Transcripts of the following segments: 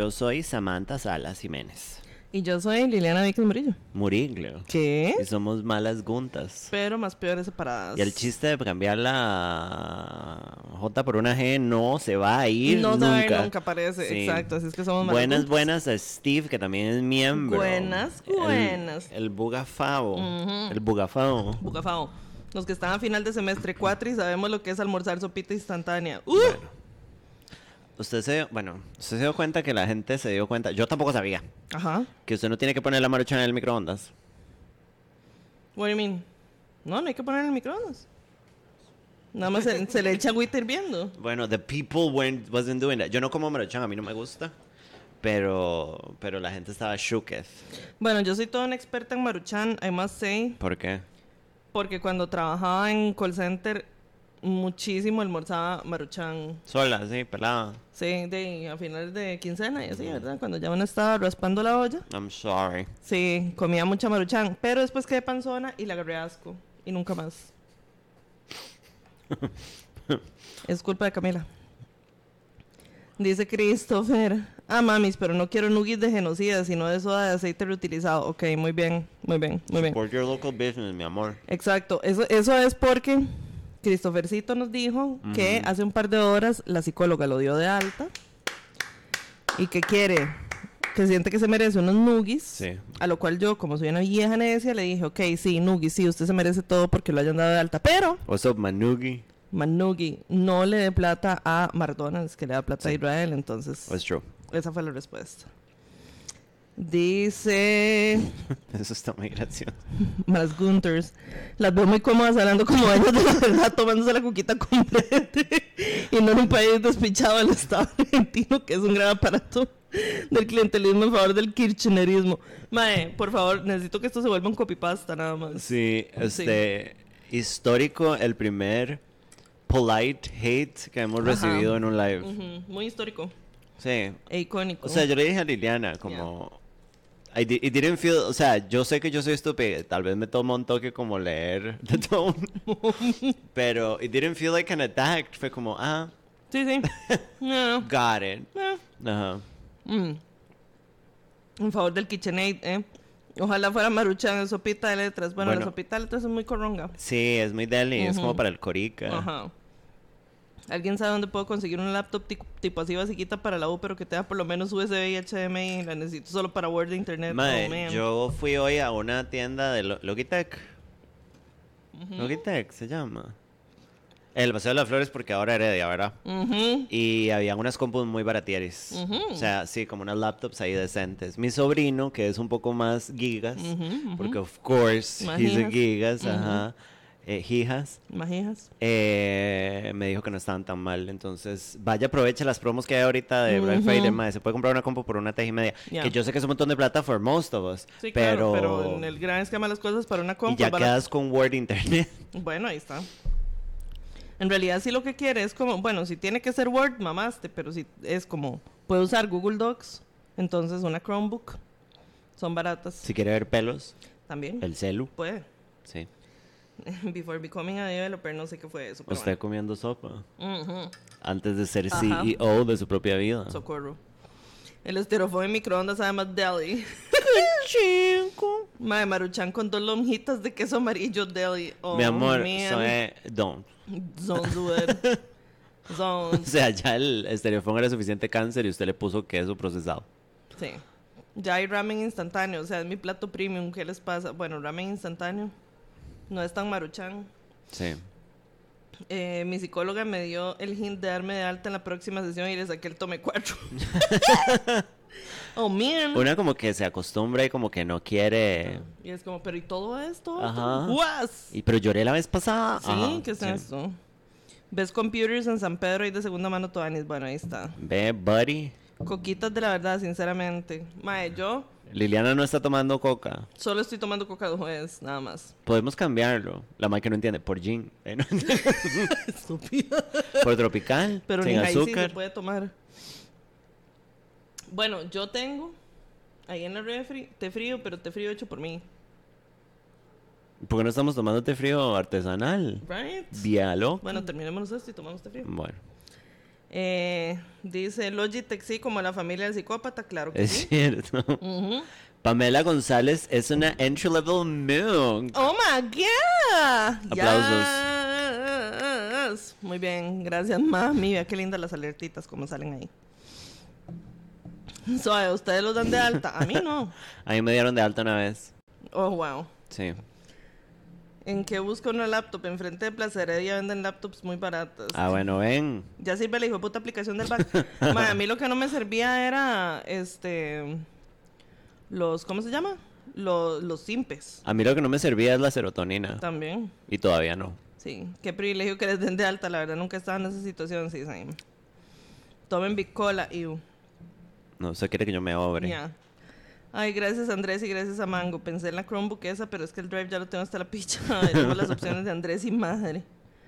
Yo soy Samantha Salas Jiménez. Y yo soy Liliana Víquez Murillo. Muriglio. ¿Qué? Y somos malas juntas. Pero más peores separadas. Y el chiste de cambiar la J por una G no se va a ir no nunca. se va a ir nunca parece, Sí. exacto. Así es que somos malas Buenas, juntas. buenas a Steve, que también es miembro. Buenas, El- buenas. El, bugafao. El bugafao. Bucafao. Los que están a final de semestre 4 y sabemos lo que es almorzar sopita instantánea. ¡Uh! Usted se dio, bueno, usted se dio cuenta que la gente se dio cuenta. Yo tampoco sabía. Ajá. Que usted no tiene que poner la maruchan en el microondas. What do you mean? No, no hay que poner en el microondas. Nada más se, se le echa agüita hirviendo. Bueno, the people weren't, wasn't doing that. Yo no como maruchan, a mí no me gusta. Pero, pero la gente estaba shooketh. Bueno, yo soy toda una experta en maruchan, I must say. ¿Por qué? Porque cuando trabajaba en call center, muchísimo almorzaba maruchan. Sola, sí, pelada. Sí, de, a finales de quincena y así, ¿verdad? Cuando ya uno estaba raspando la olla. I'm sorry. Sí, comía mucha maruchan. Pero después quedé panzona y la agarré asco. Y nunca más. es culpa de Camila. Dice Christopher. Ah, mamis, pero no quiero nuggies de genocida, sino de soda de aceite reutilizado. Ok, muy bien, muy bien, muy bien. Support your local business, mi amor. Exacto, eso, eso es porque Christophercito nos dijo que hace un par de horas la psicóloga lo dio de alta y que quiere, que siente que se merece unos nuggies. Sí. A lo cual yo, como soy una vieja necia, le dije, ok, sí, nuggies, sí, usted se merece todo porque lo hayan dado de alta. Pero, What's up, Manugi? Manugi, no le dé plata a McDonald's, que le da plata a Israel. Entonces, What's true? esa fue la respuesta. Dice... Eso está muy gracioso. Más Gunters. Las veo muy cómodas hablando como ellos de la verdad, tomándose la coquita completa. y no en un país despichado del Estado argentino, que es un gran aparato del clientelismo en favor del kirchnerismo. Mae, por favor, necesito que esto se vuelva un copypasta nada más. Sí, este. Histórico, el primer polite hate que hemos Ajá. recibido en un live. Muy histórico Sí. e icónico. O sea, yo le dije a Liliana, como. I di- it didn't feel, o sea, yo sé que yo soy estúpido, tal vez me toma un toque como leer The Tone, pero it didn't feel like an attack, fue como, ah, Sí, sí. No, got it. eh, Ajá. mm. En favor del KitchenAid, ¿eh? Ojalá fuera Maruchan en sopita de letras. Bueno, Bueno. la sopita de letras es muy coronga. Sí, es muy deli, es como para el corica. Ajá. ¿Alguien sabe dónde puedo conseguir un laptop ti- tipo así basiquita para la U, pero que tenga por lo menos USB y HDMI? La necesito solo para Word de Internet. Oh, yo fui hoy a una tienda de Lo- Logitech. Logitech se llama. El Paseo de las Flores porque ahora Heredia, ¿verdad? Y había unas compus muy baratieris. Ujú. O sea, sí, como unas laptops ahí decentes. Mi sobrino, que es un poco más gigas, porque of course, Más he's a gigas. ajá. Eh, hijas. Imagijas. Eh, me dijo que no estaban tan mal. Entonces, vaya, aproveche las promos que hay ahorita de Black. Friday. mae, Se puede comprar una compu por una teja y media. Que yo sé que es un montón de plata for most of us. Sí, pero, claro, pero en el gran esquema de las cosas para una y compra. ya quedas con Word Internet. Bueno, ahí está. En realidad, sí lo que quiere es como, bueno, si tiene que ser Word, mamaste, pero si es como, puede usar Google Docs, entonces una Chromebook. Son baratas si quiere ver pelos, también. el celu. Puede. Sí. Before becoming a developer, no sé qué fue eso. Pero Usted comiendo sopa. bueno. Ujú. Antes de ser Ajá. CEO de su propia vida. Socorro. El esterofoam en microondas sabe más deli. Madre Maruchan con dos lonjitas de queso amarillo deli. Oh, Mi amor, man. eso es don't. Don't do it. O sea, ya el estereofón era suficiente cáncer y usted le puso queso procesado. Sí. Ya hay ramen instantáneo, o sea, es mi plato premium. ¿Qué les pasa? Bueno, ramen instantáneo. No es tan maruchan. Sí. Eh, mi psicóloga me dio el hint de darme de alta en la próxima sesión y le saqué el tome 4. oh, man. Una como que se acostumbra y como que no quiere. Y es como, pero ¿y todo esto? Ajá. ¿Guas? Y pero lloré la vez pasada. Sí, Ajá, ¿qué es sí. eso? ¿Ves computers en San Pedro y de segunda mano Toanis? Bueno, ahí está. Ve, buddy. Coquitas de la verdad, sinceramente. Mae, yo Liliana no está tomando coca. solo estoy tomando coca de juez, nada más. Podemos cambiarlo. La que no entiende. Por gin. Eh, no entiende. Estúpida. Por tropical. Pero sin ni ahí sí se azúcar. puede tomar. Bueno, yo tengo ahí en la refri té frío, pero té frío hecho por mí. ¿Por qué no estamos tomando té frío artesanal? Right? Vía loca. Bueno, terminemos esto y tomamos té frío. Bueno. Eh, dice Logitech, sí, como la familia del psicópata, claro que Es sí. cierto. Pamela González es una entry level monk. Oh my god. Aplausos. Yes. Muy bien, gracias mami. Vea qué lindas las alertitas como salen ahí. Suave, ¿ustedes los dan de alta? A mí no. A mí me dieron de alta una vez. Oh, wow. Sí. ¿En qué busco una laptop? Enfrente de Plaza Heredia venden laptops muy baratas. Ah, bueno, ven. Ya sirve la hijo puta aplicación del. Ma, a mí lo que no me servía era este los ¿cómo se llama? Los, los simpes A mí lo que no me servía es la serotonina. también. Y todavía no. Sí, qué privilegio que les den de alta, la verdad nunca estaba en esa situación, sí, sí. Tomen bicola y No, usted quiere que yo me obre. ya. Ay, gracias Andrés y gracias a Mango. Pensé en la Chromebook esa, pero es que el Drive ya lo tengo hasta la picha. Tengo las opciones de Andrés y madre.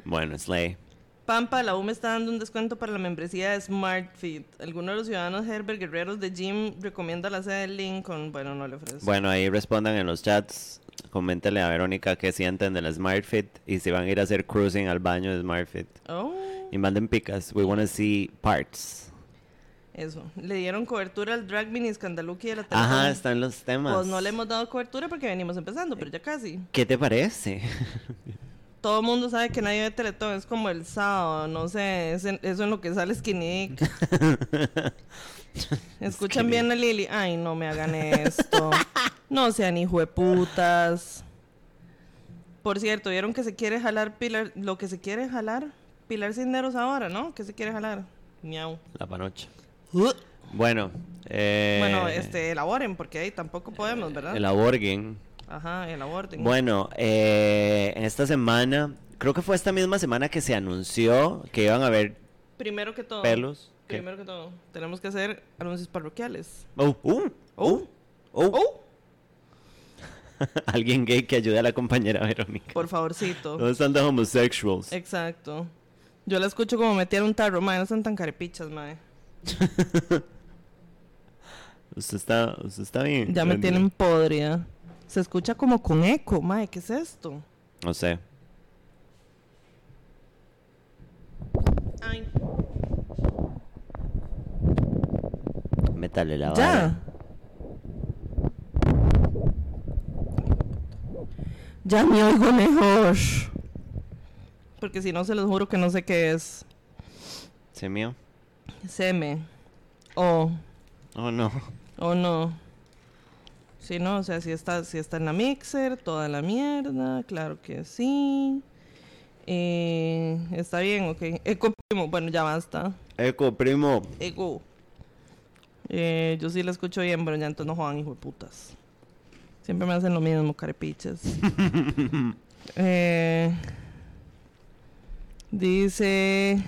Bueno, Slay. Pampa, la U me está dando un descuento para la membresía de SmartFit. Alguno de los ciudadanos Herbert Guerreros de Gym recomienda la sede de Lincoln. Bueno, no le ofrezco. Bueno, ahí respondan en los chats. Coméntenle a Verónica qué sienten del SmartFit y si van a ir a hacer cruising al baño de SmartFit. Oh, Y manden picas. We want to see parts. Eso. Le dieron cobertura al Drag Mini Scandaluki de la Teletón. Ajá, están los temas. Pues no le hemos dado cobertura porque venimos empezando, pero ya casi. ¿Qué te parece? Todo el mundo sabe que nadie ve Teletón, es como el sábado, no sé, es en- eso en lo que sale Skinny. Escuchan bien a Lili. Ay, no me hagan esto. No sean hijo de putas. Por cierto, ¿vieron que se quiere jalar Pilar? Lo que se quiere jalar Pilar Cisneros ahora, ¿no? ¿Qué se quiere jalar? Miau. La panocha. Bueno, eh, Bueno, este, elaboren, porque ahí tampoco podemos, ¿verdad? El aborguen. Ajá, elaboren. Bueno, eh, en esta semana, creo que fue esta misma semana que se anunció que iban a haber Primero que todo. pelos. ¿Qué? Primero que todo, tenemos que hacer anuncios parroquiales. Oh, uh, Oh. oh, ¡Oh! Alguien gay que ayude a la compañera Verónica. Por favorcito. ¿Dónde están los homosexuals? Exacto. Yo la escucho como meter un tarro, mae. No son tan carepichas, mae. Usted está, usted está bien. Ya me tienen podrida. Se escucha como con eco, mae. ¿Qué es esto? No sé. Ay. Métale la vara. Ya. Ya me oigo mejor. Porque si no, se los juro que no sé qué es. ¿Sí mío? Seme. O. Oh, no. O no. Si no, o sea, si está, si está en la mixer, toda la mierda, claro que sí. Eh, está bien, ok. Eco primo, bueno, ya basta. Eco, primo. Eco. Eh, yo sí la escucho bien, pero ya entonces no jodan, hijo de putas. Siempre me hacen lo mismo, carepichas. eh, dice.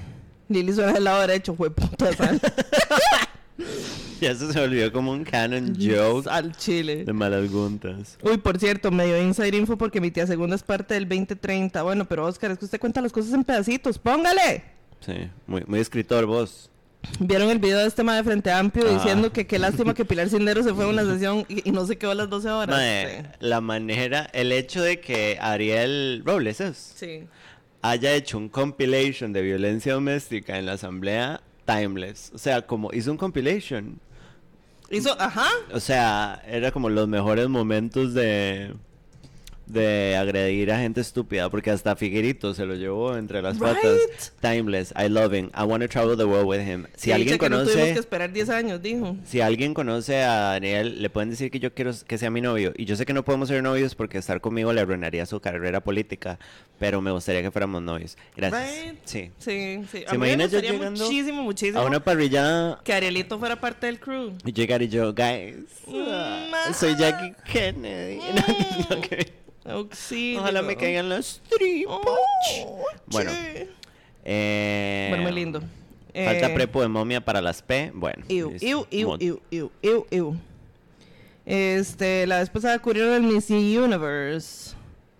Lili suena del lado derecho, hijo de putas. al- Ya eso se volvió como un canon joke Al chile. de malas guntas. Uy, por cierto, me dio inside info porque mi tía segunda es parte del 2030. Bueno, pero Oscar, es que usted cuenta las cosas en pedacitos. ¡Póngale! Sí, muy, muy escritor vos. ¿Vieron el video de este ma de Frente Amplio Ah. diciendo que qué lástima que Pilar Cinderos se fue a una sesión y, y no se quedó a las 12 horas? Mae, la manera, el hecho de que Ariel Robles es, Sí. Haya hecho un compilation de violencia doméstica en la asamblea, timeless. O sea, como hizo un compilation. Hizo, ajá. O sea, era como los mejores momentos de de agredir a gente estúpida, porque hasta Figuerito se lo llevó entre las patas. Right. Timeless, I love him, I want to travel the world with him. Si Y alguien dice que no conoce, que esperar 10 años, dijo. si alguien conoce a Daniel, le pueden decir que yo quiero que sea mi novio. Y yo sé que no podemos ser novios porque estar conmigo le arruinaría su carrera política, pero me gustaría que fuéramos novios. Gracias. Right. Sí. Sí, sí. A ¿Se mí me imagina yo llegando muchísimo, muchísimo A una parrilla que Arielito fuera parte del crew. y llegar y yo, guys, Mm, soy Jackie Kennedy. No, que- Auxilio. Ojalá me caigan los tripas. Oh, Bueno. Eh, Bueno, muy lindo. Falta Eh, prepo de momia para las P. Bueno. Iu, iu, iu, iu, iu, iu, iu. Este, la vez pasada cubrieron el Miss Universe.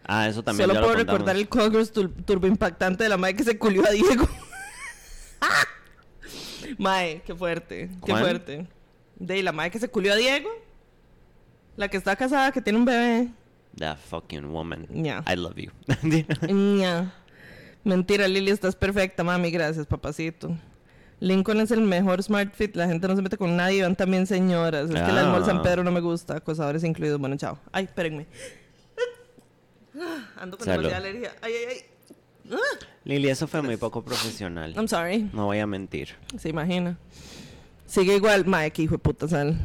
Ah, eso también Solo ya lo puedo contamos. recordar el Congress tur- turbo impactante de la madre que se culió a Diego. mae, qué fuerte, qué ¿Cuál? fuerte. De la madre que se culió a Diego. La que está casada, que tiene un bebé. That fucking woman. Ya. I love you. Ña. Mentira, Lili, estás perfecta, mami. Gracias, papacito. Lincoln es el mejor smart fit. La gente no se mete con nadie. Van también señoras. Es que la Mall San Ah. Pedro no me gusta. Acosadores incluidos. Bueno, chao. Ay, espérenme. Ando con demasiada alergia. Ay, ay, ay. Lili, eso fue muy poco profesional. I'm sorry. No voy a mentir. Se imagina. Sigue igual. Que hijo de puta sal.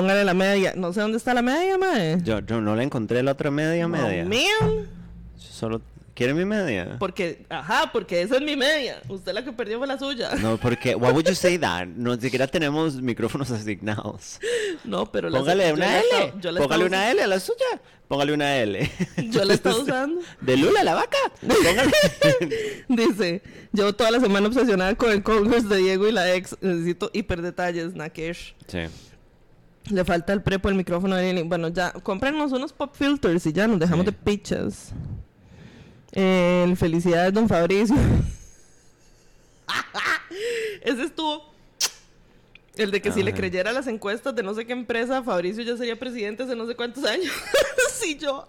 Póngale la media. No sé dónde está la media, mae. Yo, yo no la encontré la otra media media. man. Solo ¿Quiere mi media? Porque, ajá, porque esa es mi media. Usted la que perdió fue la suya. No, porque why would you say that? No ni siquiera tenemos micrófonos asignados. No, pero la Póngale una L. estaba- yo la Póngale una L a la suya. Póngale una L. Yo la estaba usando. De Lula, la vaca. Póngale. Dice, llevo toda la semana obsesionada con el Converse de Diego y la ex. Necesito hiper detalles, Nakesh. sí. Le falta el prepo el micrófono. Bueno, ya, cómpranos unos pop filters y ya nos dejamos Sí. de pichas. Eh, felicidades, don Fabricio. Ese estuvo. El de que si le creyera las encuestas de no sé qué empresa, Fabricio ya sería presidente hace no sé cuántos años. sí, yo.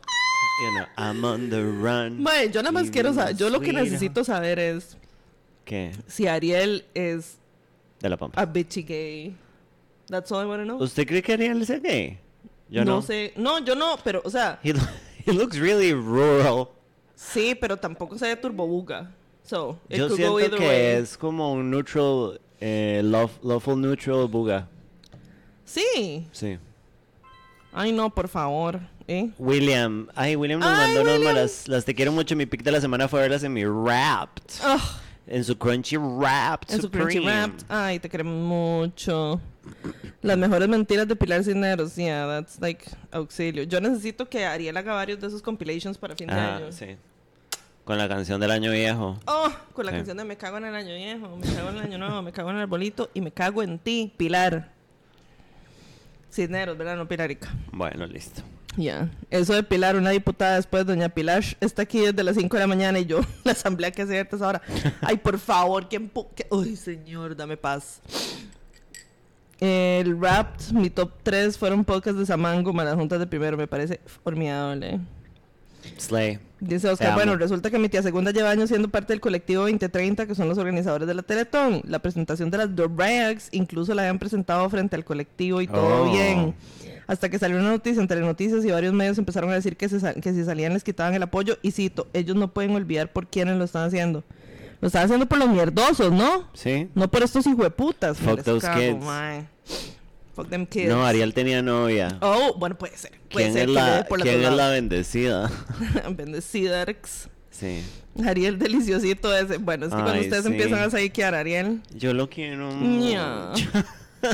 You know, I'm on the run. Yo nada más quiero saber. Yo lo que necesito saber es ¿Qué? si Ariel es De la pampa. a bitchy gay. That's all I want to know. ¿Usted cree que Ariel es gay? Yo no no. sé. No, yo no, pero, o sea, He, lo- he looks really rural. sí, pero tampoco se ve turbobuga. So, it Yo could siento go either que way. es como un neutral, eh, love- lawful neutral buga. Sí. Sí. Ay, no, por favor. ¿Eh? William, ay, William nos Ay, mandó unas malas. Las te quiero mucho. Mi pick de la semana fue verlas en mi Wrapped. Ugh, En su Crunchy Wrapped. en su Crunchy. Wrapped. Ay, te queremos mucho. Las mejores mentiras de Pilar Cisneros. Yeah, that's like auxilio. Yo necesito que Ariel haga varios de esos compilations para fin de Ah, año. sí. Con la canción del año viejo. Oh, con la Sí. canción de Me cago en el año viejo, me cago en el año nuevo, me cago en el arbolito y me cago en ti, Pilar. Cisneros, ¿verdad? No Pilarica. Bueno, listo. Ya. Eso de Pilar, una diputada después, doña Pilar, está aquí desde las 5 de la mañana y yo, la asamblea que hace esta hora. Ay, por favor, ¿quién qué- Uy, señor, dame paz. El rap, mi top 3 fueron podcast de Samango, más las juntas de primero, me parece formidable. Slay. Dice Oscar, bueno, resulta que mi tía segunda lleva años siendo parte del colectivo 2030, que son los organizadores de la Teletón. La presentación de las Dorags incluso la habían presentado frente al colectivo y todo Oh. bien. Hasta que salió una noticia entre noticias y varios medios empezaron a decir que, se que si salían les quitaban el apoyo. Y cito, ellos no pueden olvidar por quiénes lo están haciendo. Lo están haciendo por los mierdosos, ¿no? ¿Sí? No por estos hijueputas. Fuck Les those cago, kids. mae. Fuck them kids. No, Ariel tenía novia. Oh, bueno, puede ser. Puede ¿Quién ser es la, por ¿quién otro es la bendecida? Bendecida, Arx. Sí. Ariel deliciosito ese. Bueno, es que cuando ustedes sí. empiezan a psiquear, Ariel. Yo lo quiero mucho.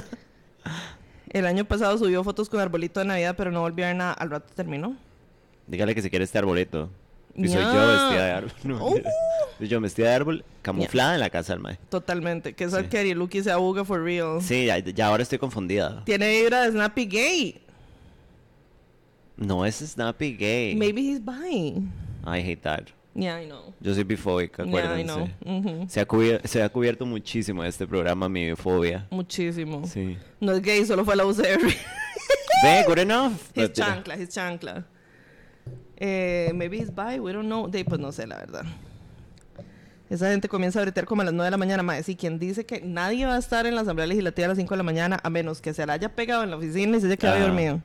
El año pasado subió fotos con arbolito de Navidad, pero no volvió a nada. Al rato terminó. Dígale que si quiere este arbolito. Y soy yo vestida de árbol. No, Uh. Soy yo vestida de árbol, camuflada en la casa del mae. Totalmente. Que es Sí. que se abuga for real. Sí, ya, ya ahora estoy confundida. Tiene vibra de Snappy Gay. No es Snappy gay. Maybe he's bi. I hate that. Yeah, I know. Yo soy bifóbica, Yeah, I acuérdense. know. Ujú. se, ha cubier- se ha cubierto muchísimo en este programa mi bifobia. Muchísimo. Sí. No es gay, solo fue la UCR. Ve, good enough. His Mentira. chancla, his chancla. Eh, maybe he's bi, we don't know. De, pues no sé, la verdad. Esa gente comienza a bretear como a las 9 de la mañana. Mae, sí, quien dice que nadie va a estar en la Asamblea Legislativa a las 5 de la mañana a menos que se la haya pegado en la oficina y se haya quedado dormido.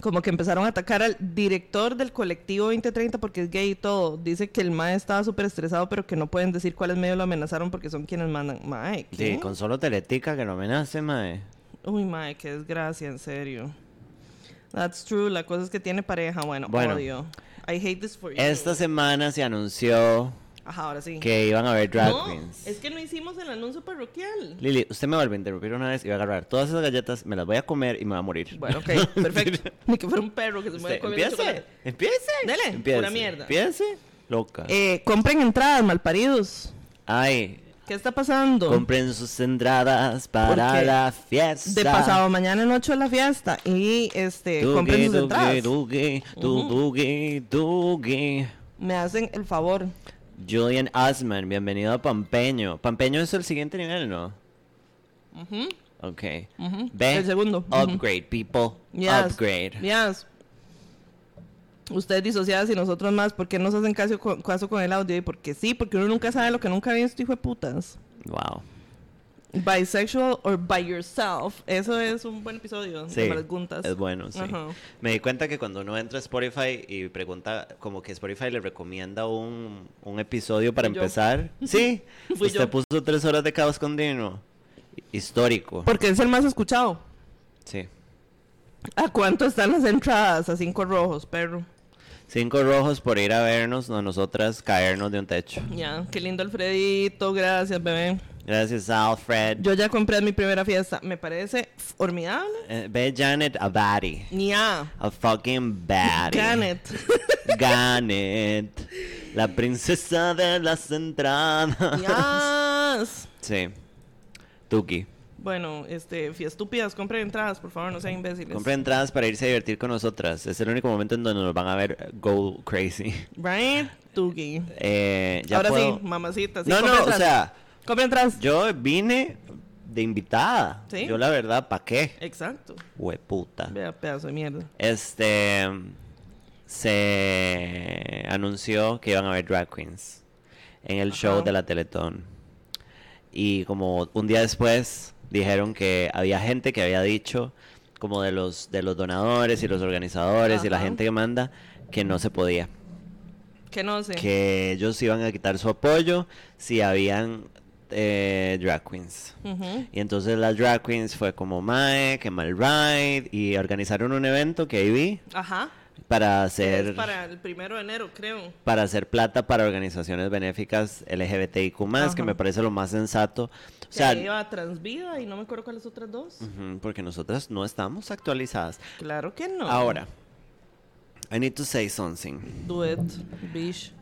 Como que empezaron a atacar al director del colectivo 2030 porque es gay y todo. Dice que el mae estaba súper estresado, pero que no pueden decir cuáles medios lo amenazaron porque son quienes mandan. Mae, ¿qué? Sí, con solo teletica que no me nace, mae. Uy, mae, qué desgracia, en serio. That's true. La cosa es que tiene pareja. Bueno, Bueno. odio. I hate this for you. Esta semana se anunció Ajá, ahora sí. que iban a haber drag no, queens. es que no hicimos el anuncio parroquial. Lili, usted me vuelve a interrumpir una vez y va a agarrar todas esas galletas, me las voy a comer y me va a morir. Bueno, ok, perfecto. Ni que fuera un perro que se mueve comiendo empiece, chocolate. empiece. Dele, empiece, pura mierda. Empiece, loca. Eh, compren entradas, malparidos. Ay, ¿Qué está pasando? compren sus entradas para Porque la fiesta. De pasado mañana en 8 es la fiesta. Y este, Dugue, compren sus entradas. dugue, du- dugue, dugue. Me hacen el favor. Julian Osman, bienvenido a Pampeño. Pampeño es el siguiente nivel, ¿no? Ujú, Ok. ujú. Ve. El segundo. Upgrade, people. Yes. Upgrade. Yes. Ustedes disociadas y nosotros más, ¿por qué nos hacen caso con, caso con el audio? Y porque sí, porque uno nunca sabe lo que nunca ha visto, hijo de putas. Wow. Bisexual or by yourself. Eso es un buen episodio Sí, de preguntas. es bueno, sí. Me di cuenta que cuando uno entra a Spotify y pregunta, como que Spotify le recomienda un, un episodio para Fui yo. empezar. Sí, Fui usted yo. puso tres horas de caos continuo. Histórico. Porque es el más escuchado. Sí. ¿A cuánto están las entradas? A cinco rojos, perro. Cinco rojos por ir a vernos, no nosotras caernos de un techo. Ya, qué lindo Alfredito, gracias, bebé. Gracias, Alfred. Yo ya compré mi primera fiesta, me parece formidable. Eh, ve Janet a baddie. Ya, A fucking baddie. Janet. Janet. La princesa de las entradas. Yes. Sí. Tuki. Bueno, este, fiestúpidas, compren entradas, por favor, no sean imbéciles. Compre entradas para irse a divertir con nosotras. Es el único momento en donde nos van a ver go crazy. Right? Tuki. Eh, ya Ahora puedo- sí, mamacita. Sí, no, compren no, o sea, Compren entradas. yo vine de invitada. ¿Sí? Yo la verdad, ¿pa' qué? Exacto. Hueputa. Vea, pedazo de mierda. Este se anunció que iban a haber drag queens en el show de la Teletón. Y como un día después dijeron que había gente que había dicho como de los de los donadores y los organizadores y la gente que manda que no se podía, Que no sé. que ellos iban a quitar su apoyo si habían eh, drag queens. Y entonces las drag queens fue como Mae, que mal ride y organizaron un evento que ahí vi Ajá. Para Que hacer Es para el primero de enero, creo. para hacer plata para organizaciones benéficas LGBTIQ+, que Ajá. me parece lo más sensato. O sea, sea, iba Transvida y no me acuerdo cuáles otras dos. porque nosotras no estamos actualizadas. Claro que no. Ahora, I need to say something. Do it, bish.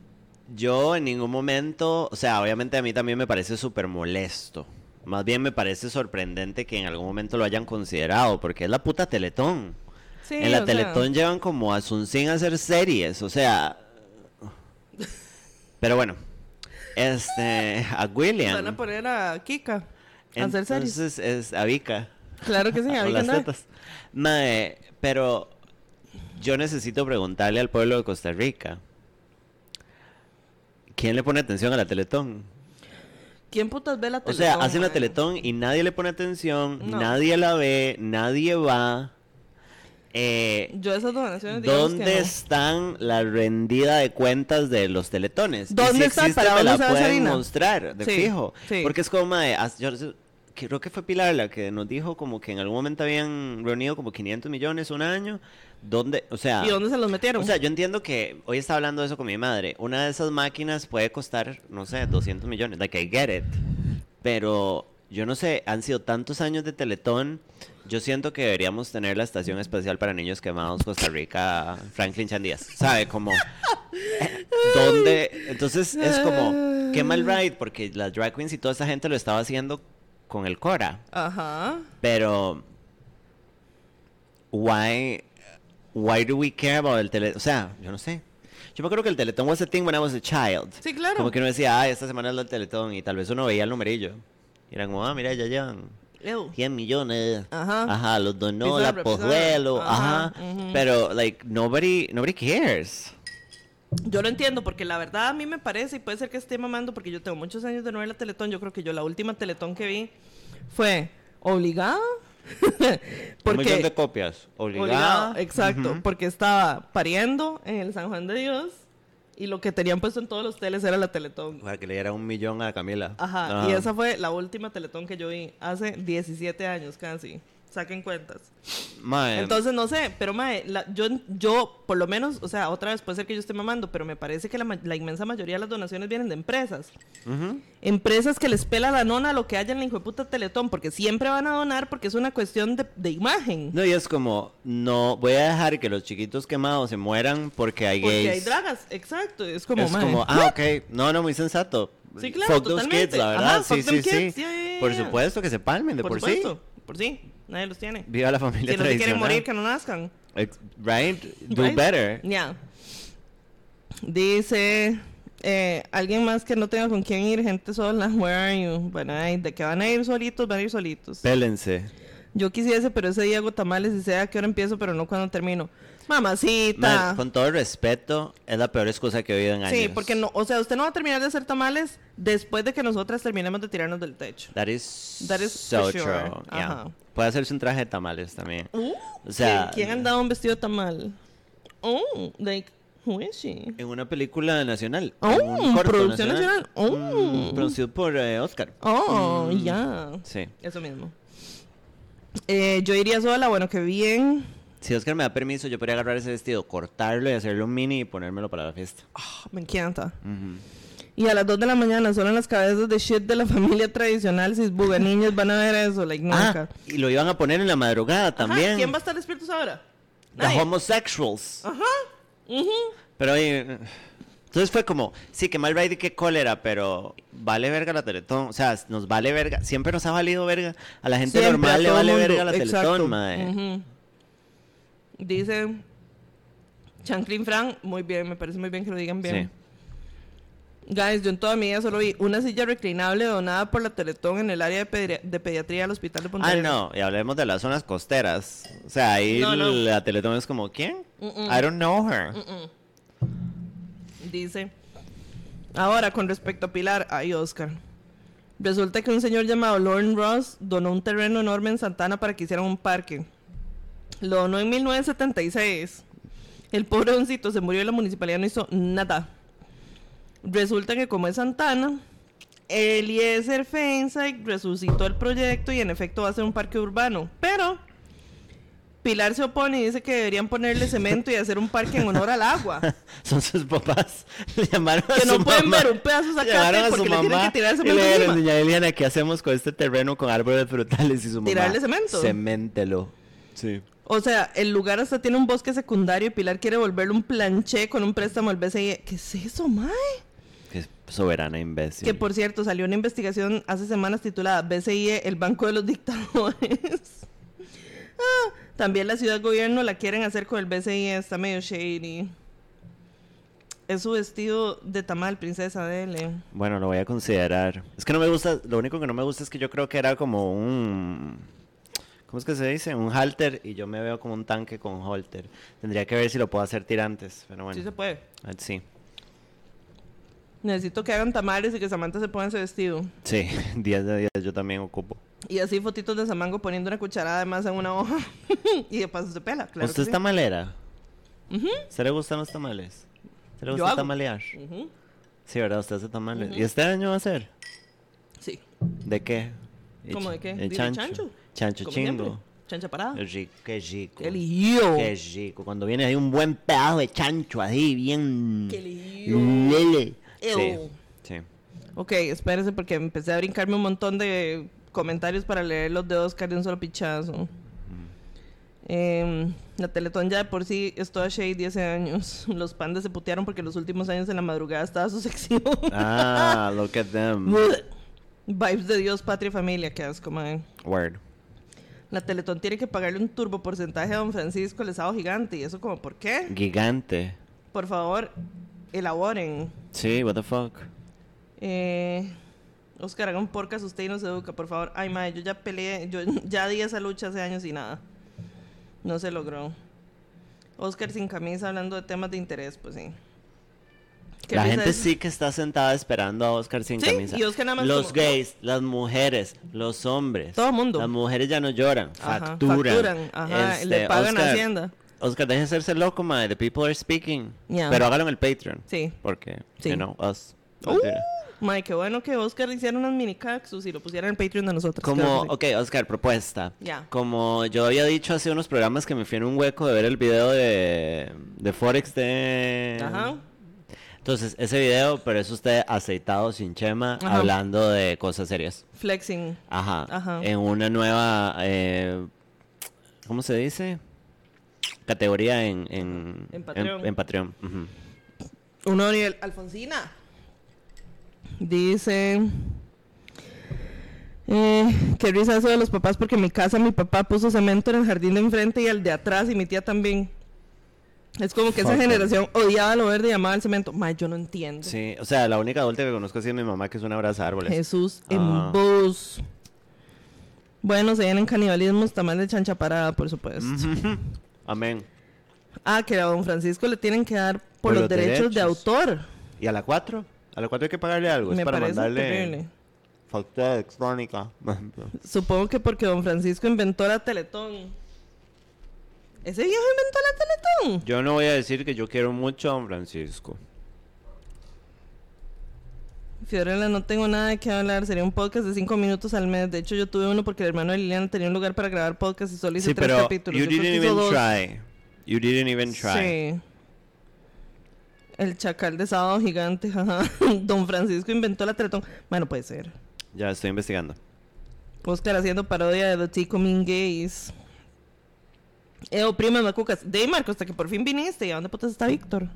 Yo en ningún momento, o sea, obviamente a mí también me parece súper molesto. Más bien me parece sorprendente que en algún momento lo hayan considerado, porque es la puta Teletón. Sí, en la o sea, Teletón llevan como a Sunsin a hacer series, o sea... Pero bueno, este, a William. Van a poner a Kika a hacer series. Entonces es a Vika. Claro que sí, a o Vika tetas. Mae, pero yo necesito preguntarle al pueblo de Costa Rica. ¿Quién le pone atención a la Teletón? ¿Quién putas ve la O Teletón? sea, hacen la? Teletón y nadie le pone atención, No. nadie la ve, nadie va. Eh, Yo esas donaciones ¿Dónde que no. están la rendida de cuentas de los teletones? Y ¿Dónde si están? existe, ¿Para me la pueden mostrar, de Sí, fijo. sí. Porque es como, as- yo creo que fue Pilar la que nos dijo como que en algún momento habían reunido como 500 millones un año. ¿Dónde? O sea... ¿Y dónde se los metieron? O sea, yo entiendo que hoy estaba hablando de eso con mi madre. Una de esas máquinas puede costar, no sé, 200 millones. Like, I get it. Pero yo no sé, han sido tantos años de Teletón. Yo siento que deberíamos tener la estación especial para niños quemados Costa Rica, Franklin Chandías. ¿Sabe? Como. eh, ¿Dónde? Entonces es como. Qué mal ride, porque las drag queens y toda esa gente lo estaba haciendo con el Cora. Ajá. Pero. Why. Why do we care about el tele? O sea, yo no sé. Yo me acuerdo que el Teletón was a thing when I was a child. Sí, claro. Como que uno decía, ah, esta semana es el Teletón. Y tal vez uno veía el numerillo. Y eran como, ah, mira, ya llevan Ew. 100 millones. Ajá. Ajá, los donó la. Ajá. Pero, like, nobody, nobody cares. Yo lo entiendo porque la verdad a mí me parece y puede ser que esté mamando porque yo tengo muchos años de no ver la Teletón. Yo creo que yo la última Teletón que vi fue obligada. Un millón de porque copias. Obligada. obligada, exacto, porque estaba pariendo en el San Juan de Dios y lo que tenían puesto en todos los teles era la Teletón. Para que le diera un millón a Camila. Ajá, y esa fue la última Teletón que yo vi hace 17 años casi. Saquen cuentas. Mae, Entonces, no sé, pero mae, la- yo, yo, por lo menos, o sea, otra vez puede ser que yo esté mamando, pero me parece que la, la inmensa mayoría de las donaciones vienen de empresas. Empresas que les pela la nona lo que haya en la hijueputa Teletón, porque siempre van a donar porque es una cuestión de, de imagen. No, y es como, no voy a dejar que los chiquitos quemados se mueran porque hay porque hay gays. dragas, exacto. Es como, es mae, como, ah, ok. No, no, muy sensato. Sí, claro, Fuck those kids, la verdad. Ajá, sí, sí, yeah, yeah, Por supuesto que se palmen de por, por sí. Por sí, nadie los tiene. Viva la familia Si no se quieren morir, que no nazcan. Ex- Right? Do Right? better. Ya. Dice eh, alguien más que no tenga con quién ir, gente sola, where are you? Bueno, ay, de que van a ir solitos, van a ir solitos. Pélense. Yo quisiese, pero ese día hago tamales y sé a qué hora empiezo, pero no cuando termino. Mamacita. Ma, con todo el respeto, es la peor excusa que he oído en años. Sí, porque no, o sea, usted no va a terminar de hacer tamales después de que nosotras terminemos de tirarnos del techo. That is, That is so for sure. true. yeah. Puede hacerse un traje de tamales también. Uh, O sea, ¿quién, quién andaba un vestido tamal? Oh, like, who is she? En una película nacional. Oh, un corto producción nacional. Oh. Mm, producido por eh, Oscar. Oh, Mm. ya. Sí. Eso mismo. Eh, yo iría sola, bueno, que bien. Si Oscar me da permiso, yo podría agarrar ese vestido, cortarlo y hacerlo un mini y ponérmelo para la fiesta. Ah, me encanta. Y a las 2 de la mañana, solo en las cabezas de shit de la familia tradicional, si niños van a ver eso, like nunca. Ah, y lo iban a poner en la madrugada Ajá, también. ¿Quién va a estar despiertos ahora? The Nadie. homosexuals. Ajá. ujú. Pero oye, entonces fue como, sí, que mal ride y qué cólera, pero vale verga la Teletón. O sea, nos vale verga. Siempre nos ha valido verga. A la gente Siempre, normal le vale mundo. verga la Exacto. Teletón, mae. Ujú. Dice Chanclin Fran, muy bien, me parece muy bien que lo digan bien. Guys, yo en toda mi vida solo vi una silla reclinable donada por la Teletón en el área de, pedri- de pediatría del hospital de Punta Ah, no, y hablemos de las zonas costeras. O sea, ahí No, no. la Teletón es como, ¿quién? Mm-mm. I don't know her. Dice. Ahora, con respecto a Pilar, ay, Oscar. Resulta que un señor llamado Lauren Ross donó un terreno enorme en Santana para que hicieran un parque. Lo donó en 1976. El pobre doncito se murió y la municipalidad no hizo nada. Resulta que como es Santana, Eliezer Feinstein resucitó el proyecto y en efecto va a ser un parque urbano. Pero Pilar se opone y dice que deberían ponerle cemento y hacer un parque en honor al agua. Son sus papás. Le llamaron a Que no su pueden mamá. ver un pedazo a porque su le tienen mamá que tirar y cemento le dijeron, encima. doña Eliana, ¿qué hacemos con este terreno con árboles frutales? Y su mamá, ¿Tirarle cemento? Ceméntelo. Sí. O sea, el lugar hasta tiene un bosque secundario y Pilar quiere volverlo un planché con un préstamo al BCI. ¿Qué es eso, mae? Soberana imbécil. Que por cierto, salió una investigación hace semanas titulada BCI, el Banco de los Dictadores. Ah, también la ciudad gobierno la quieren hacer con el BCI, está medio shady. Es su vestido de tamal, princesa, dele. Bueno, lo voy a considerar. Es que no me gusta, lo único que no me gusta es que yo creo que era como un... ¿Cómo es que se dice? Un halter y yo me veo como un tanque con halter. Tendría que ver si lo puedo hacer tirantes, pero bueno. Sí se puede. Ah, Sí. Necesito que hagan tamales y que Samantha se ponga ese vestido. Sí, 10 de 10 yo también ocupo. Y así fotitos de Samango poniendo una cucharada de masa en una hoja. y de paso se pela, claro. ¿Usted que es sí. tamalera? ¿Se le gustan los tamales? ¿Se le Yo gusta hago. tamalear? Sí, ¿verdad? Usted hace tamales. ¿Y este año va a ser? Sí. ¿De qué? ¿Cómo de qué? Dile chancho. chancho. Chancho Como chingo. siempre. Chancha parada. Qué rico, qué rico. ¡Qué lío! Qué rico. Cuando viene ahí un buen pedazo de chancho así, bien... ¡Qué lío! Lele. Sí, Ew. sí. Ok, espérese porque empecé a brincarme un montón de comentarios para leer los de Oscar de un solo pichazo. Em, la Teletón ya de por sí es toda shady hace años. Los pandas se putearon porque los últimos años en la madrugada estaba su sección. Ah, look at them. Vibes de Dios, patria y familia, que asco, man. Word. La Teletón tiene que pagarle un turbo porcentaje a Don Francisco, el estado gigante. ¿Y eso como por qué? Gigante. Por favor, elaboren. Sí, what the fuck. Eh, Oscar, haga un podcast usted y nos educa, por favor. Ay, madre, yo ya peleé, yo ya di esa lucha hace años y nada. No se logró. Oscar sin camisa hablando de temas de interés, pues sí. La gente es- sí que está sentada esperando a Oscar sin Sí, camisa. y Oscar nada más Los como- gays, las mujeres, los hombres. Todo mundo. Las mujeres ya no lloran, Ajá, facturan. facturan, ajá, Este, le pagan a Oscar, Hacienda. Oscar, deje de hacerse loco, madre. The people are speaking. Pero hágalo en el Patreon. Sí. Porque, Sí. you know, us. Uh, Mae, qué bueno que Oscar le hiciera unas mini caxus y lo pusiera en el Patreon de nosotros. Como, ok, Oscar, propuesta. Ya. Como yo había dicho hace unos programas que me fui en un hueco de ver el video de, de Forex de... Ajá. Entonces, ese video, pero es usted aceitado sin chema, Ajá. hablando de cosas serias. Flexing. Ajá. Ajá. En una nueva, eh, ¿cómo se dice? Categoría en, en, En Patreon. En, en Patreon. Uno Ariel Alfonsina. Dice. Eh, qué risa eso de los papás porque en mi casa mi papá puso cemento en el jardín de enfrente y el de atrás y mi tía también. Es como que esa Fuck generación odiaba lo verde y amaba el cemento. Ma, yo no entiendo. Sí, o sea, la única adulta que conozco es mi mamá, que es una abraza árboles. Jesús en Ah. bus. Bueno, se vienen canibalismos, tamales de chancha parada, por supuesto. Amén. Ah, que a don Francisco le tienen que dar por, los, derechos, de autor. ¿Y a la 4? A la 4 hay que pagarle algo. Me es para parece mandarle terrible. factura electrónica. Supongo que porque don Francisco inventó la Teletón. ¿Ese viejo inventó la Teletón? Yo no voy a decir que yo quiero mucho a don Francisco. Fiorella, no tengo nada de qué hablar. Sería un podcast de cinco minutos al mes. De hecho, yo tuve uno porque el hermano de Liliana tenía un lugar para grabar podcast y solo hice Sí, tres pero capítulos. you Yo didn't even dos. try. You didn't even try. Sí. El chacal de sábado gigante, jaja. Don Francisco inventó la Teletón. Bueno, puede ser. Ya estoy investigando. Oscar haciendo parodia de The Tico Mean Gays. Eo, primas macucas. De Marco, hasta que por fin viniste. ¿Y a dónde putas está Víctor?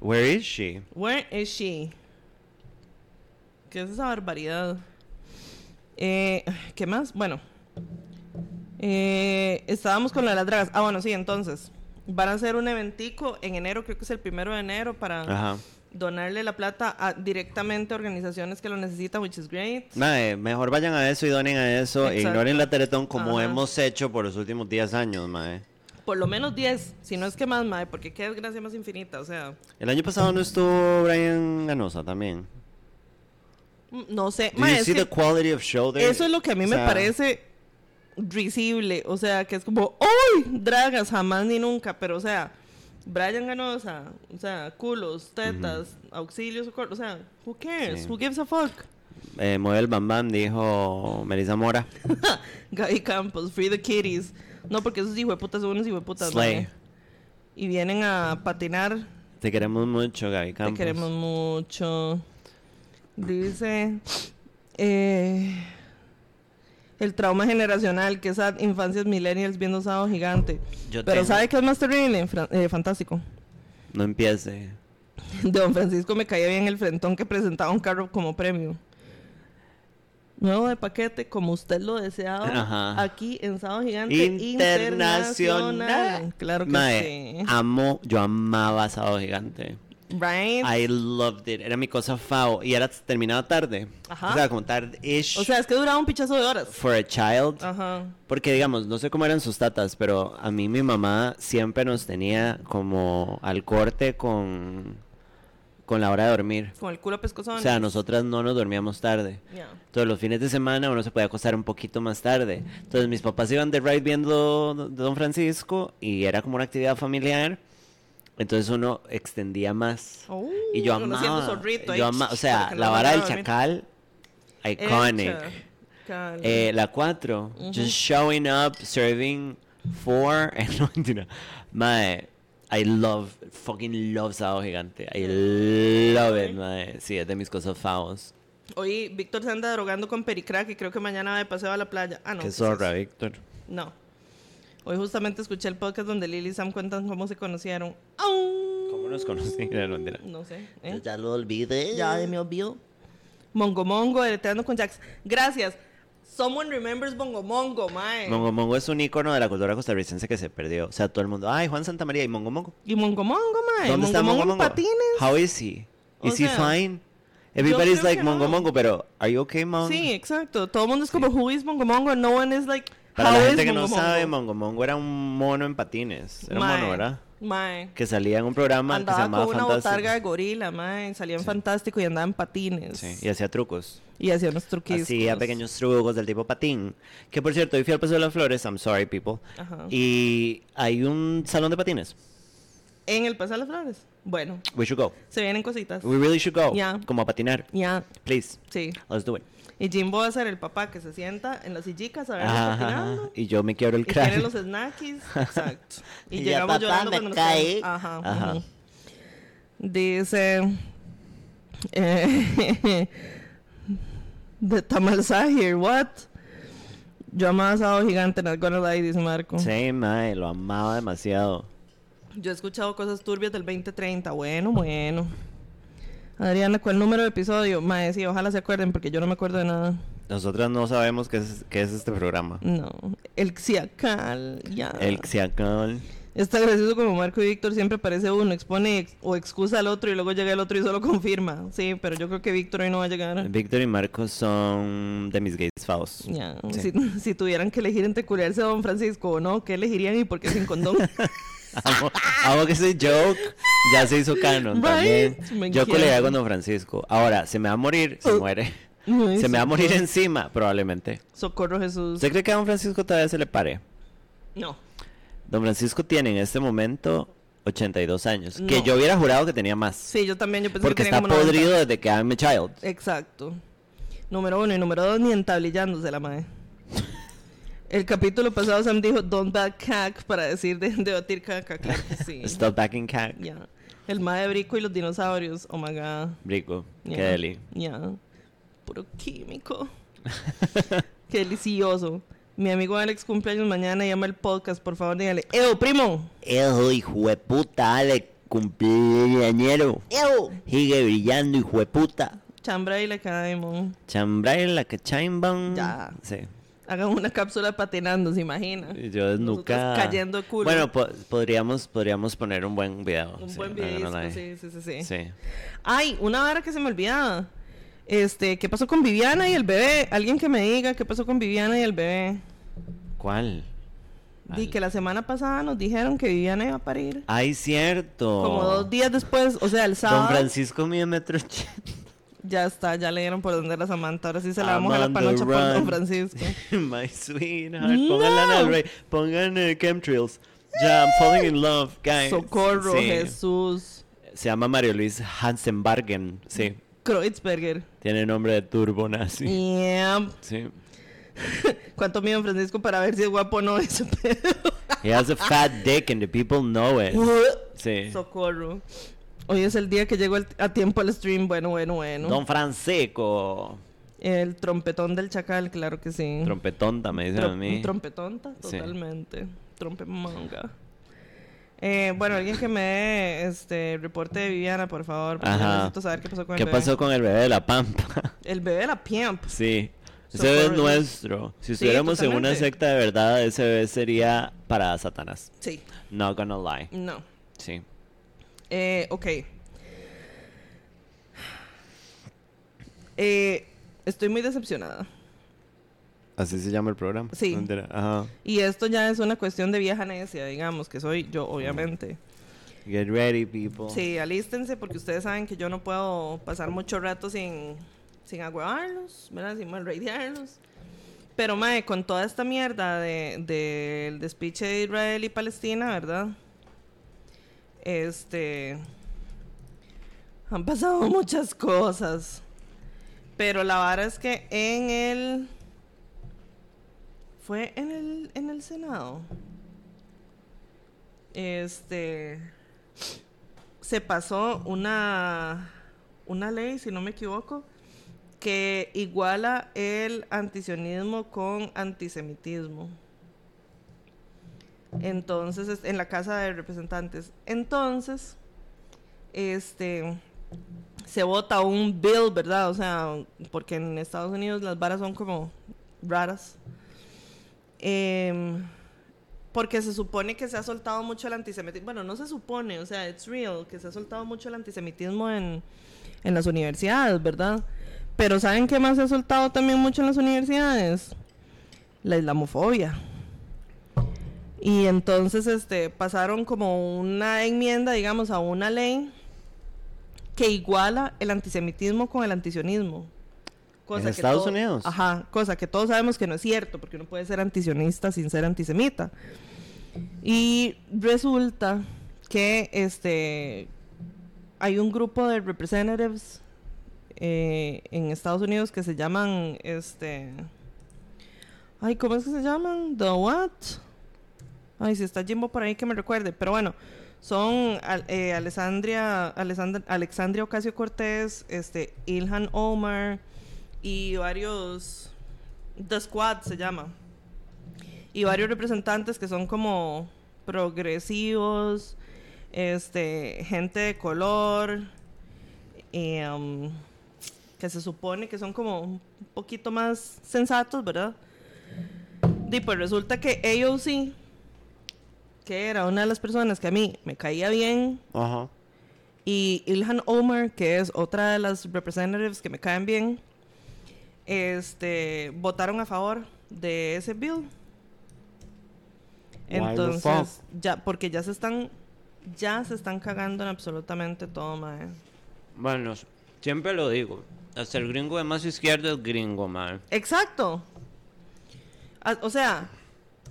Where is she? Where is she? ¿Qué es esa barbaridad? Eh, ¿Qué más? Bueno. Eh, estábamos con la de las dragas. Ah, bueno, sí, entonces. Van a hacer un eventico en enero, creo que es el primero de enero, para Ajá. donarle la plata a, directamente a organizaciones que lo necesitan, which is great. Mae, mejor vayan a eso y donen a eso. Exacto. ignoren la Teletón como Ajá. hemos hecho por los últimos 10 años, mae. Por lo menos 10, si no es que más, mae, porque qué desgracia más infinita, o sea, El año pasado no estuvo Brian Ganosa también. Mm, no sé. You see the quality of show there? eso es lo que a mí O me parece risible, o sea, que es como, ¡Uy! Dragas, jamás ni nunca, pero o sea, Brian Ganosa, o sea, culos, tetas, auxilios, socorro, o sea, who cares? Sí. Who gives a fuck? Eh, Model Bam Bam dijo Melissa Mora. Gaby Campos, free the kitties. No, porque esos hijueputas son unos hijueputas, Slay. mae. Y vienen a patinar Te queremos mucho, Gaby Te Campos. queremos mucho. Dice. eh, el trauma generacional, que esas infancias millennials viendo sábado gigante. Yo Pero tengo- ¿sabe qué es más terrible? Eh, fantástico. No empiece. Don Francisco me caía bien el frentón que presentaba un carro como premio. Nuevo de paquete, como usted lo deseaba, Ajá. aquí en Sábado Gigante Internacional. Internacional. Claro que sí. amo, yo amaba Sábado Gigante. Right? I loved it. Era mi cosa fao. Y era terminaba tarde. Ajá. O sea, como tarde-ish. O sea, es que duraba un pichazo de horas. for a child. Ajá. Porque, digamos, no sé cómo eran sus tatas, pero a mí mi mamá siempre nos tenía como al corte con, con la hora de dormir. Con el culo pescozón. O sea, nosotras no nos dormíamos tarde. Ya. Todos los fines de semana uno se podía acostar un poquito más tarde. Entonces mis papás iban de ride viendo Don Francisco y era como una actividad familiar. Entonces uno extendía más. Oh, y yo haciendo amaba, zorrito yo ama- o sea, no la vara del chacal, iconic. Chacal. Eh, la 4, just showing up, serving four. eh, no, mentira. Mae, I love, fucking love Sábado Gigante. I love it, mae. Sí, es de mis cosas favos. Hoy Víctor se anda drogando con Pericrack y creo que mañana va de paseo a la playa. Ah, no. Qué ¿qué es zorra? Víctor. No. Hoy justamente escuché el podcast donde Lily y Sam cuentan cómo se conocieron. ¡Au! ¿Cómo nos conocimos? No, sé. ¿eh? ya lo olvidé. Ya de mi olvido. Mongo Mongo, deleteando con Jax. Gracias. Someone remembers Mongo Mongo, mae. Mongo Mongo es un icono de la cultura costarricense que se perdió. O sea, todo el mundo, ay, Juan Santa María y Mongo Mongo. Y Mongo Mongo, mae. ¿Dónde está Mongo Mongo? patines. How is he? O Is he sea, fine? Everybody's like Mongo no. Mongo, pero are you okay, Mongo? Sí, exacto. Todo el mundo es como, who is Mongo Mongo? No one is like, Para how la gente que no Mongo sabe, Mongo? Mongo era un mono en patines. Era un mono, ¿verdad? Mae. Que salía en un programa que se Andaba llamaba con una Fantástico. botarga de gorila, mae. Salía en Fantástico y andaba en patines. Sí, y hacía trucos. Y hacía unos truquismos. Hacía pequeños trucos del tipo patín. Que por cierto, hoy fui al Paseo de las Flores, I'm sorry people. Ajá. Y hay un salón de patines. En el Paseo de las Flores. Bueno, We should go. se vienen cositas. We really should go. Ya. Como a patinar. Ya, Please. sí. Let's do it. Y Jimbo va a ser el papá que se sienta en las sillicas a ver Ajá. Y yo me quiebro el Y tiene cráneo. los snackies. Exacto. Y, llegamos llorando cuando nos caí. quedamos- Ajá. Ajá. ujú. Dice. Eh, de Tamal Sahir, what? Yo amaba Sábado Gigante, not gonna lie, dice Marco. Sí, mae, lo amaba demasiado. Yo he escuchado cosas turbias del 2030. Bueno, bueno. Adriana, ¿cuál número de episodio? Mae, sí, ojalá se acuerden porque yo no me acuerdo de nada. Nosotras no sabemos qué es, qué es este programa. No. El Xiacal, ya. El Xiacal. Está gracioso como Marco y Víctor siempre aparece uno, expone ex- o excusa al otro y luego llega el otro y solo confirma. Sí, pero yo creo que Víctor hoy no va a llegar. Víctor y Marcos son de mis gays faos. Ya, Sí. si, si tuvieran que elegir entre culiarse a Don Francisco o no, ¿qué elegirían y por qué sin condón? amo, amo que ese joke ya se hizo canon Right. también. Yo colega con Don Francisco. Ahora, se me va a morir, se Oh. muere. Se me va a morir encima, probablemente. Socorro Jesús. ¿Usted cree que a Don Francisco todavía se le pare? No. Don Francisco tiene en este momento 82 años. Que yo hubiera jurado que tenía más. Sí, yo también. Yo pensé porque que tenía está como 90. podrido desde que I'm a child. Exacto. Número uno y número dos, ni entablillándose la madre. El capítulo pasado Sam dijo don't back cack para decir de, de batir caca, claro que sí. Stop backing cack. Ya. El mae brico y los dinosaurios. Oh my god. Rico. Qué Ya. deli. Ya. Puro químico. Qué delicioso. Mi amigo Alex cumpleaños mañana, llama el podcast, por favor, dígale. ¡Eo, primo! Eso, hijo de puta, Ale, cumpleañero. ¡Eo! Sigue brillando, hijo de puta. Chambra y le caemos. Chambray la que chaimban. Ya. Sí. Hagan una cápsula patinando, ¿se imagina? Y Yo desnuca. Nosotros cayendo de culo. Bueno, po- podríamos, podríamos poner un buen video. Un sí, buen video, no, sí, sí, sí, sí. Sí. Ay, una vara que se me olvidaba. Este, ¿qué pasó con Viviana y el bebé? Alguien que me diga qué pasó con Viviana y el bebé. ¿Cuál? Di que la semana pasada nos dijeron que Viviana iba a parir. Ay, cierto. Como dos días después, o sea, el sábado. Don Francisco mide metro ochenta. Ya está, ya le dieron por donde era Samantha. Ahora sí se la I'm vamos a la panocha por Don. Francisco. My sweetheart. Pongan No. Lana del Rey. Pongan eh, chemtrails. Ya, I'm falling in love, guys. Socorro, Sí. Jesús. Se llama Mario Luis Hansenbargen. Sí. Kreutzberger. Tiene nombre de turbo nazi. Yeah. Sí. ¿Cuánto mide Francisco para ver si es guapo o no ese pedo? He has a fat dick and the people know it. Sí. Socorro. Hoy es el día que llegó el- a tiempo al stream. Bueno, bueno, bueno. Don Francisco. El trompetón del chacal, claro que sí. Trompetonta, me dicen Tro- a mí. trompetonta, Sí. totalmente. Trompemanga. Eh, bueno, alguien que me dé este reporte de Viviana, por favor. Porque Ajá. necesito saber qué pasó con ¿Qué el bebé. pasó con el bebé de la Pampa? El bebé de la Piamp. sí. Ese bebé es nuestro. Si estuviéramos en una secta de verdad, ese bebé sería para Satanás. Sí. Not gonna lie. No. Sí. Eh, ok. Eh, estoy muy decepcionada. Así se llama el programa. Sí. No. Ajá. Y esto ya es una cuestión de vieja necia, digamos, que soy yo, obviamente. Get ready, people. Sí, alístense porque ustedes saben que yo no puedo pasar mucho rato sin, sin agüevarlos, ¿verdad? Sin malraidearlos. Pero, mae, con toda esta mierda del de, del despiche de Israel y Palestina, ¿verdad? Este... Han pasado muchas cosas. Pero la vara es que en el... Fue en el, en el Senado. Este se pasó una, una ley, si no me equivoco, que iguala el antisionismo con antisemitismo. Entonces, es- en la Casa de Representantes. Entonces, este, se vota un bill, ¿verdad? O sea, porque en Estados Unidos las varas son como raras. Em, porque se supone que se ha soltado mucho el antisemitismo. Bueno, no se supone, o sea, it's real, que se ha soltado mucho el antisemitismo en, en las universidades, ¿verdad? Pero ¿saben qué más se ha soltado también mucho en las universidades? La islamofobia. Y entonces este, pasaron como una enmienda, digamos, a una ley que iguala el antisemitismo con el antisionismo. ¿En que Estados todo- Unidos? Ajá, cosa que todos sabemos que no es cierto, porque uno puede ser antisionista sin ser antisemita. Y resulta que este hay un grupo de representatives eh, en Estados Unidos que se llaman este ay cómo es que se llaman the what ay si está Jimbo por ahí que me recuerde pero bueno son eh, Alessandra- Alexandria Ocasio Cortés este Ilhan Omar y varios The Squad se llama y varios representantes que son como progresivos, este, gente de color, um, que se supone que son como un poquito más sensatos, ¿verdad? Y pues resulta que AOC, que era una de las personas que a mí me caía bien, Ajá. y Ilhan Omar, que es otra de las representatives que me caen bien, este, votaron a favor de ese bill. Entonces, ya, porque ya se están, ya se están cagando en absolutamente todo, mae. Bueno, siempre lo digo. Hasta el gringo de más izquierda es gringo, man. Exacto. A- O sea,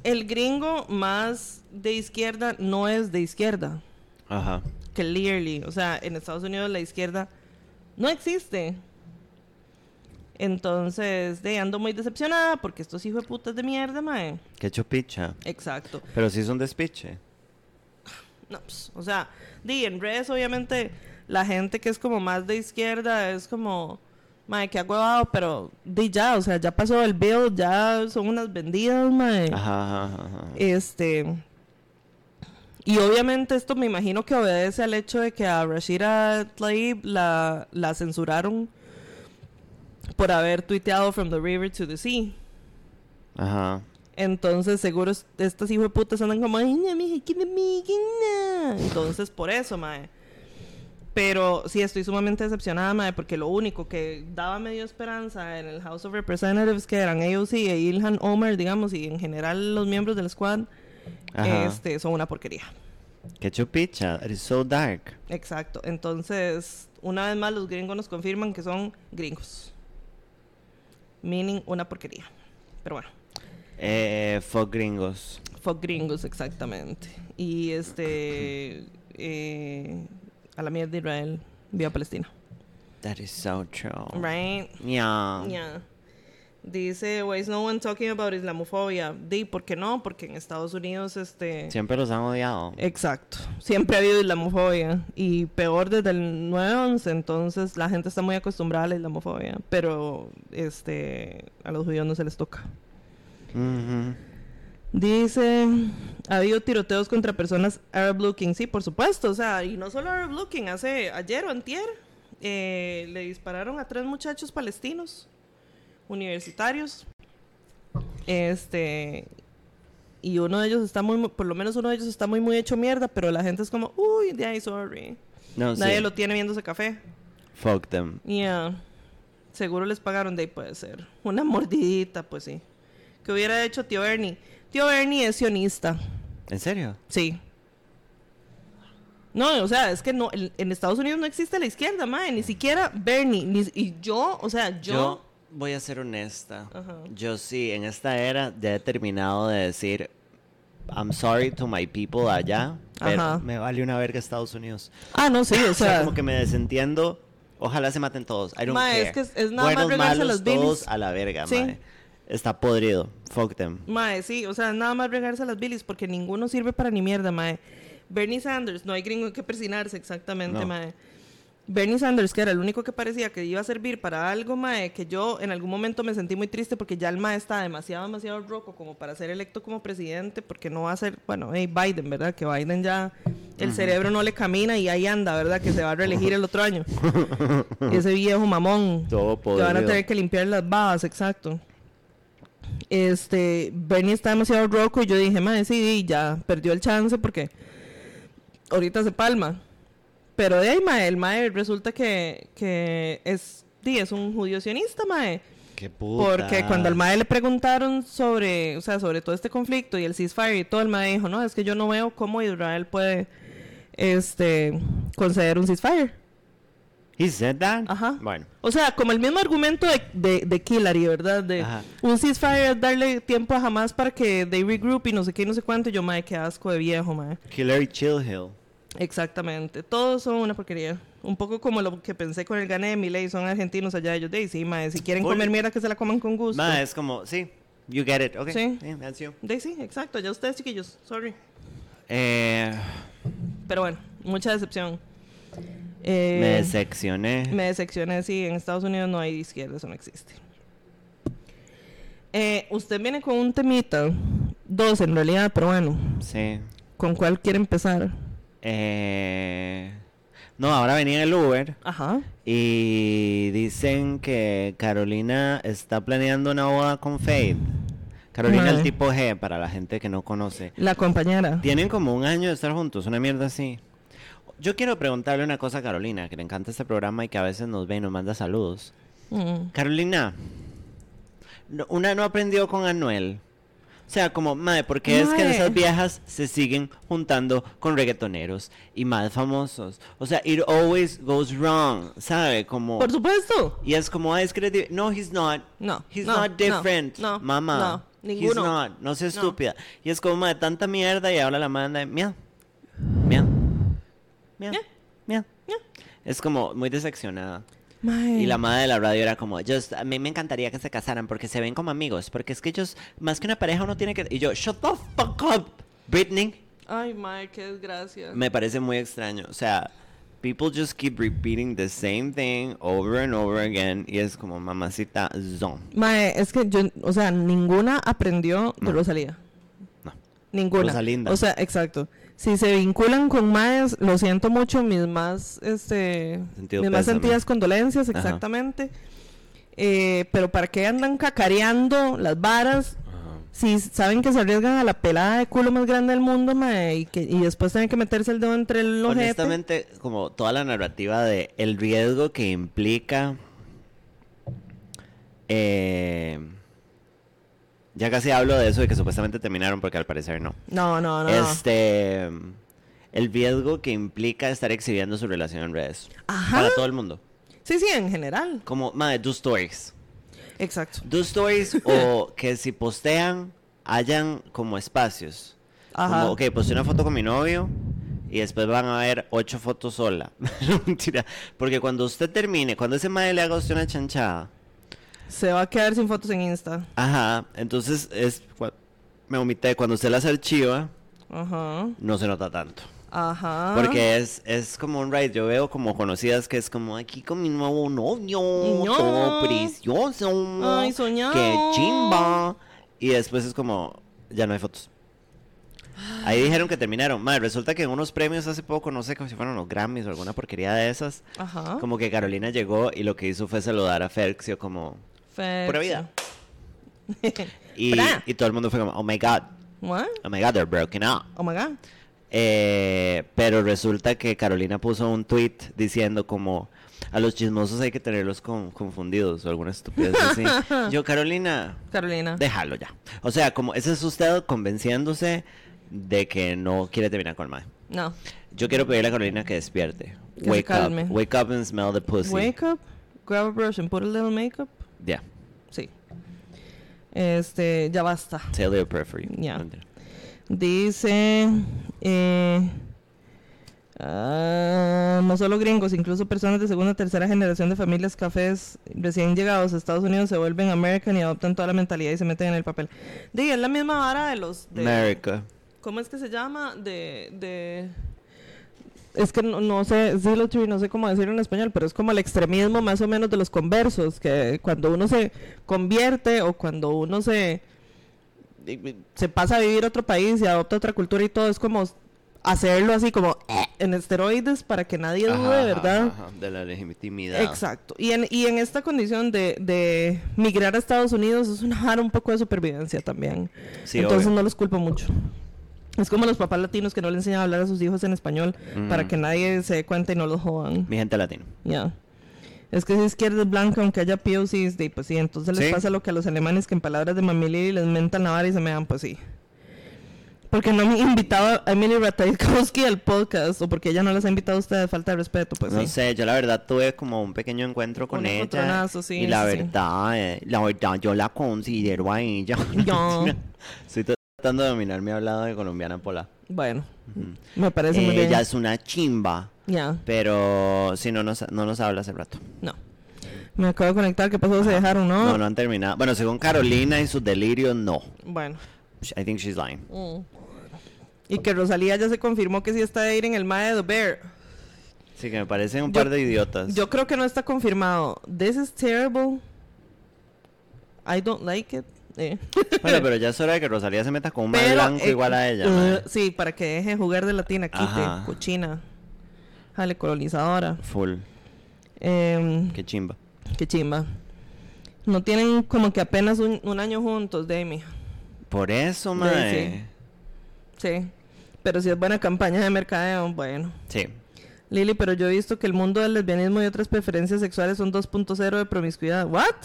el gringo más de izquierda no es de izquierda. Ajá. Clearly. O sea, en Estados Unidos la izquierda no existe. Entonces, de ando muy decepcionada porque estos hijos de putas de mierda, mae. Qué chupicha. Exacto. Pero sí es un despiche. No, pues, o sea, di, en redes obviamente la gente que es como más de izquierda es como, mae, que ha huevado, pero di ya, o sea, ya pasó el bill, ya son unas vendidas, mae. Ajá, ajá, ajá. Este. Y obviamente esto me imagino que obedece al hecho de que a Rashida Tlaib la, la censuraron por haber tuiteado From the River to the Sea. Ajá. Entonces, seguro es- estas hijos de putas andan como, ay, no, mija, nada". Entonces, por eso, mae. Pero sí, estoy sumamente decepcionada, mae, porque lo único que daba medio esperanza en el House of Representatives, que eran AOC e Ilhan Omar, digamos, y en general los miembros del squad, Ajá. este, son una porquería. Qué chupicha. It is so dark. Exacto. Entonces, una vez más, los gringos nos confirman que son gringos. Meaning una porquería. Pero bueno. Eh, fuck gringos. Fuck gringos, exactamente. Y este. eh, a la mierda de Israel. Viva Palestina. That is so true. Right? Yeah. Yeah. Dice, why is no one talking about Islamofobia? Di, ¿por qué no? Porque en Estados Unidos, este. Siempre los han odiado. Exacto. Siempre ha habido islamofobia. Y peor desde el 9-11. Entonces la gente está muy acostumbrada a la islamofobia. Pero este a los judíos no se les toca. Ujú. Dice, ha habido tiroteos contra personas Arab looking. Sí, por supuesto. O sea, y no solo Arab looking. Hace ayer o antier eh, le dispararon a tres muchachos palestinos universitarios. Este y uno de ellos está muy, mu- por lo menos uno de ellos está muy muy hecho mierda, pero la gente es como, uy, de ahí sorry. No, Nadie sí. lo tiene viéndose café. Fuck them. Yeah. Seguro les pagaron de ahí puede ser. Una mordidita, pues sí. Que hubiera hecho tío Bernie. Tío Bernie es sionista. ¿En serio? Sí. No, o sea, es que no, en, Estados Unidos no existe la izquierda, mae, ni siquiera Bernie, ni, y yo, o sea, yo, Yo voy a ser honesta. Ajá. Yo sí, en esta era ya he terminado de decir I'm sorry to my people allá, pero me vale una verga Estados Unidos. ah, no, sí, o O sea, sea, como que me desentiendo. Ojalá se maten todos. I don't Ma, care. es que es- nada más Buenos, regarse malos, las bilis. todos a la verga, Sí. mae. Está podrido. Fuck them. mae, sí, o sea, nada más regarse a las bilis porque ninguno sirve para ni mierda, mae. Bernie Sanders, no hay gringo que persinarse exactamente, No. mae. Bernie Sanders, que era el único que parecía que iba a servir para algo, mae, que yo en algún momento me sentí muy triste porque ya el mae está demasiado, demasiado roco como para ser electo como presidente, porque no va a ser, bueno, hey, Biden, ¿verdad? Que Biden ya, el cerebro no le camina y ahí anda, ¿verdad? Que se va a reelegir el otro año. Ese viejo mamón. Todo Que van a tener que limpiar las babas, exacto. Este, Bernie está demasiado roco y yo dije, madre, sí, ya perdió el chance porque ahorita se palma. Pero de ahí, mae, el mae resulta que, que es, di, es un judío sionista, mae. Qué puta. Porque cuando al mae le preguntaron sobre, o sea, sobre todo este conflicto y el ceasefire y todo, el mae dijo, no, es que yo no veo cómo Israel puede, este, conceder un ceasefire. He said that? Ajá. Bueno. O sea, como el mismo argumento de, de, de Hillary, ¿verdad? De Ajá. un ceasefire es darle tiempo a jamás para que they regroup y no sé qué y no sé cuánto. Y yo, mae, qué asco de viejo, mae. Hillary Chill Hill. Exactamente. Todos son una porquería. Un poco como lo que pensé con el gané de Milei. Son argentinos allá. Ellos, de sí, mae. Si quieren comer mierda, que se la coman con gusto. Ma, es como, sí, you get it. Okay. Sí. Yeah, that's you. De sí, exacto. Ya ustedes, chiquillos. Sorry. Eh, Pero bueno, mucha decepción. Eh, me decepcioné. Me decepcioné, sí, en Estados Unidos no hay izquierda, eso no existe. Eh, usted viene con un temita, dos en realidad, pero bueno, Sí. ¿con cuál quiere empezar? Eh, no, ahora venía en el Uber Ajá. y dicen que Carolina está planeando una boda con Faith. Carolina Mae. el tipo G, para la gente que no conoce. La compañera. Tienen como un año de estar juntos, una mierda así. Yo quiero preguntarle una cosa a Carolina, que le encanta este programa y que a veces nos ve y nos manda saludos. Mm. Carolina, no- una no aprendió con Anuel. O sea, como, madre, ¿por qué es que esas viejas se siguen juntando con reggaetoneros y más famosos? O sea, it always goes wrong, ¿sabe? Como... Por supuesto. Y es como, "Ay, es que eres di-". No, he's not. No, He's no, not no, different. no, Mamá. no, ninguno. He's not. No seas No. estúpida. Y es como, de tanta mierda y ahora la manda, mía. Mía. Es como muy decepcionada. Y la madre de la radio era como, "Just- a mí me encantaría que se casaran porque se ven como amigos. Porque es que ellos, más que una pareja, uno tiene que... Y yo, shut the fuck up, Britney. Ay, mae, qué desgracia. Me parece muy extraño. O sea, people just keep repeating the same thing over and over again. Y es como, mamacita, zone. Mae, es que yo, o sea, ninguna aprendió de No. Rosalía. No. Ninguna. Rosalinda. O sea, exacto. Si se vinculan con Maes, lo siento mucho, mis más, este, Sentido mis más sentidas condolencias, exactamente. Eh, pero ¿para qué andan cacareando las varas? Si saben que se arriesgan a la pelada de culo más grande del mundo, mae, y, que, y después tienen que meterse el dedo entre ojete. Honestamente, como toda la narrativa de el riesgo que implica... eh, ya casi hablo de eso de que supuestamente terminaron porque al parecer no. No, no, no. Este... El riesgo que implica estar exhibiendo su relación en redes. Ajá. Para todo el mundo. Sí, sí, en general. Como, madre, do stories. Exacto. Do stories o que si postean hayan como espacios. Ajá. Como, ok, posté una foto con mi novio y después van a ver ocho fotos sola. mentira. Porque cuando usted termine, cuando ese madre le haga a usted una chanchada, Se va a quedar sin fotos en Insta. ajá, entonces es, me omité, cuando usted las archiva, Ajá. no se nota tanto. Ajá. Porque es, es como un ride. Yo veo como conocidas que es como aquí con mi nuevo novio, Ño. todo precioso. Ay, soñado. Qué chimba. Y después es como, ya no hay fotos. Ahí dijeron que terminaron. Madre, resulta que en unos premios hace poco, no sé, como si fueron los Grammys o alguna porquería de esas, Ajá. como que Carolina llegó y lo que hizo fue saludar a Ferxio como, pura vida. Y, todo el mundo fue como, oh my god, What? oh my god, they're broken up. Oh my god. Eh, pero resulta que Carolina puso un tweet diciendo como a los chismosos hay que tenerlos con- confundidos o alguna estupidez así. Yo, Carolina, Carolina. déjalo ya. O sea, como ese es usted convenciéndose de que no quiere terminar con Mae. No. Yo quiero pedirle a Carolina que despierte. Que wake up. Wake up and smell the pussy. Wake up, grab a brush and put a little makeup. Ya. Sí. Este, ya basta. For you. Ya. Mentira. Dice, eh, ah, no solo gringos, incluso personas de segunda o tercera generación de familias cafés recién llegados a Estados Unidos se vuelven American y adoptan toda la mentalidad y se meten en el papel. Di, es la misma vara de los... De, America. ¿Cómo es que se llama? De... de es que no, no sé, zealotry, no sé cómo decirlo en español, pero es como el extremismo más o menos de los conversos, que cuando uno se convierte o cuando uno se, se pasa a vivir a otro país y adopta otra cultura y todo, es como hacerlo así como eh, en esteroides para que nadie dude, ajá, ¿verdad? ajá, de la legitimidad. Exacto. Y en, y en esta condición de, de migrar a Estados Unidos es una un poco de supervivencia también. Sí, Entonces obvio. no los culpo mucho. Es como los papás latinos que no le enseñan a hablar a sus hijos en español para Mm. que nadie se dé cuenta y no los jodan. Mi gente latina. Ya. Es que si izquierda es blanca, aunque haya POCs, de, pues sí, entonces les Sí. pasa lo que a los alemanes que en palabras de Mamili les mentan la vara y se me dan, pues sí. Porque no me invitado a Emily Ratajkowski al podcast o porque ella no les ha invitado a ustedes, falta de respeto, pues no sí. sé, yo la verdad tuve como un pequeño encuentro con Un ella. sí, y la sí, verdad, eh, la verdad, yo la considero a ella. Ya. Estoy tratando de dominar mi hablado de colombiana pola. Bueno, me parece muy bien. Ella es una chimba, Ya, pero si no nos, no nos habla hace rato. no. Me acabo de conectar, ¿qué pasó? ¿Se dejaron, no? No, no han terminado. Bueno, según Carolina y sus delirios, no. Bueno. I think she's lying. mm. Y que Rosalía ya se confirmó que sí está de ir en el Mae de The Bear. Sí, que me parecen un Yo- par de idiotas. Yo creo que no está confirmado. This is terrible. I don't like it. Eh. Bueno, pero ya es hora de que Rosalía se meta con un Pero, blanco eh, igual a ella. uh, sí, para que deje de jugar de latina, quite, Ajá. cochina. Jale, colonizadora. Full. Em, Qué chimba. qué chimba. No tienen como que apenas un, un año juntos, Demi. Por eso, Sí, mae. Sí. Pero si es buena campaña de mercadeo, bueno. Sí. Lili, pero yo he visto que el mundo del lesbianismo y otras preferencias sexuales son 2.0 de promiscuidad. ¿What?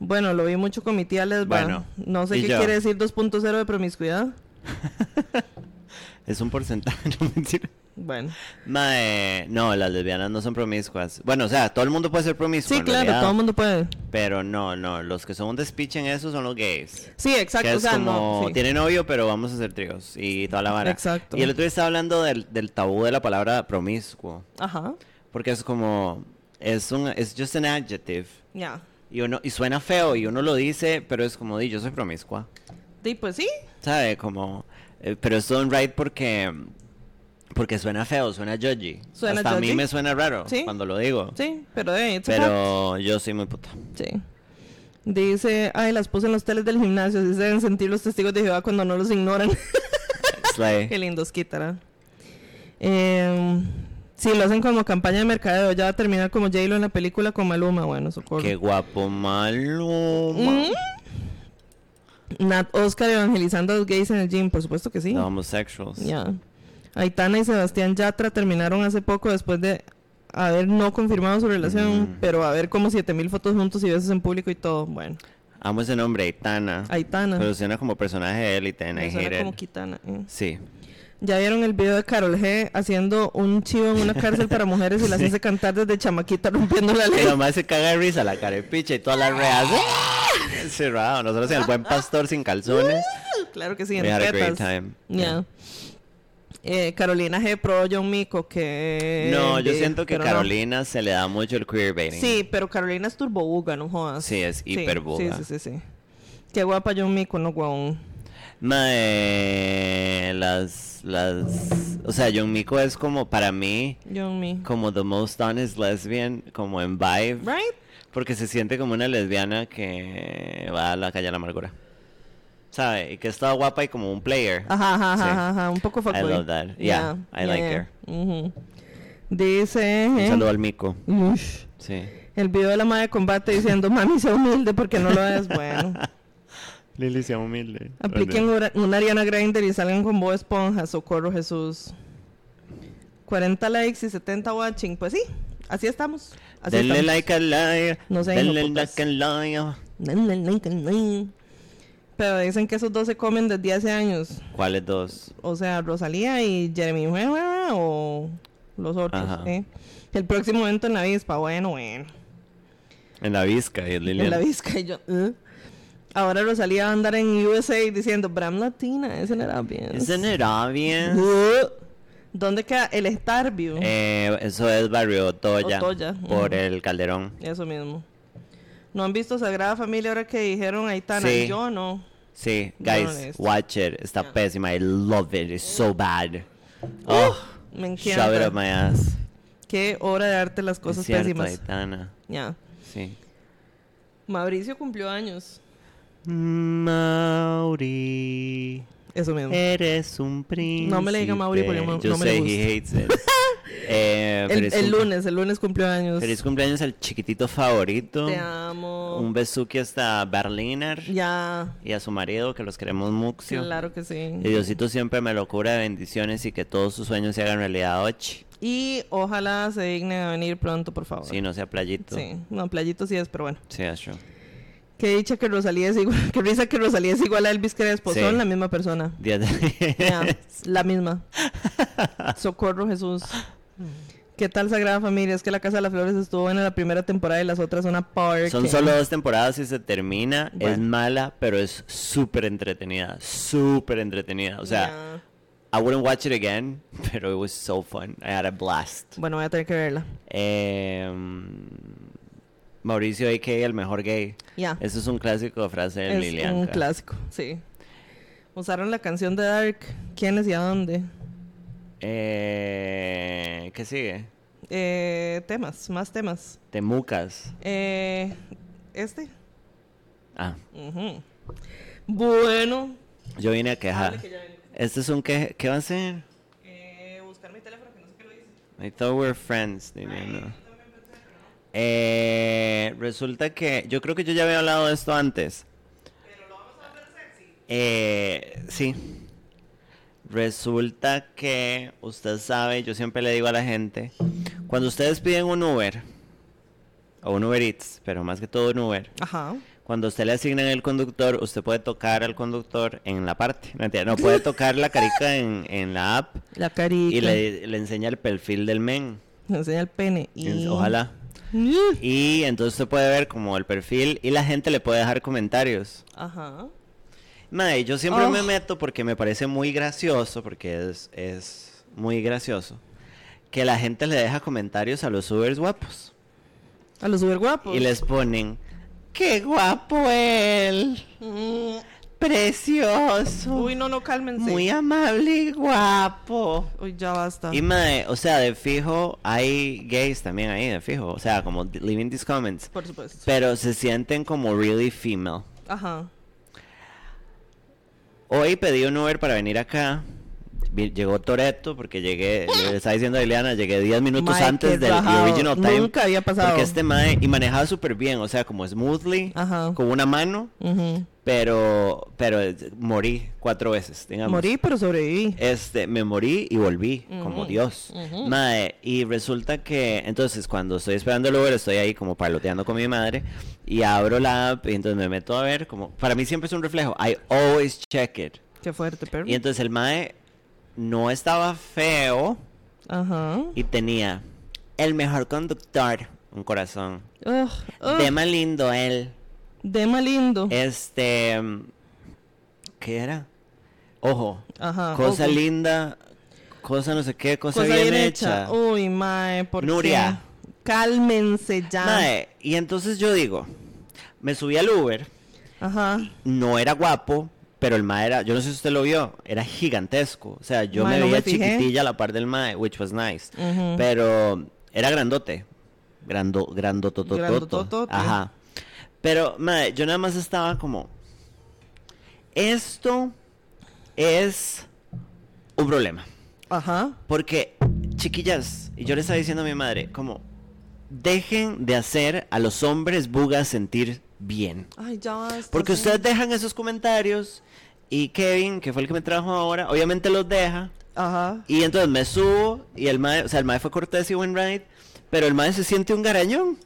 Bueno, lo vi mucho con mi tía Lesba. Bueno, no sé qué yo. quiere decir 2.0 de promiscuidad. Es un porcentaje, no mentira. Bueno. Mae, no, las lesbianas no son promiscuas. Bueno, o sea, todo el mundo puede ser promiscuo. Sí, claro, realidad, todo el mundo puede. Pero no, no, los que son un despiche en eso son los gays. Sí, exacto. que o sea, como, no. sí. tiene novio, pero vamos a hacer tríos y toda la vara. Exacto. Y el otro día estaba hablando del, del tabú de la palabra promiscuo. Ajá. Porque es como, es un, es just an adjective. Ya. Y uno, y suena feo y uno lo dice, pero es como, di, yo soy promiscua. Sí, pues sí. ¿Sabe? Como, eh, pero es un right porque, porque suena feo, suena judgy. Suena Hasta a mí judgy. me suena raro Sí. cuando lo digo. Sí, pero eh, fact. Pero yo soy muy puta. Sí. Dice, ay, las puse en los teles del gimnasio. Así se deben sentir los testigos de Jehová cuando no los ignoran. Qué lindos quítara. Eh, sí, lo hacen como campaña de mercadeo. Ya va a terminar como J-Lo en la película con Maluma. Bueno, socorro. Qué guapo Maluma. Nat Oscar evangelizando a los gays en el gym. Por supuesto que sí. The homosexuals. Ya. Aitana y Sebastián Yatra terminaron hace poco después de haber no confirmado su relación, Mm. pero haber como 7000 fotos juntos y besos en público y todo. Bueno, Amo ese nombre, Aitana. Aitana. Pero suena como personaje de élite en suena como It. Kitana. eh. Sí. Ya vieron el video de Carol G haciendo un chivo en una cárcel para mujeres y las Sí. hace cantar desde chamaquita rompiendo la ley. nomás se caga de risa la carepicha y todas las reas. Cerrado. Nosotros en el buen pastor sin calzones. Claro que sí, en We had a great time. Ya. Eh, Carolina G. Pro John Mico, que... No, yo siento que pero no. Carolina se le da mucho el queerbaiting. Sí, pero Carolina es turbobuga, no jodas. Sí, es hiperbuga. Sí, sí, sí, sí. Qué guapa John Mico, no guau. Mae, las, las, o sea, John Miko es como para mí John Mi. como the most honest lesbian, como en vibe, Right? porque se siente como una lesbiana que va a la calle a la amargura, sabe, y que es toda guapa y como un player. Ajá, ajá, Sí. ajá, ajá, un poco fuckboy. love that. Yeah, I like her. Ujú. Dice... Un eh, saludo al Mico, ush, sí. el video de la madre de combate diciendo, mami, sea humilde porque no lo es bueno. Lili sea humilde. Apliquen una, una Ariana Grindr y salgan con Bob Esponja, socorro Jesús. 40 likes y 70 watching, pues sí, así estamos. Así Denle estamos. like al like, No sean denle like al like. Denle like al like. Pero dicen que esos dos se comen desde hace años. ¿Cuáles dos? O sea, Rosalía y Jeremy o los otros. Ajá. ¿eh? El próximo evento en la Vispa, bueno, bueno. En la Vizca y Lilian. En la Visca y yo. ¿eh? Ahora Rosalía va a andar en USA diciendo Bram Latina, ese no era bien. ¿Es en Arabia? Uh, ¿Dónde queda el Starview? Eh, eso es Barrio Otoya. Otoya, Por el Calderón. Eso mismo. ¿No han visto Sagrada Familia ahora que dijeron Aitana? Sí. Yo no. Sí, no guys, watch it. Está Yeah. pésima. I love it. It's so bad. Oh, Me shove it encanta. up my ass. Qué obra de arte las cosas es cierto, pésimas. Aitana. Ya. Sí. Mauricio cumplió años. Mauri, Eso mismo. eres un príncipe. No me le diga Mauri porque no- Yo no me sé, le he hates it. Eh, el, el lunes, el lunes cumplió años. Feliz cumpleaños al chiquitito favorito. Te amo. Un besuque hasta Berliner Ya. y a su marido, que los queremos mucho. Claro que sí. Y Diosito siempre me lo cura de bendiciones y que todos sus sueños se hagan realidad hoy. Y ojalá se dignen a venir pronto, por favor. Sí, no sea playito. Sí. No, playito sí es, pero bueno. Sí, that's Qué dicha que Rosalía es igual. Qué risa que Rosalía es igual a Elvis Crespo. Sí. Son la misma persona. Ya, la misma. Socorro Jesús. ¿Qué tal Sagrada Familia? Es que la Casa de las Flores estuvo buena la primera temporada y las otras una power. Son que- solo dos temporadas y se termina. Es mala, pero es súper entretenida. Súper entretenida. O sea. I wouldn't watch it again, pero it was so fun. I had a blast. Bueno, voy a tener que verla. Eh, Mauricio A.K. el mejor gay. Ya. Eso es un clásico de frase de Es Lilian. un clásico, sí. Usaron la canción de Dark. ¿Quiénes y a dónde? Eh, ¿Qué sigue? Eh, temas, más temas. Temucas. Eh, este. Ah, Ujú. Bueno. yo vine a quejar. Que. Este es un que... ¿Qué va a ser? Eh, buscar mi teléfono que no sé qué lo hice. I thought we were friends. Liliana. Eh, resulta que yo creo que yo ya había hablado de esto antes. Eh, sí. Resulta que usted sabe, yo siempre le digo a la gente, cuando ustedes piden un Uber o un Uber Eats, pero más que todo un Uber, Ajá. cuando usted le asignan el conductor, usted puede tocar al conductor en la parte. No, puede tocar la carica en, en la app La carita. y le, le enseña el perfil del men. Le enseña el pene. Y... Ojalá. Y entonces usted puede ver como el perfil y la gente le puede dejar comentarios. Ajá. Mae, yo siempre Oh. me meto porque me parece muy gracioso, porque es, es muy gracioso, que la gente le deja comentarios a los Ubers guapos. A los super guapos. Y les ponen, ¡qué guapo él! Mm. ¡Precioso! Uy, no, no, cálmense. Muy amable y guapo. Uy, ya basta. Y mae, o sea, de fijo, hay gays también ahí, de fijo. O sea, como leaving these comments. Por supuesto. Pero se sienten como really female. Ajá. Hoy pedí un Uber para venir acá. Llegó Toreto porque llegué, le estaba diciendo a Eliana, llegué 10 minutos Mae, antes del original time. Nunca había pasado. Porque este mae, y manejaba súper bien, o sea, como smoothly, Ajá. con una mano, Ujú. Pero, pero eh, morí cuatro veces, digamos. Morí, pero sobreviví. Este, me morí y volví, como Dios. ujú. Mae, y resulta que, entonces, cuando estoy esperando el Uber, estoy ahí como parloteando con mi madre, y abro la app, y entonces me meto a ver, como, para mí siempre es un reflejo, I always check it. Qué fuerte, pero. Y entonces el Mae no estaba feo, Ajá. y tenía el mejor conductor, un corazón. Ugh. Dema lindo él. Dema lindo. Este, ¿qué era? Ojo, Ajá. cosa ojo. linda, cosa no sé qué, cosa, Cosa bien, hecha. Uy, mae, ¿por Nuria. qué? Cálmense ya. Mae, y entonces yo digo, me subí al Uber, Ajá. no era guapo, pero el Mae era, yo no sé si usted lo vio, era gigantesco. O sea, yo Mae, me no veía me chiquitilla a la par del Mae, which was nice. Pero era grandote. Grando, grandototototo. Grandototote. Ajá. Pero, Mae, yo nada más estaba como, esto es un problema. Ajá. Porque, chiquillas, y yo le estaba diciendo a mi madre, como, dejen de hacer a los hombres bugas sentir bien. Ay, ya. Porque ustedes dejan esos comentarios y Kevin, que fue el que me trajo ahora, obviamente los deja. Ajá. Y entonces me subo y el mae, o sea, el mae fue cortés y buen ride, pero el mae se siente un garañón.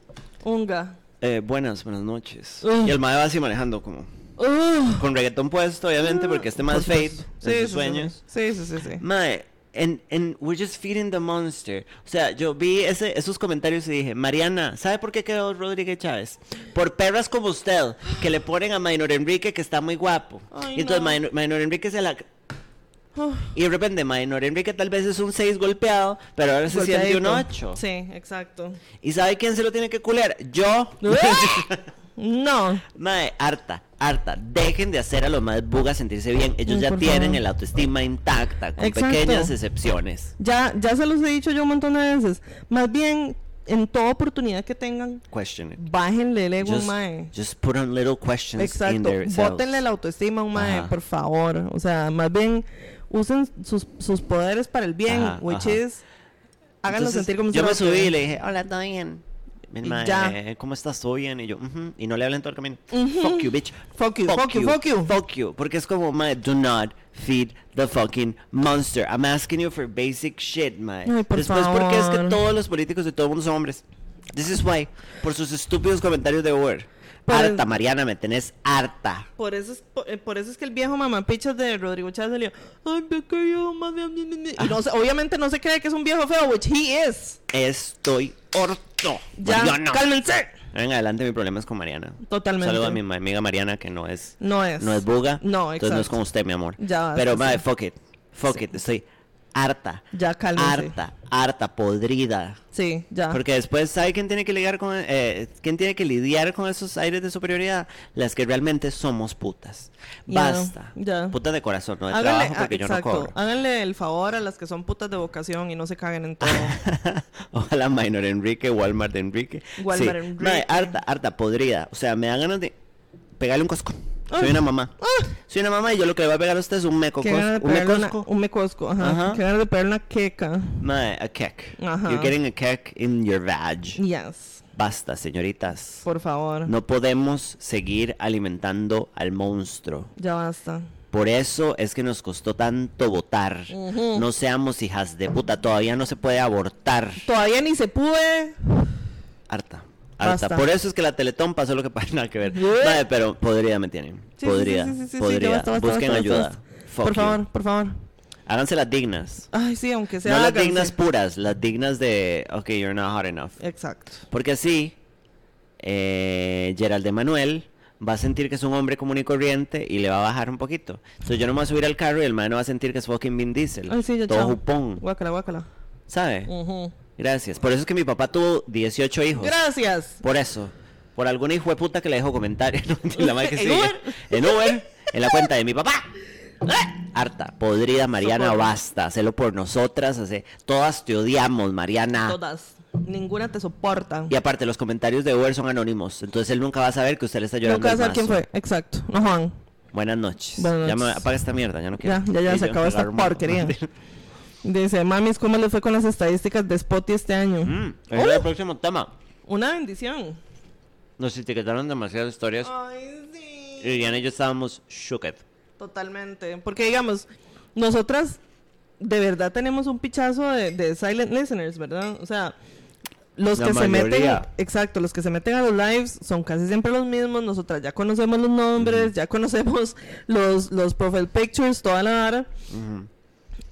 Unga. Eh, buenas, buenas noches. Y el mae va así manejando como, con reggaetón puesto, obviamente, porque este mae es Por fade supuesto. en Sí, sus sí, sueños. Sí, sí, sí, sí. Mae, and, and we're just feeding the monster. O sea, yo vi ese, esos comentarios y dije, Mariana, ¿sabe por qué quedó Rodríguez Chávez? Por perras como usted, que le ponen a Minor Enrique que está muy guapo. Ay, y entonces no. Minor, Minor Enrique se la... Y de repente Minor Enrique tal vez es un 6 golpeado, pero ahora se siente un Golpeadito. 8. Sí, exacto. ¿Y sabe quién se lo tiene que culear? Yo. No. Mae, harta, harta. Dejen de hacer a los más bugas sentirse bien. Ellos Ay, ya tienen favor. el autoestima intacta, con Exacto. pequeñas excepciones. Ya, ya se los he dicho yo un montón de veces. Más bien, en toda oportunidad que tengan, Question it. bájenle el ego Just, mae. just put on little questions in Exacto. their selves. Bótenle la autoestima a un mae, por favor. O sea, más bien, usen sus, sus poderes para el bien, Ajá, which ajá. is, háganlo Entonces, sentir como Yo me subí y le dije, hola, ¿todo bien? Y ya. eh, ¿Cómo estás? ¿Todo bien? Y yo, "Ujú", y no le hablen todo el camino. Ujú. Fuck you, bitch. Fuck you, fuck you, fuck you. Fuck you. Porque es como, mae, do not feed the fucking monster. I'm asking you for basic shit, mae. Ay, por Después, porque es que favor. todos los políticos de todo el mundo son hombres. This is why. Por sus estúpidos comentarios de Uber. Harta, Mariana, me tenés harta. Por eso, es, por, eh, por eso es que el viejo mamapichas de Rodrigo Chávez salió. Ay, de- de". Y no se- obviamente no se cree que es un viejo feo, which he is. Estoy orto. Ya, Mariana. cálmense. En adelante mi problema es con Mariana. Totalmente. Saludo a mi amiga Mariana que no es No es. no es buga. No, Entonces no es exacto. con usted, mi amor. Ya, Pero madre, fuck it. Fuck it. Estoy harta. Ya, cálmense. Harta, harta, podrida. Sí, ya. Porque después, ¿sabe quién tiene que lidiar con eh, quién tiene que lidiar con esos aires de superioridad? Las que realmente somos putas. Basta. ya. Putas de corazón, no de Háganle, trabajo porque ah, yo no cobro. Háganle el favor a las que son putas de vocación y no se caguen en todo. Ojalá Minor Enrique, Walmart Enrique. Walmart sí. Enrique. Mae, harta, harta, podrida. O sea, me dan ganas de pegarle un cosco. Soy Ah. una mamá. Soy una mamá y yo lo que le voy a pegar a usted es un meco. Qué ganas de Un pegarle una- mecosco. un mecosco, ajá. Ajá. Qué ganas de pegarle una queca. Mae, a kek. Ajá. You're getting a kek in your vag. Yes. Basta, señoritas. Por favor. No podemos seguir alimentando al monstruo. Ya basta. Por eso es que nos costó tanto votar. No seamos hijas de puta. Todavía no se puede abortar. Todavía ni se pude. Harta. Basta. Por eso es que la Teletón pasó lo que pasa, nada que ver. Mae, pero podría me tienen. Sí, podría, sí, sí, podría. ya basta, basta, Busquen ayuda. Fuck por you. favor, por favor. Háganse las dignas. Ay, sí, aunque sea. no las dignas puras, las dignas de, ok, you're not hot enough. Exacto. Porque así, eh, Gerald de Manuel va a sentir que es un hombre común y corriente y le va a bajar un poquito. Entonces yo no me voy a subir al carro y el man no va a sentir que es fucking Vin Diesel. Ay, sí, ya, todo chao. jupón, Guácala, guácala. ¿sabe? Ujú. Gracias. Por eso es que mi papá tuvo 18 hijos. Gracias. Por eso. Por alguna hijo de puta que le dejó comentarios. La madre que ¿En sigue. Uber? En Uber. En la cuenta de mi papá. Harta. Podrida, Mariana, Socorro. basta. Hacelo por nosotras. hace- Todas te odiamos, Mariana. Todas. Ninguna te soporta. Y aparte, los comentarios de Uber son anónimos. Entonces él nunca va a saber que usted le está llorando. Nunca vas a saber quién fue. Exacto. No, Juan. Buenas noches. Buenas Ya me noches. apaga esta mierda, ya no quiero. Ya, ya, ya, se acabó esta porquería. Dice, mamis, ¿cómo les fue con las estadísticas de Spotify este año? Mm, ese es el próximo tema. Una bendición. Nos etiquetaron demasiadas historias. Ay, sí. Y Diana y yo estábamos shooked. Totalmente. Porque, digamos, nosotras de verdad tenemos un pichazo de, de silent listeners, ¿verdad? O sea, los La que se meten, exacto, los que se meten a los lives son casi siempre los mismos. Nosotras ya conocemos los nombres, ya conocemos los, los profile pictures, toda la vara.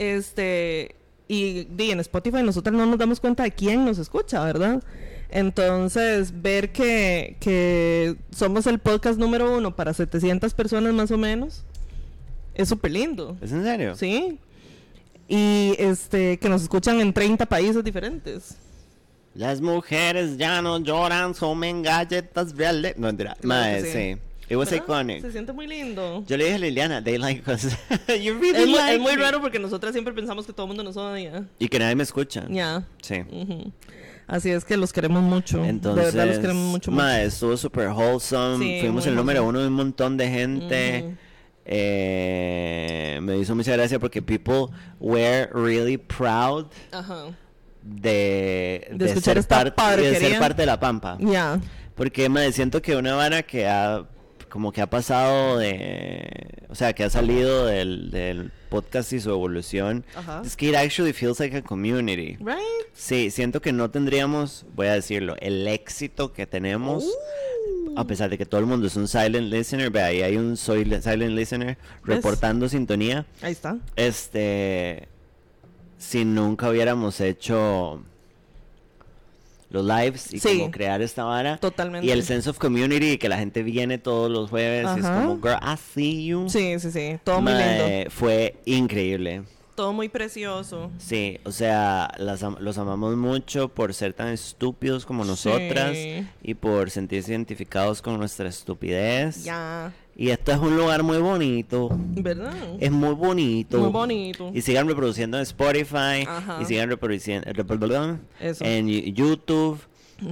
Este, y, di, en Spotify nosotros no nos damos cuenta de quién nos escucha, ¿verdad? Entonces, ver que, que somos el podcast número uno para 700 personas más o menos, es súper lindo, ¿Es en serio? ¿sí? Y este, que nos escuchan en 30 países diferentes. Las mujeres ya no lloran, comen galletas reales. No, mentira. Claro Mae, que sí. sí. It was ¿Verdad? iconic. Se siente muy lindo. Yo le dije a Liliana, they like us. you really Es muy, like es muy raro porque nosotras siempre pensamos que todo el mundo nos odia. Y que nadie me escucha. Ya. Sí. Ujú. Así es que los queremos mucho. Entonces, de verdad los queremos mucho. mucho. mae, estuvo super wholesome. Sí, Fuimos el número uno de un montón de gente. Ujú. Eh, me hizo mucha gracia porque people were really proud Ajá. de, De escuchar ser, esta parte, de ser parte de la pampa. Ya. Porque me siento que una vara que ha como que ha pasado de o sea que ha salido del, del podcast y su evolución Ajá. es que it actually feels like a community Right? sí siento que no tendríamos voy a decirlo el éxito que tenemos a pesar de que todo el mundo es un silent listener ve ahí hay un soy le- silent listener reportando sintonía Ahí está. este si nunca hubiéramos hecho los lives y Sí. como crear esta vara Totalmente. y el sense of community que la gente viene todos los jueves y es como girl I see you Sí, sí, sí. Todo muy lindo. fue increíble Todo muy precioso. sí o sea las los amamos mucho por ser tan estúpidos como nosotras Sí. y por sentirse identificados con nuestra estupidez Ya. Y esto es un lugar muy bonito ¿Verdad? es muy bonito Muy bonito. y sigan reproduciendo en Spotify Ajá. y sigan reproduciendo Eso. en YouTube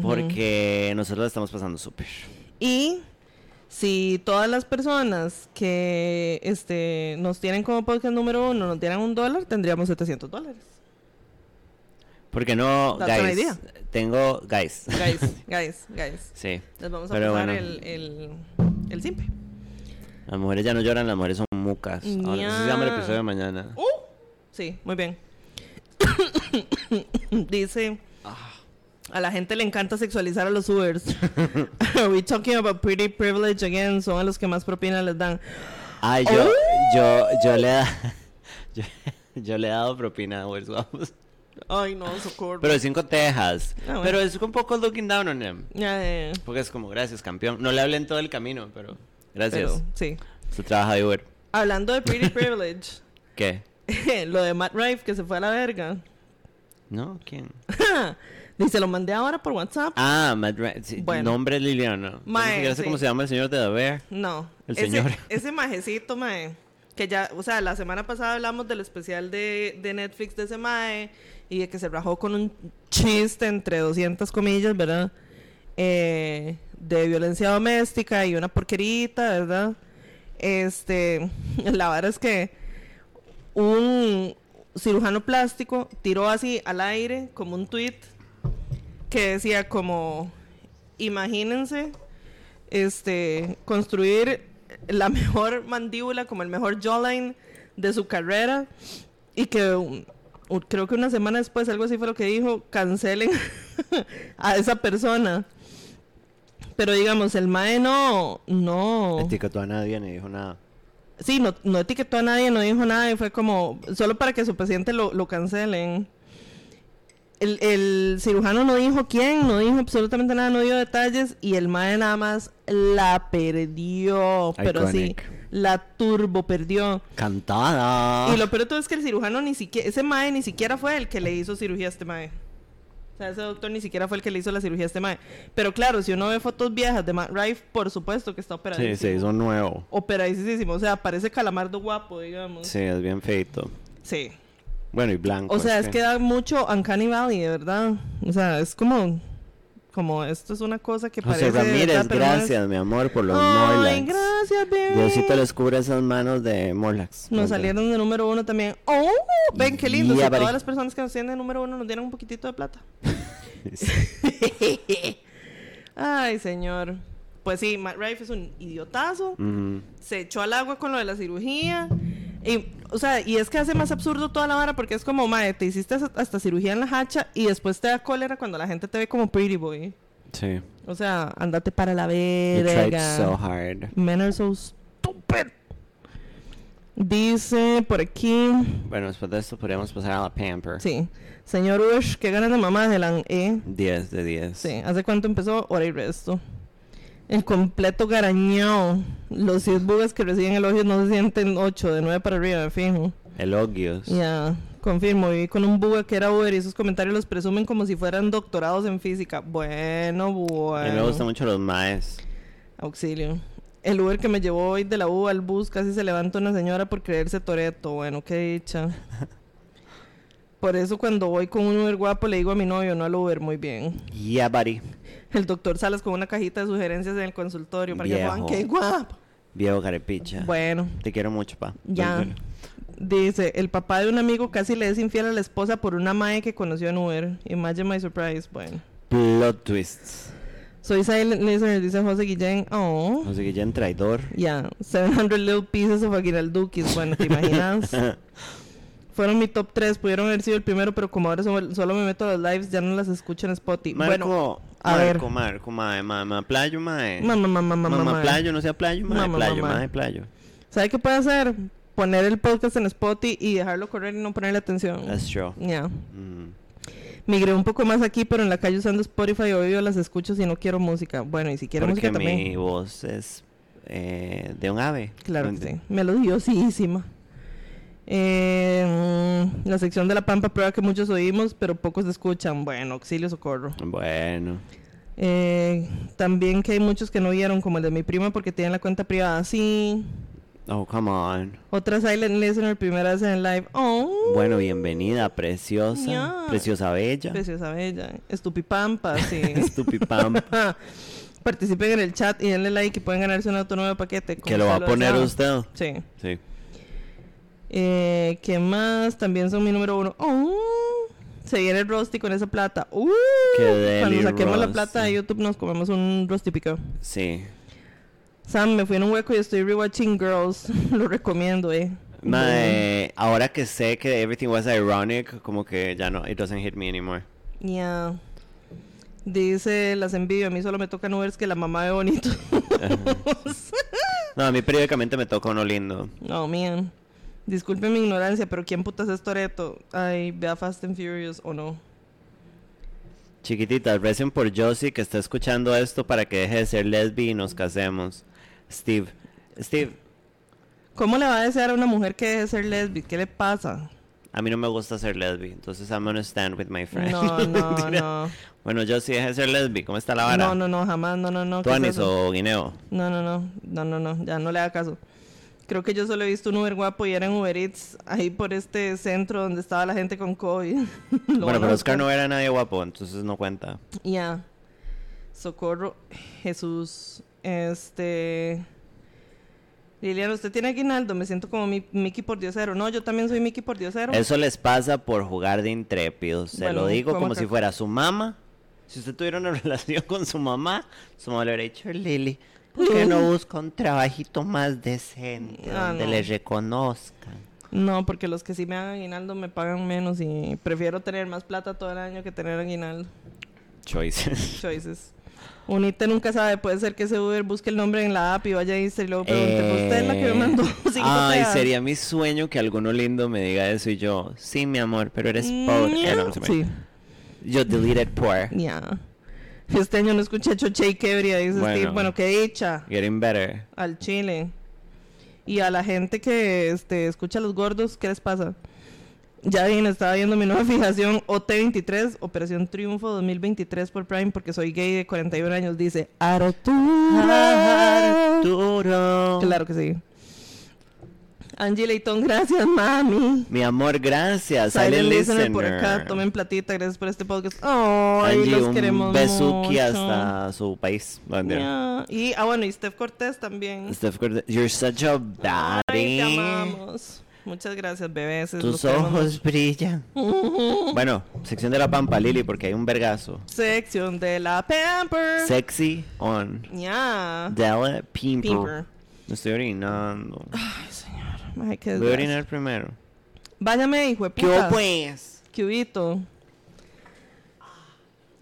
porque nosotros la estamos pasando súper. Y si todas las personas que este nos tienen como podcast número uno nos dieran un dólar, tendríamos 700 dólares. Porque no, That's guys, idea. tengo guys. Guys, guys, guys. sí. Les vamos a Pero pasar bueno. el, el, el simple. Las mujeres ya no lloran, las mujeres son mucas. Ahora, se llama el episodio de mañana. Uh, sí, muy bien. Dice, a la gente le encanta sexualizar a los Ubers. Are we talking about pretty privilege again? Son a los que más propina les dan. Ay, yo, Oh. yo, yo le da, yo, yo le he dado propina a Ubers, vamos. Ay, no, socorro. Pero cinco tejas. Ah, bueno. Pero es un poco looking down on them. Ya, ya, ya. Porque es como, gracias, campeón. No le hablé en todo el camino, pero gracias. Pero, sí. Se trabaja de Uber. Hablando de pretty privilege, ¿Qué? lo de Matt Rife que se fue a la verga. ¿No? ¿Quién? Dice, lo mandé ahora por WhatsApp. Ah, Matt Ra- sí, Bueno. Nombre Liliana. Mae, siquiera sé sí. cómo se llama el señor de Bear. No. El ese, señor. Ese majecito, mae. Que ya, o sea, la semana pasada hablamos del especial de, de Netflix de ese mae y de que se rajó con un chiste entre 200 comillas, ¿verdad? Eh, de violencia doméstica y una porquerita, ¿verdad? Este, la verdad es que un cirujano plástico tiró así al aire como un tweet que decía como imagínense este construir la mejor mandíbula como el mejor jawline de su carrera y que creo que una semana después algo así fue lo que dijo cancelen a esa persona Pero digamos, el mae no, no. Etiquetó a nadie ni dijo nada. Sí, no, no etiquetó a nadie, no dijo nada y fue como, solo para que su paciente lo, lo cancelen. El, el cirujano no dijo quién, no dijo absolutamente nada, no dio detalles y el mae nada más la perdió, pero sí, la turbo perdió. Cantada. Y lo peor de todo es que el cirujano ni siquiera, ese mae ni siquiera fue el que le hizo cirugía a este mae. O sea, ese doctor ni siquiera fue el que le hizo la cirugía a este mae. Pero claro, si uno ve fotos viejas de Matt Rife, por supuesto que está Sí, operadísimo. se hizo nuevo. Operadísimo. O sea, parece calamardo guapo, digamos. Sí, es bien feito. Sí. Bueno, y blanco. O sea, es que da mucho Uncanny Valley, de verdad. O sea, es como... Como esto es una cosa que José parece... Ramírez, verdad, no es. gracias, mi amor, por los Ay, Morlax. gracias, baby. Diosito les cubre esas manos de Morlax. Nos salieron de número uno también. ¡Oh! Ven, qué lindo. Ya, si todas las personas que nos tienen de número uno nos dieran un poquitito de plata. Ay, señor. Pues sí, Matt Rife es un idiotazo. Se echó al agua con lo de la cirugía. Y, o sea, y es que hace más absurdo toda la vara porque es como, mae, te hiciste hasta- cirugía en la hacha y después te da cólera cuando la gente te ve como pretty boy. Sí. O sea, andate para la verga. so hard. Men are so stupid. Dice por aquí. Bueno, después de esto podríamos pasar a la Pamper. Sí. Señor Ush, qué ganas de mamá de la E. 10 de 10. Sí. ¿Hace cuánto empezó? Hora y resto. El completo garañón. Los 10 bugas que reciben elogios no se sienten 8, de 9 para arriba, me fijo. Elogios. Ya, confirmo. Viví con un buga que era Uber y esos comentarios los presumen como si fueran doctorados en física. Bueno, A mí me bueno. gustan mucho los maes. Auxilio. El Uber que me llevó hoy de la U al bus casi se levanta una señora por creerse Toreto. Bueno, qué dicha. Por eso cuando voy con un Uber guapo le digo a mi novio, no al Uber, muy bien. Yeah, buddy. El doctor Salas con una cajita de sugerencias en el consultorio para que qué guapo. Viejo carepicha. Bueno, Te quiero mucho, pa. ya. Bueno. Dice, el papá de un amigo casi le es infiel a la esposa por una mae que conoció en Uber. Imagine my surprise. Bueno. Plot twists. Soy silent listener, dice José Guillén. Oh. José Guillén, traidor. Ya, 700 little pieces of aguinaldukis. Bueno, ¿te imaginas? Fueron mi top 3, pudieron haber sido el primero, pero como ahora solo, solo me meto a los lives, ya no las escucho en Spotify. Marco, bueno, a Marco, ver. Marco, mae, mamá, playo, mae. Mamá, mamá, mamá, Mamá, playo, no sea playo, mae, Mamá, playo, mae, playo. ¿Sabe qué puede hacer? Poner el podcast en Spotify y dejarlo correr y no ponerle atención. That's true. Ya. Mm. Migré un poco más aquí, pero en la calle usando Spotify obvio las escucho si no quiero música. Bueno, y si quiero Porque música mi también. voz es eh, de un ave. Claro que sí. Melodiosísima. Eh, la sección de la pampa prueba que muchos oímos, pero pocos escuchan. Bueno, auxilio, socorro. Bueno. Eh, también que hay muchos que no vieron, como el de mi prima, porque tienen la cuenta privada. Sí. Oh, come on. Otra silent listener, primera vez en live. Oh. Bueno, bienvenida, preciosa. Preciosa bella. Preciosa bella. Estupipampa, sí. Estupipam. Participen en el chat y denle like y pueden ganarse un auto nuevo paquete. que lo va a poner usted. Sí. Sí. Eh, ¿Qué más? También son mi número uno. Oh, se viene el Rusty con esa plata. Uh, Qué Cuando saquemos la plata de. YouTube nos comemos un Rusty pico. Sí. Sam, me fui en un hueco y estoy rewatching Girls. Lo recomiendo, eh. Mae, ahora que sé que everything was ironic, como que ya no, it doesn't hit me anymore. Ya. Dice, las envidio. A mí solo me tocan Ubers que la mamá ve bonito. No, a mí periódicamente me toca uno lindo. No, man. Disculpe mi ignorancia, pero ¿quién putas es Toreto? Ay, vea Fast and Furious o no. Chiquititas, recen por Josie que está escuchando esto para que deje de ser lesbi y nos casemos. Steve, Steve, ¿Cómo le va a desear a una mujer que deje de ser lesbi? ¿Qué le pasa? a mí no me gusta ser lesbi, entonces I'm gonna stand with my friend. No, no, no. Bueno, Josie, deje de ser lesbi, ¿cómo está la vara? No, no, no, jamás, no, no, no. ¿qué es ¿Tuanis eso? o guineo? No, no, no, no, no, no, ya no le haga caso. Creo que yo solo he visto un Uber guapo y era en Uber Eats, ahí por este centro donde estaba la gente con COVID. Bueno, pero Oscar no era nadie guapo, entonces no cuenta. Ya. Socorro, Jesús, este... Liliana, ¿usted tiene aguinaldo? Me siento como mi, Mickey por Diosero. No, yo también soy Mickey por Diosero. Eso les pasa por jugar de intrépidos. Se Bueno, lo digo ¿cómo como si fuera su mamá. Si usted tuviera una relación con su mamá, su mamá le hubiera dicho, Lili, ¿por qué no busca un trabajito más decente Ah, donde no. le reconozcan? No, porque los que sí me dan aguinaldo me pagan menos y prefiero tener más plata todo el año que tener aguinaldo. Choices. Choices. Unite nunca sabe, puede ser que ese Uber busque el nombre en la app y vaya a Insta y luego pregunte, "¿Fue usted la que me Eh, mandó Ay, teas?" sería mi sueño que alguno lindo me diga eso y yo, sí, mi amor, pero eres pobre. Eh, no, no se me- Sí, Yo deleted poor. ya. Este año no escuché Choche y Quebria, dice Bueno. Steve. Bueno, qué dicha Getting better. al chile. Y a la gente que este, escucha a los gordos, ¿qué les pasa? Ya bien, estaba viendo mi nueva fijación OT23, Operación Triunfo 2023 por Prime, porque soy gay de 41 años. Dice Arturo. Arturo. Claro que sí. Angie Leitón, gracias, mami. Mi amor, gracias. Silent Silent listener por acá, tomen platita, gracias por este podcast. Ay, Angie, los un queremos besuki mucho. hasta su país. Ya. Y, ah, bueno, y Steph Cortés también. Steph Curtis, You're such a Ay, te amamos. Muchas gracias, bebés. Tus ojos brillan. bueno, sección de la pampa, Lili, porque hay un vergazo. Sección de la Pamper. Sexy on. Ya. Della. Pimper. Me estoy orinando. Ay, qué Voy a orinar primero. Váyame, hijo de ¿Qué puta. pues? Qué hubito.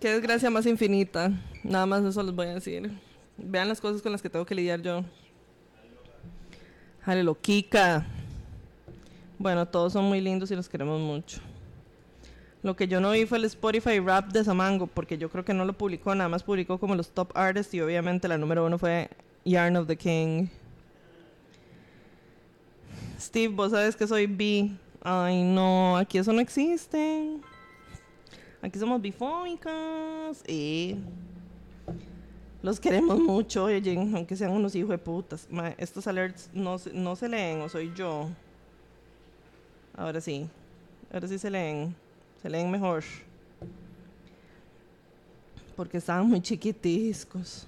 Qué desgracia más infinita. Nada más eso les voy a decir. Vean las cosas con las que tengo que lidiar yo. Jale, loquica. Bueno, todos son muy lindos y los queremos mucho. Lo que yo no vi fue el Spotify rap de Samango, porque yo creo que no lo publicó, nada más publicó como los top artists y obviamente la número uno fue Yarn of the King. Steve, vos sabes que soy B. Ay, no, aquí eso no existe. Aquí somos bifómicas. Y los queremos mucho, oye, aunque sean unos hijos de putas. Estos alerts no, no se leen, o soy yo. Ahora sí. Ahora sí se leen. Se leen mejor. Porque estaban muy chiquitiscos.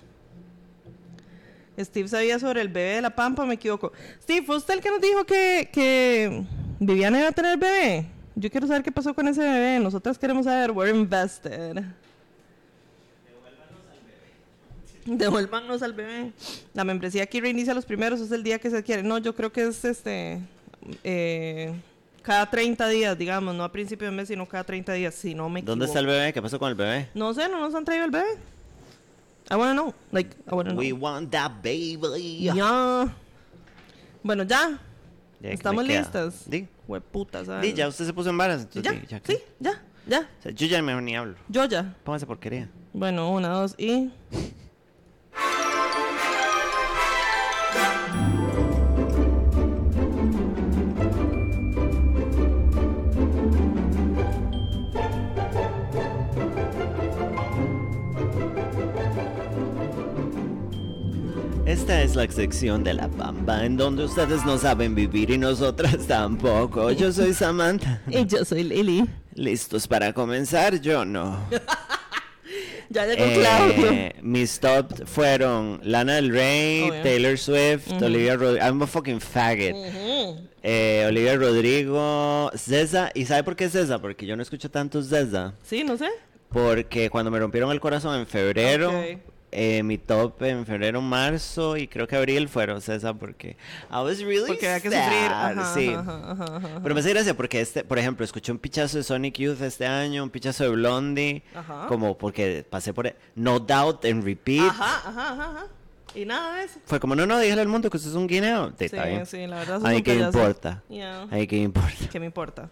Steve sabía sobre el bebé de la pampa, me equivoco. Steve, ¿fue usted el que nos dijo que, que Viviana iba a tener bebé? Yo quiero saber qué pasó con ese bebé. Nosotras queremos saber. We're invested. Devuélvanos al bebé. La membresía aquí reinicia los primeros, es el día que se quiere. No, yo creo que es este. eh, cada 30 días, digamos, no a principio de mes, sino cada 30 días, si no me equivoco. ¿Dónde está el bebé? ¿Qué pasó con el bebé? No sé, no nos han traído el bebé. I wanna know. Like, I wanna know. We want that baby. Ya. Bueno, ya. Ya, ¿qué Estamos listas. Di. Hueputa, ¿sabes? Di, ya usted se puso en varas. entonces Ya, ya sí, ya, ya. O sea, yo ya mejor ni hablo. Yo ya. Póngase porquería. Bueno, una, dos y. la sección de la pampa en donde ustedes no saben vivir y nosotras tampoco. Yo soy Samantha. Y yo soy Lili. ¿Listos para comenzar? Yo no. Ya llegó Eh, Claudio. mis top fueron Lana Del Rey, Obvio. Taylor Swift, Olivia Rodrigo. I'm a fucking faggot. Eh, Olivia Rodrigo, Zeza. ¿Y sabe por qué Zeza? Porque yo no escucho tanto Zeza. Sí, no sé. Porque cuando me rompieron el corazón en febrero. Eh, mi top en febrero, marzo y creo que abril fueron César porque I was really Porque había que sufrir. Ajá, sí. ajá, ajá, Pero me hace gracia porque este, por ejemplo, escuché un pichazo de Sonic Youth este año, un pichazo de Blondie, como porque pasé por No Doubt en repeat. Ajá, ajá, ajá. Y nada de eso. Fue como, no, no, dígale al mundo que usted es un guineo. Sí, Sí, está bien. sí, la verdad. A eso mí es qué importa. Ya. A mí qué importa. ¿Qué me importa?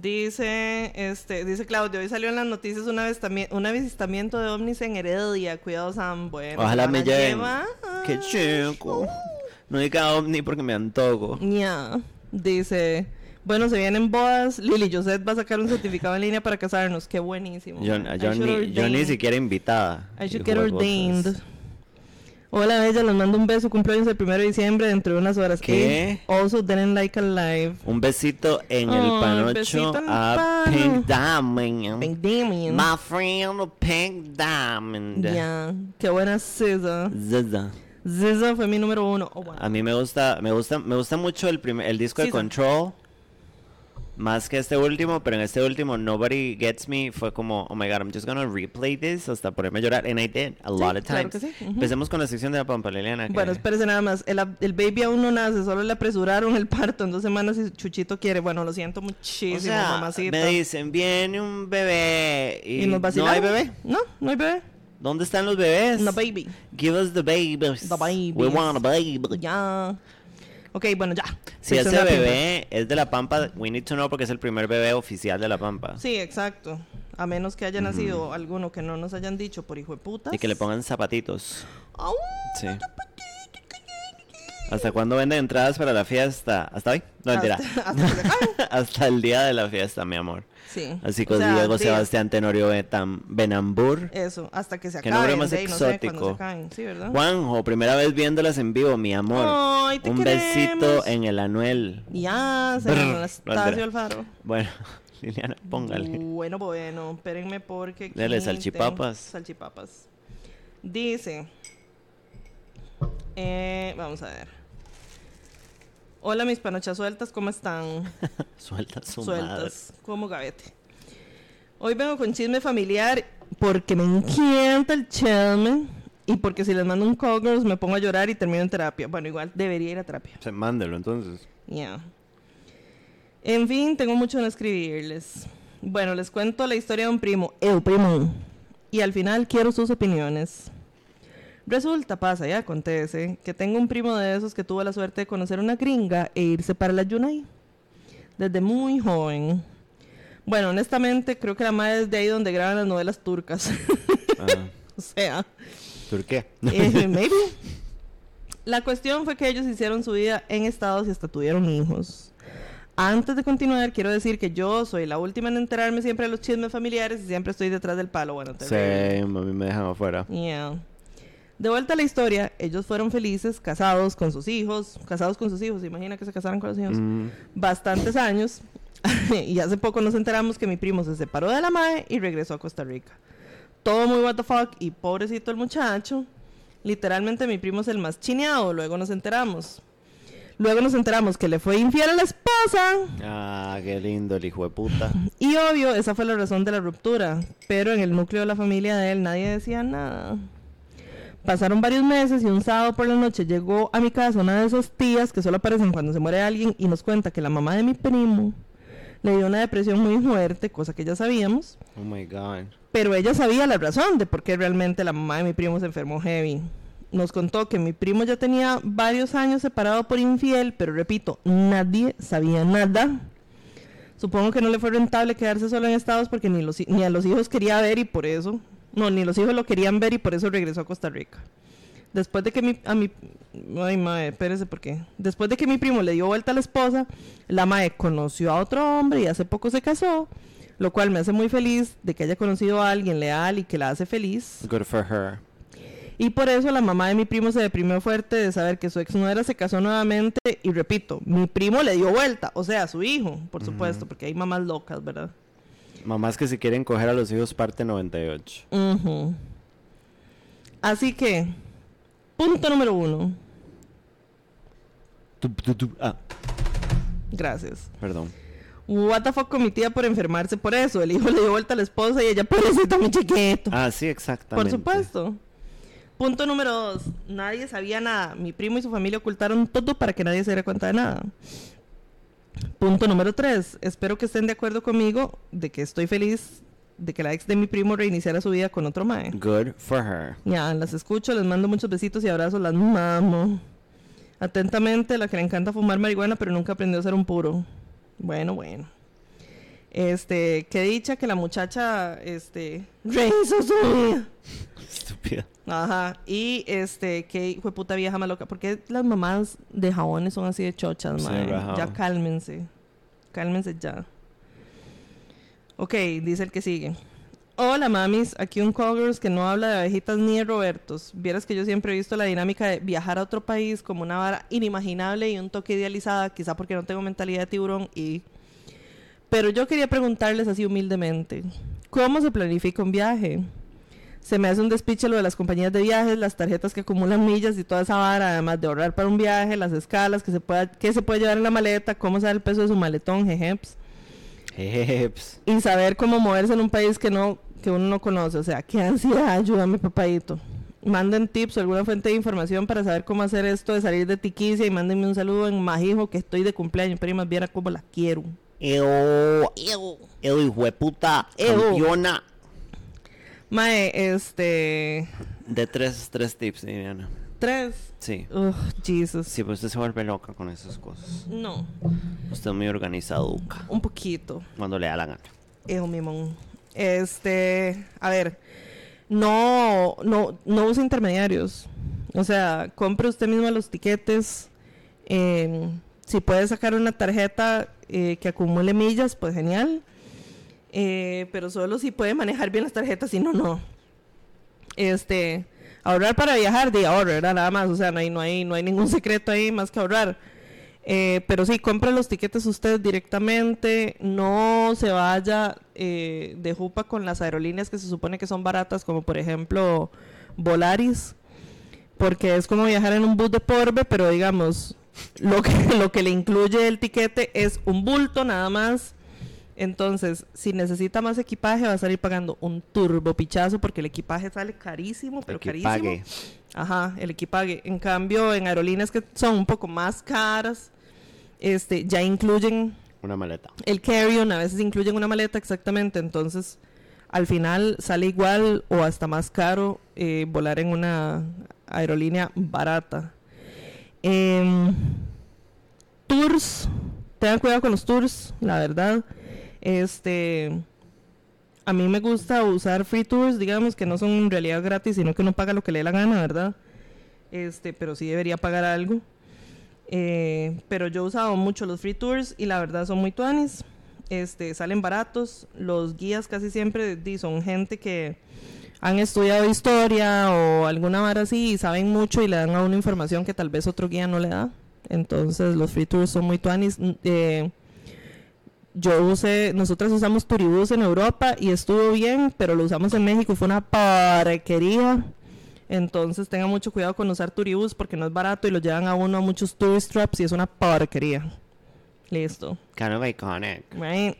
Dice, este, dice Claudio, hoy salió en las noticias un, avistami- un avistamiento de ovnis en Heredia. Cuidado, Sam. Bueno, Ojalá me lleven. Qué chico. No diga ovni porque me antojo. Ya. Dice, bueno, se vienen bodas. Lili Josette va a sacar un certificado en línea para casarnos. Qué buenísimo. Yo, yo ni, yo ni siquiera invitada. I should get ordained. Hola, Bella, les mando un beso. Cumpleaños el 1 de diciembre dentro de unas horas. ¿Qué? Also, didn't like a live. Un besito en el panocho en el a. Pink Diamond. Pink Damien. My friend Pink Diamond. Ya, qué buena SZA. Zaza. SZA fue mi número uno. Oh, wow. A mí me gusta, me gusta, me gusta mucho el primer, el disco de Control. Más que este último, pero en este último Nobody Gets Me fue como, oh my god, I'm just gonna replay this hasta ponerme a llorar. And I did a lot of claro times. que sí, ujú. Empecemos con la sección de la Pampa Liliana. que- Bueno, espérese nada más. El, el baby aún no nace, solo le apresuraron el parto en dos semanas y Chuchito quiere. Bueno, lo siento muchísimo, o sea, mamacita. me dicen, viene un bebé y, ¿Y nos no hay bebé. No, no hay bebé. ¿Dónde están los bebés? No, baby. Give us the babies. The babies. We want a baby. Ya. Ok, bueno, ya. Si ese bebé es de La Pampa, we need to know porque es el primer bebé oficial de La Pampa. Sí, exacto. A menos que haya nacido alguno que no nos hayan dicho por hijo de puta. Y que le pongan zapatitos. Au. Sí. ¿Hasta cuándo venden entradas para la fiesta? ¿Hasta hoy? No, mentira. Hasta el día de la fiesta, mi amor. Sí. Así O sea, Diego Sebastián Tenorio Betam, Benambur. Eso, hasta que se Qué acaben. nombre más no sé, exótico. Juanjo, primera vez viéndolas en vivo, mi amor. Ay, te Un besito en el anuel. Ya, se Brr, me no, Anastasio entera. Alfaro. Bueno, Liliana, póngale. Bueno, bueno, espérenme porque. tengo salchipapas. Salchipapas. Dice. eh, vamos a ver. Hola, mis panochas sueltas, ¿cómo están? Suelta su madre. sueltas, como gavete. Hoy vengo con chisme familiar porque me encanta el chisme y porque si les mando un cogros me pongo a llorar y termino en terapia. Bueno, igual debería ir a terapia. Se- Mándelo entonces. Ya. En fin, tengo mucho en escribirles. Bueno, les cuento la historia de un primo, el primo. Y al final quiero sus opiniones. Resulta, pasa y acontece que tengo un primo de esos que tuvo la suerte de conocer una gringa e irse para la Yunay. Desde muy joven. Bueno, honestamente, creo que la madre es de ahí donde graban las novelas turcas. Ah, o sea, ¿Por qué? eh, maybe. La cuestión fue que ellos hicieron su vida en Estados y hasta tuvieron hijos. Antes de continuar, quiero decir que yo soy la última en enterarme siempre de los chismes familiares y siempre estoy detrás del palo. Bueno, Sí, a mí me dejan afuera. Yeah. De vuelta a la historia, ellos fueron felices, casados con sus hijos, casados con sus hijos, ¿se imagina que se casaron con los hijos? Mm, Bastantes años. y hace poco nos enteramos que mi primo se separó de la madre y regresó a Costa Rica. Todo muy what the fuck y pobrecito el muchacho. Literalmente mi primo es el más chineado, luego nos enteramos. Luego nos enteramos que le fue infiel a la esposa. Ah, qué lindo el hijo de puta. Y obvio, esa fue la razón de la ruptura. Pero en el núcleo de la familia de él nadie decía nada. Pasaron varios meses y un sábado por la noche llegó a mi casa una de esas tías que solo aparecen cuando se muere alguien y nos cuenta que la mamá de mi primo le dio una depresión muy fuerte, cosa que ya sabíamos. Oh my god. Pero ella sabía la razón de por qué realmente la mamá de mi primo se enfermó heavy. Nos contó que mi primo ya tenía varios años separado por infiel, pero repito, nadie sabía nada. Supongo que no le fue rentable quedarse solo en Estados porque ni, los, ni a los hijos quería ver y por eso... No, ni los hijos lo querían ver y por eso regresó a Costa Rica. Después de que mi... A mi ay, mae, espérese, ¿por qué? Después de que mi primo le dio vuelta a la esposa, la mae conoció a otro hombre y hace poco se casó, lo cual me hace muy feliz de que haya conocido a alguien leal y que la hace feliz. Good for her. Y por eso la mamá de mi primo se deprimió fuerte de saber que su ex nuera se casó nuevamente. Y repito, mi primo le dio vuelta, o sea, a su hijo, por supuesto, porque hay mamás locas, ¿verdad? Mamás que si quieren coger a los hijos parte 98. Ujú. Así que, punto número uno. Ah, Gracias. perdón. What the fuck con mi tía por enfermarse por eso. El hijo le dio vuelta a la esposa y ella, pobrecito, mi chiquito. Ah, sí, exactamente. Por supuesto. Punto número dos. Nadie sabía nada. Mi primo y su familia ocultaron todo para que nadie se diera cuenta de nada. Punto número tres. Espero que estén de acuerdo conmigo de que estoy feliz de que la ex de mi primo reiniciara su vida con otro mae. Good for her. Ya, las escucho, les mando muchos besitos y abrazos, las mamo. Atentamente, la que le encanta fumar marihuana, pero nunca aprendió a ser un puro. Bueno, bueno. Este, qué dicha que la muchacha, este, rehizo su vida. Estúpida. Ajá, y este, qué hijo puta vieja más loca. porque las mamás de jabones son así de chochas, Sí, rajado. Ya cálmense. Cálmense ya. Ok, dice el que sigue. Hola mamis, aquí un Coggers que no habla de abejitas ni de Robertos. Vieras que yo siempre he visto la dinámica de viajar a otro país como una vara inimaginable y un toque idealizada, quizá porque no tengo mentalidad de tiburón y... Pero yo quería preguntarles así humildemente, ¿cómo se planifica un viaje? Se me hace un despiche lo de las compañías de viajes, las tarjetas que acumulan millas y toda esa vara, además de ahorrar para un viaje, las escalas que se pueda, que se puede llevar en la maleta, cómo sabe el peso de su maletón, jejeps Jeps. y saber cómo moverse en un país que no que uno no conoce. O sea, qué ansiedad, ayúdame, papadito. Manden tips o alguna fuente de información para saber cómo hacer esto de salir de tiquicia y mándenme un saludo en Majijo que estoy de cumpleaños, pero más viera cómo la quiero. Ew. Ew, hijo de puta. Campeona. Mae, este. De tres, tres tips, Diana. Tres. Sí. Ugh, Jesus. Sí, pues usted se vuelve loca con esas cosas. No, Usted es muy organizado un poquito. cuando le da la gana. Ew, mi mon. Este, a ver, no, no, no use intermediarios. O sea, compre usted mismo los tiquetes. eh, si puede sacar una tarjeta eh, que acumule millas, pues genial. Eh, pero solo si puede manejar bien las tarjetas, si no, no. Este, ahorrar para viajar, de ¿verdad? nada más. O sea, no hay, no hay, no hay ningún secreto ahí más que ahorrar. Eh, pero sí, compre los tiquetes usted directamente, no se vaya eh, de jupa con las aerolíneas que se supone que son baratas, como por ejemplo Volaris, porque es como viajar en un bus de porbe, pero digamos, lo que, lo que le incluye el tiquete es un bulto nada más. Entonces, si necesita más equipaje, va a salir pagando un turbo pichazo porque el equipaje sale carísimo, pero Equipague. carísimo. Ajá, el equipaje. En cambio, en aerolíneas que son un poco más caras, este, ya incluyen Una maleta. el carry-on, a veces incluyen una maleta exactamente. Entonces, al final sale igual o hasta más caro eh, volar en una aerolínea barata. Em, tours, tengan cuidado con los tours, la verdad. Este, a mí me gusta usar free tours, digamos que no son en realidad gratis, sino que uno paga lo que le dé la gana, ¿verdad? Este, pero sí debería pagar algo. Eh, pero yo he usado mucho los free tours y la verdad son muy tuanis. Este, salen baratos. Los guías casi siempre son gente que han estudiado historia o alguna vara así y saben mucho y le dan a una información que tal vez otro guía no le da. Entonces los free tours son muy tuanis. Mm, eh, yo usé, nosotras usamos Turibus en Europa y estuvo bien, pero lo usamos en México y fue una porquería. Entonces tengan mucho cuidado con usar Turibus porque no es barato y lo llevan a uno a muchos tourist traps y es una porquería. Listo. Kind of iconic. Right.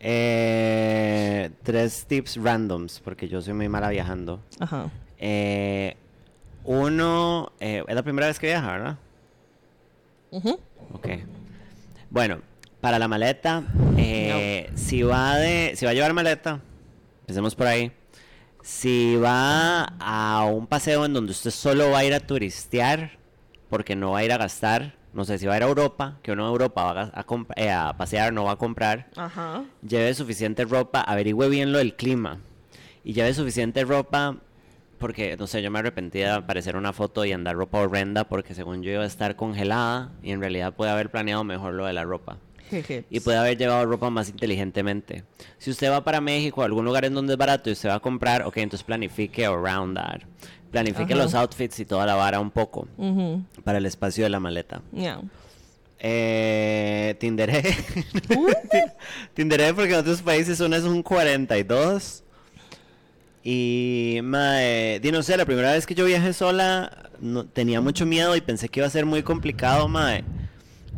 Eh, tres tips randoms, porque yo soy muy mala viajando. Ajá. Eh, uno, eh, es la primera vez que viaja, ¿verdad? Ujú. Ok. Bueno, para la maleta, eh, si va de, si va a llevar maleta, empecemos por ahí. Si va a un paseo en donde usted solo va a ir a turistear, porque no va a ir a gastar, no sé si va a ir a Europa, que uno a Europa va a, eh, a pasear, no va a comprar, Ajá. lleve suficiente ropa, averigüe bien lo del clima y lleve suficiente ropa porque, no sé, yo me arrepentí de aparecer una foto y andar ropa horrenda porque según yo iba a estar congelada y en realidad puede haber planeado mejor lo de la ropa. Jeje. Y puede haber llevado ropa más inteligentemente. Si usted va para México, a algún lugar en donde es barato y usted va a comprar, ok, entonces planifique around that. Planifique Ajá. los outfits y toda la vara un poco para el espacio de la maleta. Yeah. Eh, Tinderé. Tinderé porque en otros países uno es un 42. Y, mae, di, no sé, la primera vez que yo viajé sola no, tenía mucho miedo y pensé que iba a ser muy complicado, mae.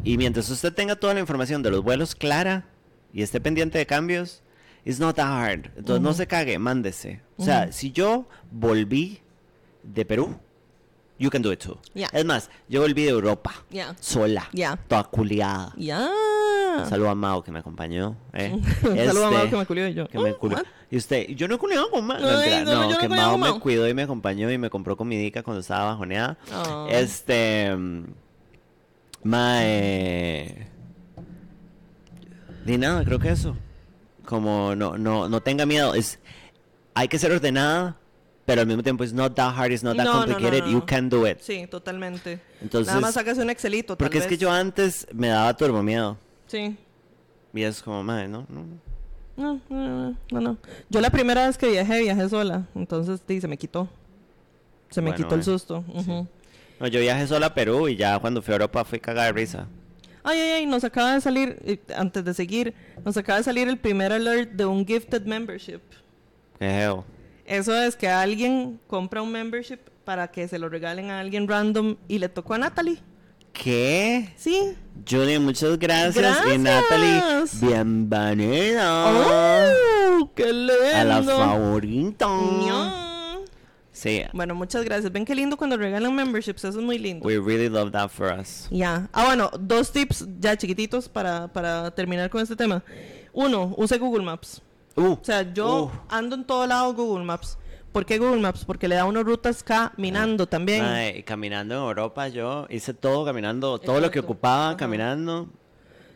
Y mientras usted tenga toda la información de los vuelos clara y esté pendiente de cambios, it's not that hard. Entonces no se cague, mándese. O sea, si yo volví de Perú, you can do it too. Yeah. Es más, yo volví de Europa, Yeah. sola, Yeah. toda culiada. Un saludo a Mao que me acompañó. ¿eh? Un saludo a Este, Mao que me culió y yo. que me "Oh, culió. what?" Y usted, yo no he culiado con Mao. No, no, no, no que Mao me cuidó y me acompañó y me compró comidica cuando estaba bajoneada. Oh. Este. mm, Mae. Ni nada, creo que eso. Como no, no, no tenga miedo. Es, hay que ser ordenada, pero al mismo tiempo it's not that hard, it's not that No, no, no, complicated, no, you can do it. Sí, totalmente. Entonces, Nada más hágase un Excelito, tal porque es que vez. yo antes me daba turbo miedo. Sí. Y es como, madre, no, no. No, no, no, no. Yo la primera vez que viajé, viajé sola. Entonces, sí, se me quitó. Se me Bueno, quitó el eh, susto. ujú. No, yo viajé sola a Perú y ya cuando fui a Europa fui cagada de risa. Ay, ay, ay, nos acaba de salir, eh, antes de seguir, nos acaba de salir el primer alert de un gifted membership. Qué geo. Eso es que alguien compra un membership para que se lo regalen a alguien random y le tocó a Natalie. ¿Qué? Sí. Julie, muchas gracias. Y Gracias. Natalie, bienvenida ¡Oh! ¡Qué lindo! a la favorita. Ño. Sí, Bueno, muchas gracias. Ven qué lindo cuando regalan memberships, eso es muy lindo. we really love that for us. Ya. Ah, bueno, dos tips ya chiquititos para, para terminar con este tema. Uno, use Google Maps. Uh, O sea, yo uh. ando en todo lado Google Maps. ¿Por qué Google Maps? Porque le da unas rutas caminando también. Mae, caminando en Europa yo hice todo caminando, todo lo que Exacto. ocupaba Ajá. caminando.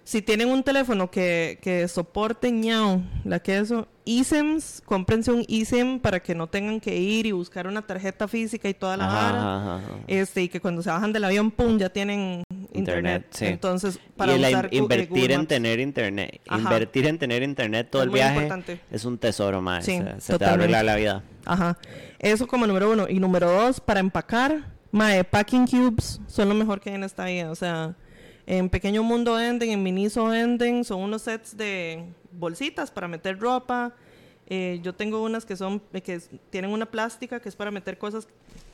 Si tienen un teléfono que, que soporte ñao, la que eso, eSIMs, cómprense un eSIM para que no tengan que ir y buscar una tarjeta física y toda la Ajá, vara. ajá, ajá. Este, y que cuando se bajan del avión, pum, ya tienen internet. Internet, sí. Entonces, para y in- usar eh, invertir en tener internet, Ajá. invertir en tener internet todo Es el viaje importante. es un tesoro más. Sí, se, se te va a totalmente. arreglar la vida. Ajá. Eso como número uno. Y número dos, para empacar, mae, packing cubes son lo mejor que hay en esta vida. O sea, en Pequeño Mundo venden, en Miniso venden, son unos sets de bolsitas para meter ropa. Eh, yo tengo unas que son, eh, que tienen una plástica que es para meter cosas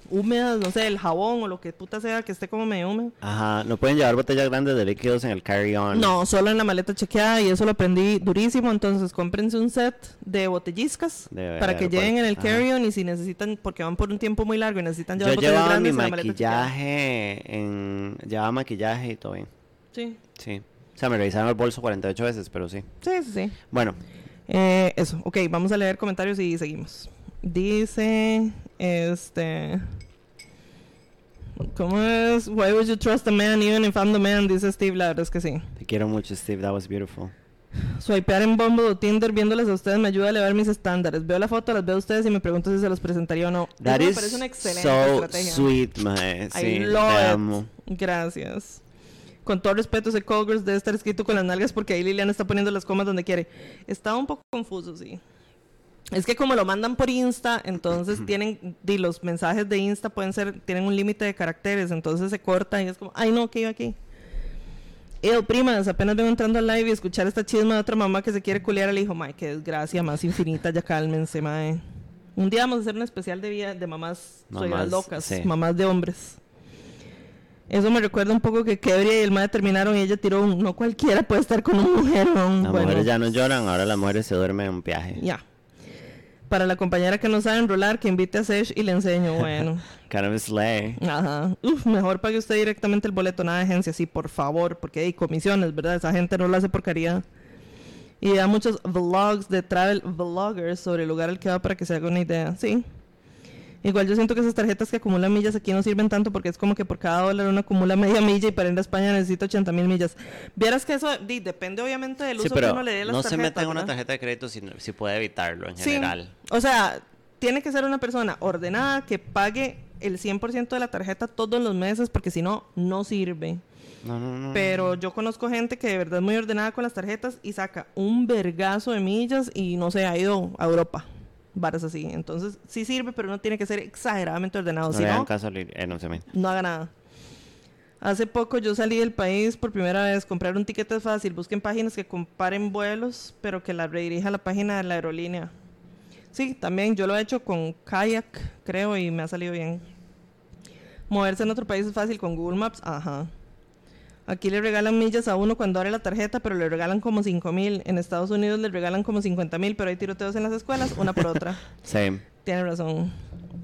húmedas, no sé, el jabón o lo que puta sea, que esté como medio húmedo. Ajá, no pueden llevar botellas grandes de líquidos en el carry-on. No, solo en la maleta chequeada y eso lo aprendí durísimo. Entonces, cómprense un set de botelliscas De para que lleven en el carry-on y si necesitan, porque van por un tiempo muy largo y necesitan llevar Yo botellas llevaba mi grandes en la maleta chequeada. maquillaje en... Llevaba maquillaje y todo bien. Sí, Sí. O sea, me revisaron el bolso 48 veces, pero sí. sí, sí. sí. Bueno, Eh, eso, ok, vamos a leer comentarios y seguimos. Dice, este... ¿Cómo es? Why would you trust a man even if I'm the man? Dice Steve, la verdad es que sí. te quiero mucho, Steve. That was beautiful. Swipear en Bumble o Tinder viéndoles a ustedes me ayuda a elevar mis estándares. Veo la foto, las veo a ustedes y me pregunto si se los presentaría o no. That Eso me is parece una excelente so estrategia. sweet, mae. I love te amo. Gracias. Con todo respeto, ese call girls debe estar escrito con las nalgas porque ahí Liliana está poniendo las comas donde quiere. Estaba un poco confuso, sí. Es que como lo mandan por Insta, entonces tienen, di, los mensajes de Insta pueden ser, tienen un límite de caracteres, entonces se corta y es como, ay no, ¿qué iba aquí? Ew, primas, apenas vengo entrando al live y escuchar esta chisma de otra mamá que se quiere culiar al hijo. Mae, qué desgracia más infinita, ya cálmense, mae. Un día vamos a hacer un especial de, vida, de mamás, Mamás, locas, sí. mamás de hombres. Eso me recuerda un poco que Kebria y el mae terminaron y ella tiró un, no cualquiera puede estar con una mujer. Las Bueno, mujeres ya no lloran, ahora las mujeres se duermen en un viaje. ya. Para la compañera que no sabe enrolar, que invite a Sesh y le enseño. Bueno. Of slay. Ajá. Uf, mejor pague usted directamente el boleto, nada de agencia, sí, por favor, porque hay comisiones, ¿verdad? Esa gente no lo hace por caridad. Y da muchos vlogs de travel vloggers sobre el lugar al que va para que se haga una idea. Sí. Igual yo siento que esas tarjetas que acumulan millas aquí no sirven tanto porque es como que por cada dólar uno acumula media milla y para ir a España necesita 80 mil millas. Vieras que eso di, depende obviamente del uso Sí, que uno le dé a las no se tarjetas, meta en una tarjeta de crédito si, no- si puede evitarlo en Sí. general. O sea, tiene que ser una persona ordenada que pague el 100% de la tarjeta todos los meses porque si no, no sirve. No, no, no. Pero yo conozco gente que de verdad es muy ordenada con las tarjetas y saca un vergazo de millas y no sé, ha ido a Europa. Varas así. Entonces, sí sirve, pero no tiene que ser exageradamente ordenado. No si le no, caso eh, no se me. no haga nada. Hace poco yo salí del país por primera vez. Comprar un ticket es fácil. Busquen páginas que comparen vuelos, pero que la redirija a la página de la aerolínea. Sí, también yo lo he hecho con Kayak, creo, y me ha salido bien. Moverse en otro país es fácil con Google Maps. Ajá. Aquí le regalan millas a uno cuando abre la tarjeta, pero le regalan como 5 mil. En Estados Unidos le regalan como 50 mil, pero hay tiroteos en las escuelas, una por otra. Same. Tiene razón.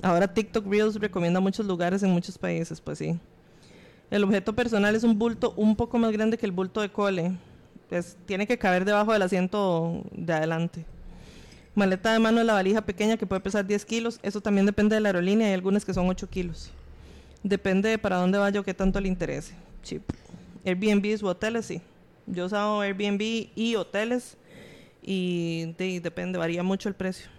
Ahora TikTok Reels recomienda muchos lugares en muchos países, pues sí. El objeto personal es un bulto un poco más grande que el bulto de cole. Es- tiene que caber debajo del asiento de adelante. Maleta de mano es la valija pequeña que puede pesar 10 kilos. Eso también depende de la aerolínea. Hay algunas que son 8 kilos. Depende de para dónde vaya o qué tanto le interese. Chip. Airbnb u hoteles, sí. Yo he usado Airbnb y hoteles. Y de- depende, varía mucho el precio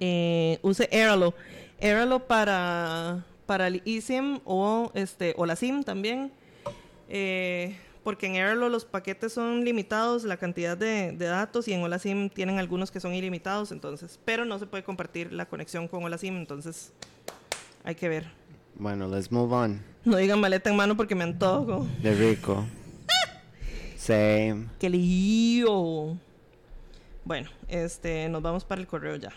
eh, use Airalo. Airalo para, para el eSIM o, este, o la SIM también. Eh, porque en Airalo los paquetes son limitados, la cantidad de, de datos, y en Hola SIM tienen algunos que son ilimitados, entonces, pero no se puede compartir la conexión con Hola SIM, entonces hay que ver. Bueno, let's move on. No digan maleta en mano porque me antojo. De rico. Same. ¡Qué lío! Bueno, este, nos vamos para el correo ya.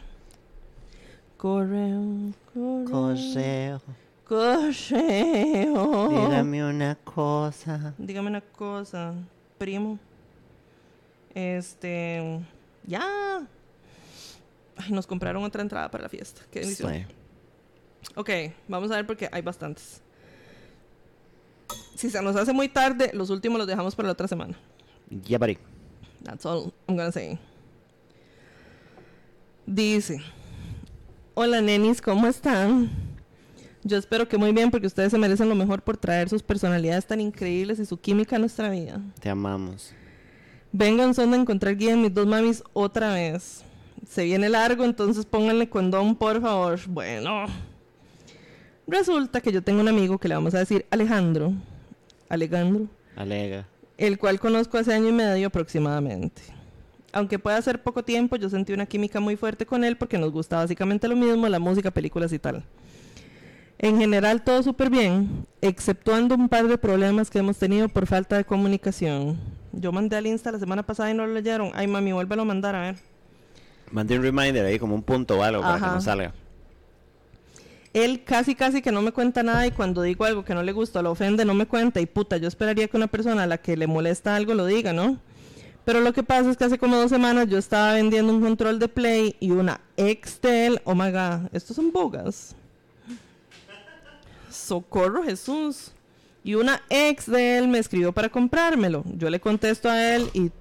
Correo, correo. Consejo. Correo. Dígame una cosa. Dígame una cosa, primo. Este. Ya. Ay, nos compraron otra entrada para la fiesta. Qué bendición. Ok, vamos a ver porque hay bastantes. Si se nos hace muy tarde, los últimos los dejamos para la otra semana. Yeah, buddy. That's all I'm gonna say. Dice, hola nenis, ¿cómo están? Yo espero que muy bien porque ustedes se merecen lo mejor por traer sus personalidades tan increíbles y su química a nuestra vida. Te amamos. Vengan son de encontrar guía en mis dos mamis otra vez. Se viene largo, entonces pónganle condón, por favor. Bueno. Resulta que yo tengo un amigo que le vamos a decir Alejandro. Alejandro. Alega. El cual conozco hace año y medio aproximadamente. Aunque pueda ser poco tiempo, yo sentí una química muy fuerte con él porque nos gusta básicamente lo mismo, la música, películas y tal. En general todo súper bien, exceptuando un par de problemas que hemos tenido por falta de comunicación. Yo mandé al Insta la semana pasada y no lo leyeron. Ay, mami, vuélvelo a mandar, a ver. Mande un reminder ahí como un punto o algo para que no salga. Él casi casi que no me cuenta nada y cuando digo algo que no le gusta o lo ofende no me cuenta y puta, yo esperaría que una persona a la que le molesta algo lo diga, ¿no? Pero lo que pasa es que hace como dos semanas yo estaba vendiendo un control de Play y una ex de él, oh my god, estos son bogas. Socorro Jesús. Y una ex de él me escribió para comprármelo. Yo le contesto a él y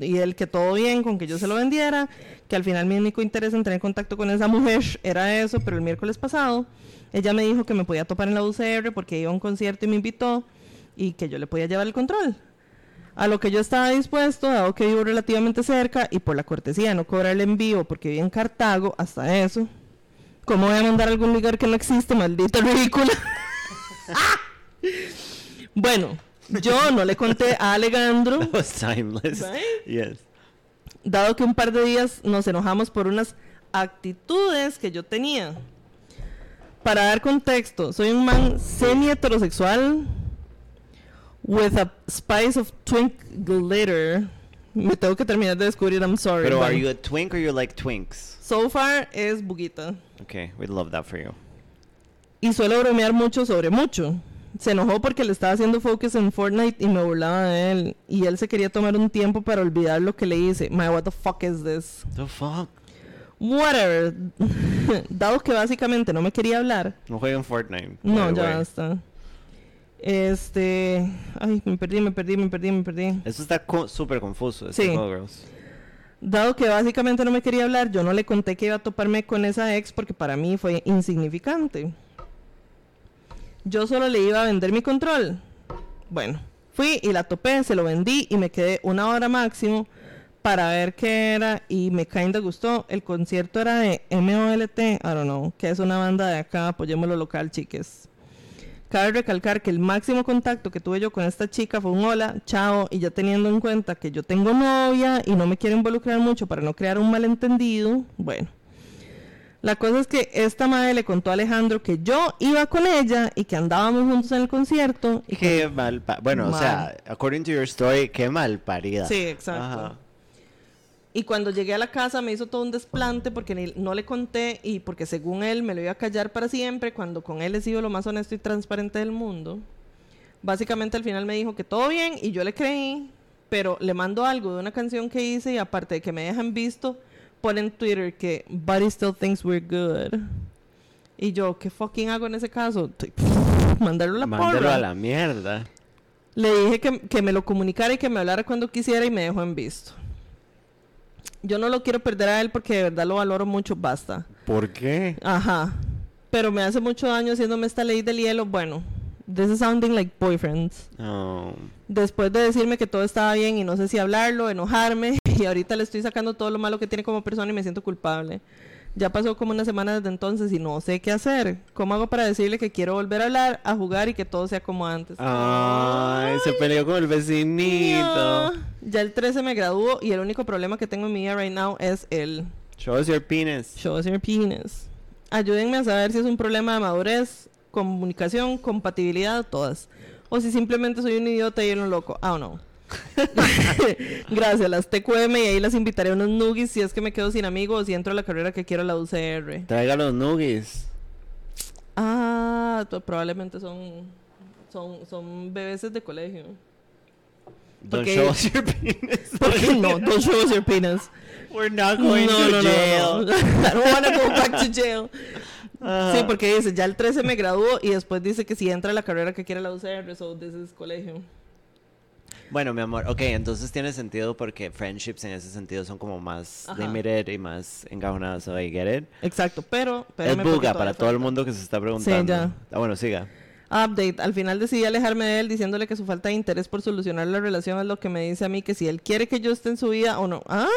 y él que todo bien con que yo se lo vendiera, que al final mi único interés en tener contacto con esa mujer era eso, pero el miércoles pasado ella me dijo que me podía topar en la UCR porque iba a un concierto y me invitó y que yo le podía llevar el control. A lo que yo estaba dispuesto, dado que vivo relativamente cerca y por la cortesía no cobrar el envío porque vivo en Cartago, hasta eso. ¿Cómo voy a mandar a algún lugar que no existe, maldita ridícula? bueno, yo no le conté a Alejandro That was timeless. Right? Yes. dado que un par de días nos enojamos por unas actitudes que yo tenía. Para dar contexto, soy un man semi-heterosexual with a spice of twink glitter. Me tengo que terminar de descubrir, I'm sorry. Pero are you a twink or you like twinks? So far es buguita. Okay, we'd love that for you. Y suelo bromear mucho sobre mucho. Se enojó porque le estaba haciendo focus en Fortnite y me burlaba de él. Y él se quería tomar un tiempo para olvidar lo que le hice. My, what the fuck is this? The fuck? Whatever. Dado que básicamente no me quería hablar. No jueguen Fortnite. No, ya way. basta. Este. Ay, me perdí, me perdí, me perdí, me perdí. Eso está co- súper confuso. este Sí. juego, girls. Dado que básicamente no me quería hablar, yo no le conté que iba a toparme con esa ex porque para mí fue insignificante. Yo solo le iba a vender mi control. Bueno, fui y la topé, se lo vendí y me quedé una hora máximo para ver qué era y me kinda gustó. El concierto era de MOLT, I don't know, que es una banda de acá, apoyemos lo local, chiques. Cabe recalcar que el máximo contacto que tuve yo con esta chica fue un hola, chao, y ya teniendo en cuenta que yo tengo novia y no me quiero involucrar mucho para no crear un malentendido, bueno. La cosa es que esta madre le contó a Alejandro que yo iba con ella y que andábamos juntos en el concierto. Y que- Qué mal. pa- bueno, o sea, according to your story, qué mal parida. Sí, exacto. Ajá. Y cuando llegué a la casa me hizo todo un desplante porque ni- no le conté y porque según él me lo iba a callar para siempre cuando con él he sido lo más honesto y transparente del mundo. Básicamente al final me dijo que todo bien y yo le creí, pero le mando algo de una canción que hice y aparte de que me dejan visto, pone en Twitter que Buddy still thinks we're good. Y yo, ¿qué fucking hago en ese caso? Mandarlo a la Mándalo porra. a la mierda. Le dije que, que me lo comunicara y que me hablara cuando quisiera y me dejó en visto. Yo no lo quiero perder a él porque de verdad lo valoro mucho, basta. ¿Por qué? Ajá. Pero me hace mucho daño haciéndome esta ley del hielo. Bueno, this is sounding like boyfriends. No. Después de decirme que todo estaba bien y no sé si hablarlo, enojarme, y ahorita le estoy sacando todo lo malo que tiene como persona y me siento culpable. Ya pasó como una semana desde entonces y no sé qué hacer. ¿Cómo hago para decirle que quiero volver a hablar, a jugar y que todo sea como antes? Ay, se peleó con el vecinito. Ya el 13 me graduó y el único problema que tengo en mi vida right now es el Show us your penis. show us your penis. Ayúdenme a saber si es un problema de madurez, comunicación, compatibilidad, todas. O si simplemente soy un idiota y un loco. Ah, no. Gracias, las TQM y ahí las invitaré a unos nuggies si es que me quedo sin amigos si entro a la carrera que quiero a la UCR. Traiga los nuggies. Ah, to- probablemente son, son, son bebés de colegio. Don't show us your penis. ¿Por qué no? Don't show us your penis. We're not No, going no, to no, jail. no. I don't wanna go back to jail. Ajá. Sí, porque dice, ya el 13 me graduó y después dice que si entra a la carrera que quiere la UCR, so this is colegio. Bueno, mi amor, ok, entonces tiene sentido porque friendships en ese sentido son como más Ajá. limited y más so I get it. Exacto, pero... Es buga para todo el mundo que se está preguntando. ya. Ah, bueno, siga. Update. Al final decidí alejarme de él diciéndole que su falta de interés por solucionar la relación es lo que me dice a mí que si él quiere que yo esté en su vida o no. ¿Ah?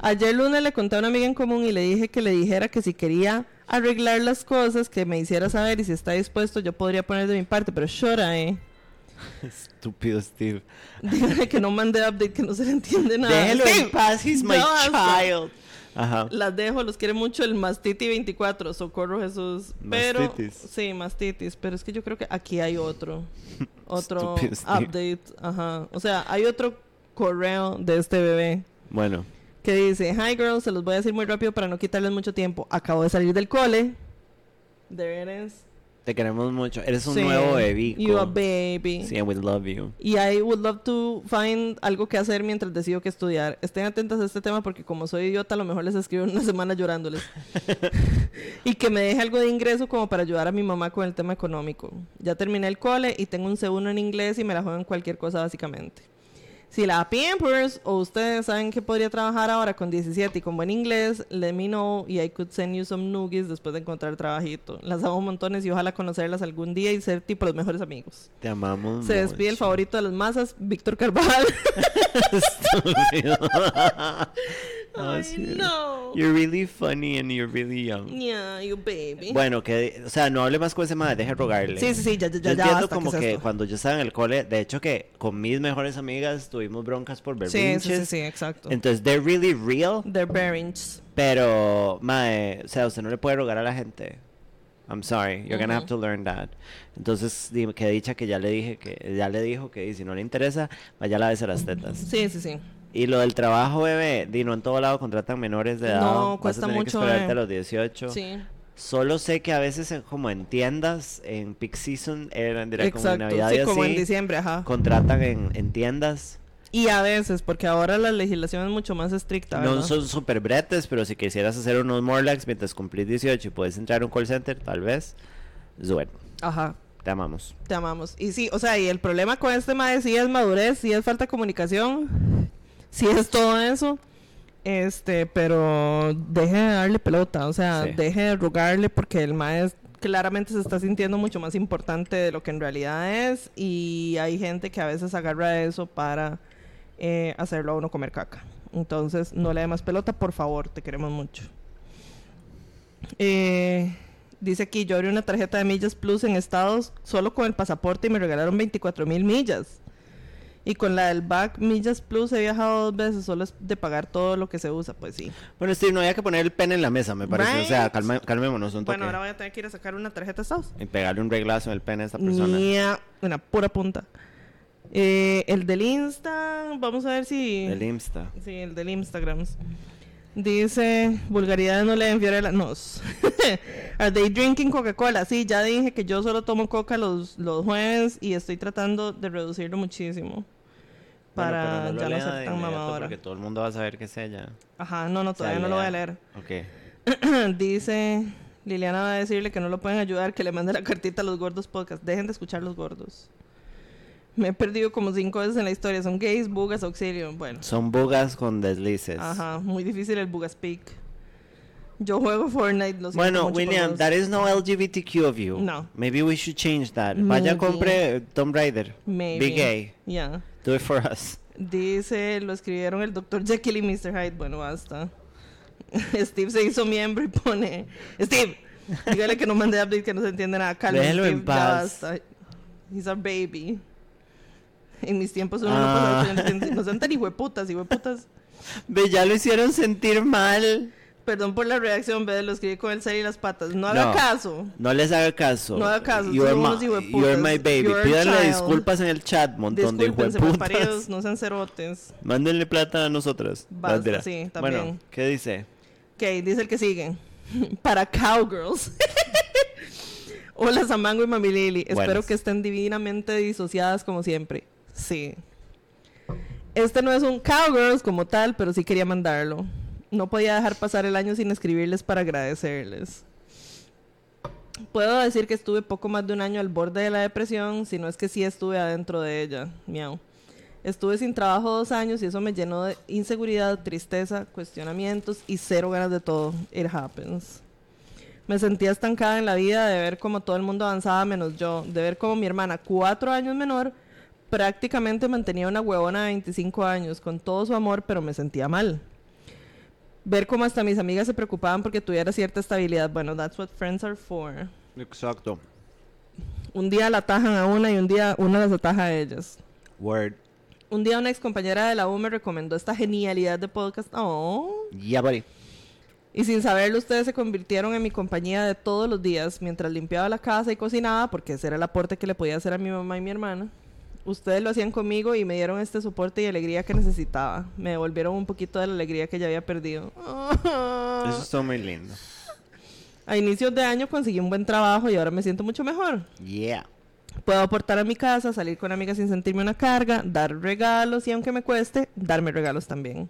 Ayer lunes le conté a una amiga en común y le dije que le dijera que si quería arreglar las cosas, que me hiciera saber y si está dispuesto yo podría poner de mi parte, pero llora, eh. Estúpido Steve. Dígale que no mande update, que no se le entiende nada. Déjelo Sí, en paz, he's my basta. child. Ajá. Las dejo, los quiere mucho el Mastiti 24, Socorro Jesús. Pero, Mastitis. sí, Mastitis, pero es que yo creo que aquí hay otro, otro Estúpido Steve. update, ajá. O sea, hay otro correo de este bebé Bueno, que dice, hi girls, se los voy a decir muy rápido para no quitarles mucho tiempo. Acabo de salir del cole. There it is. Te queremos mucho. Eres un Sí. nuevo bebico. You a baby. Sí, we love you. Y I would love to find algo que hacer mientras decido qué estudiar. Estén atentas a este tema porque como soy idiota, a lo mejor les escribo una semana llorándoles. y que me deje algo de ingreso como para ayudar a mi mamá con el tema económico. Ya terminé el cole y tengo un C1 en inglés y me la juego en cualquier cosa básicamente. Si la Pampers o ustedes saben que podría trabajar ahora con 17 y con buen inglés, let me know y I could send you some noogies después de encontrar trabajito. Las amo montones y ojalá conocerlas algún día y ser tipo los mejores amigos. Te amamos Se despide el favorito de las masas, Víctor Carvajal. Ay, sí. no. You're really funny and you're really young. Yeah, you baby. Bueno, que, o sea, no hable más con ese madre, deje rogarle. sí, sí, sí, ya, ya, Yo ya, entiendo como ¿qué es que esto? cuando yo estaba en el cole, de hecho que con mis mejores amigas tuvimos broncas por Sí, berrinches. sí, sí, sí, exacto. Entonces, they're really real, They're bearings. pero, mae, o sea, usted no le puede rogar a la gente. I'm sorry, you're gonna have to learn that. Entonces, que dicha que ya le dije que ya le dijo que si no le interesa, vaya a lavarse las tetas. Sí, sí, sí. Y lo del trabajo, bebé, di, no en todo lado contratan menores de edad. No, Vas a cuesta tener mucho, que esperarte bebé. a los 18. Sí. Solo sé que a veces, en- como en tiendas, en peak season, era dirá, como en. Navidad Sí, y como en diciembre, ajá. contratan en, en tiendas. Y a veces, porque ahora la legislación es mucho más estricta, No ¿verdad? son super bretes, pero si quisieras hacer unos Morlax mientras cumplís 18 y puedes entrar a un call center, tal vez. Zuet, Ajá. te amamos. Te amamos. Y sí, o sea, y el problema con este mae sí es madurez, sí es falta de comunicación, sí es todo eso. Este, pero deje de darle pelota, o sea, Sí. deje de rogarle porque el mae es- claramente se está sintiendo mucho más importante de lo que en realidad es y hay gente que a veces agarra eso para eh, hacerlo a uno comer caca. Entonces, no le dé más pelota, por favor, te queremos mucho. Eh, dice aquí, yo abrí una tarjeta de millas plus en Estados solo con el pasaporte y me regalaron 24 mil millas. Y con la del back millas plus he viajado dos veces, solo es de pagar todo lo que se usa, pues sí. Bueno, Steve, no había que poner el pen en la mesa, me parece. O sea, calma- calmémonos un toque. Bueno, ahora voy a tener que ir a sacar una tarjeta de Estados. Y pegarle un reglazo en el pen a esta persona. Nia, una pura punta. Eh, el del Insta, vamos a ver si... El Insta. Sí, el del Instagram. Dice, vulgaridad no le den Fiorella. Nos. Are they drinking Coca-Cola? Sí, ya dije que yo solo tomo coca los, los jueves y estoy tratando de reducirlo muchísimo. Para Bueno, ya no ser tan mamadora. Porque todo el mundo va a saber que es ella. Ajá, no, no, todavía no lo voy a leer. Ok. Dice, Liliana va a decirle que no lo pueden ayudar, que le mande la cartita a los gordos podcast. Dejen de escuchar los gordos. Me he perdido como cinco veces en la historia. Son gays, bugas, auxilio. Bueno. Son bugas con deslices. Ajá, muy difícil el Bugaspeak. Yo juego Fortnite, lo Bueno, William, that is no LGBTQ of you. No. Maybe we should change that. Vaya, Maybe. compre eh, Tomb Raider. Maybe. Be gay. Yeah. Do it for us. Dice, lo escribieron el Dr. Jekyll y Mr. Hyde. Bueno, basta. Steve se hizo miembro y pone... Steve, dígale que no mande update, que no se entiende nada. Calma, Steve, en ya paz. basta. He's our baby. En mis tiempos uno Ah. no pasaba... No sean tan hijueputas, hijueputas. Ve, ya lo hicieron sentir mal. Perdón por la reacción, ve, lo escribí con el ser y las patas. No haga No. caso. No les haga caso. No haga caso, You're, my, you're my baby. You're Pídanle disculpas en el chat, montón de hijueputas. no sean cerotes. Mándenle plata a nosotras. Basta, sí, también. Bueno, ¿qué dice? Ok, dice el que sigue. Para Cowgirls. Hola, Samango y Mami Lili. Espero que estén divinamente disociadas como siempre. Sí. Este no es un Cowgirls como tal, pero sí quería mandarlo. No podía dejar pasar el año sin escribirles para agradecerles. Puedo decir que estuve poco más de un año al borde de la depresión, si no es que sí estuve adentro de ella. Miau. Estuve sin trabajo dos años y eso me llenó de inseguridad, tristeza, cuestionamientos y cero ganas de todo. It happens. Me sentía estancada en la vida de ver cómo todo el mundo avanzaba menos yo, de ver cómo mi hermana, cuatro años menor, prácticamente mantenía una huevona de 25 años con todo su amor, pero me sentía mal. Ver cómo hasta mis amigas se preocupaban porque tuviera cierta estabilidad. Bueno, that's what friends are for. Exacto. Un día la atajan a una y un día una las ataja a ellas. Word. Un día una ex compañera de la U me recomendó esta genialidad de podcast. Oh. Yeah, buddy. Y sin saberlo, ustedes se convirtieron en mi compañía de todos los días mientras limpiaba la casa y cocinaba, porque ese era el aporte que le podía hacer a mi mamá y mi hermana. Ustedes lo hacían conmigo y me dieron este soporte y alegría que necesitaba. Me devolvieron un poquito de la alegría que ya había perdido. Eso está muy lindo. A inicios de año conseguí un buen trabajo y ahora me siento mucho mejor. Yeah. Puedo aportar a mi casa, salir con amigas sin sentirme una carga, dar regalos y aunque me cueste, darme regalos también.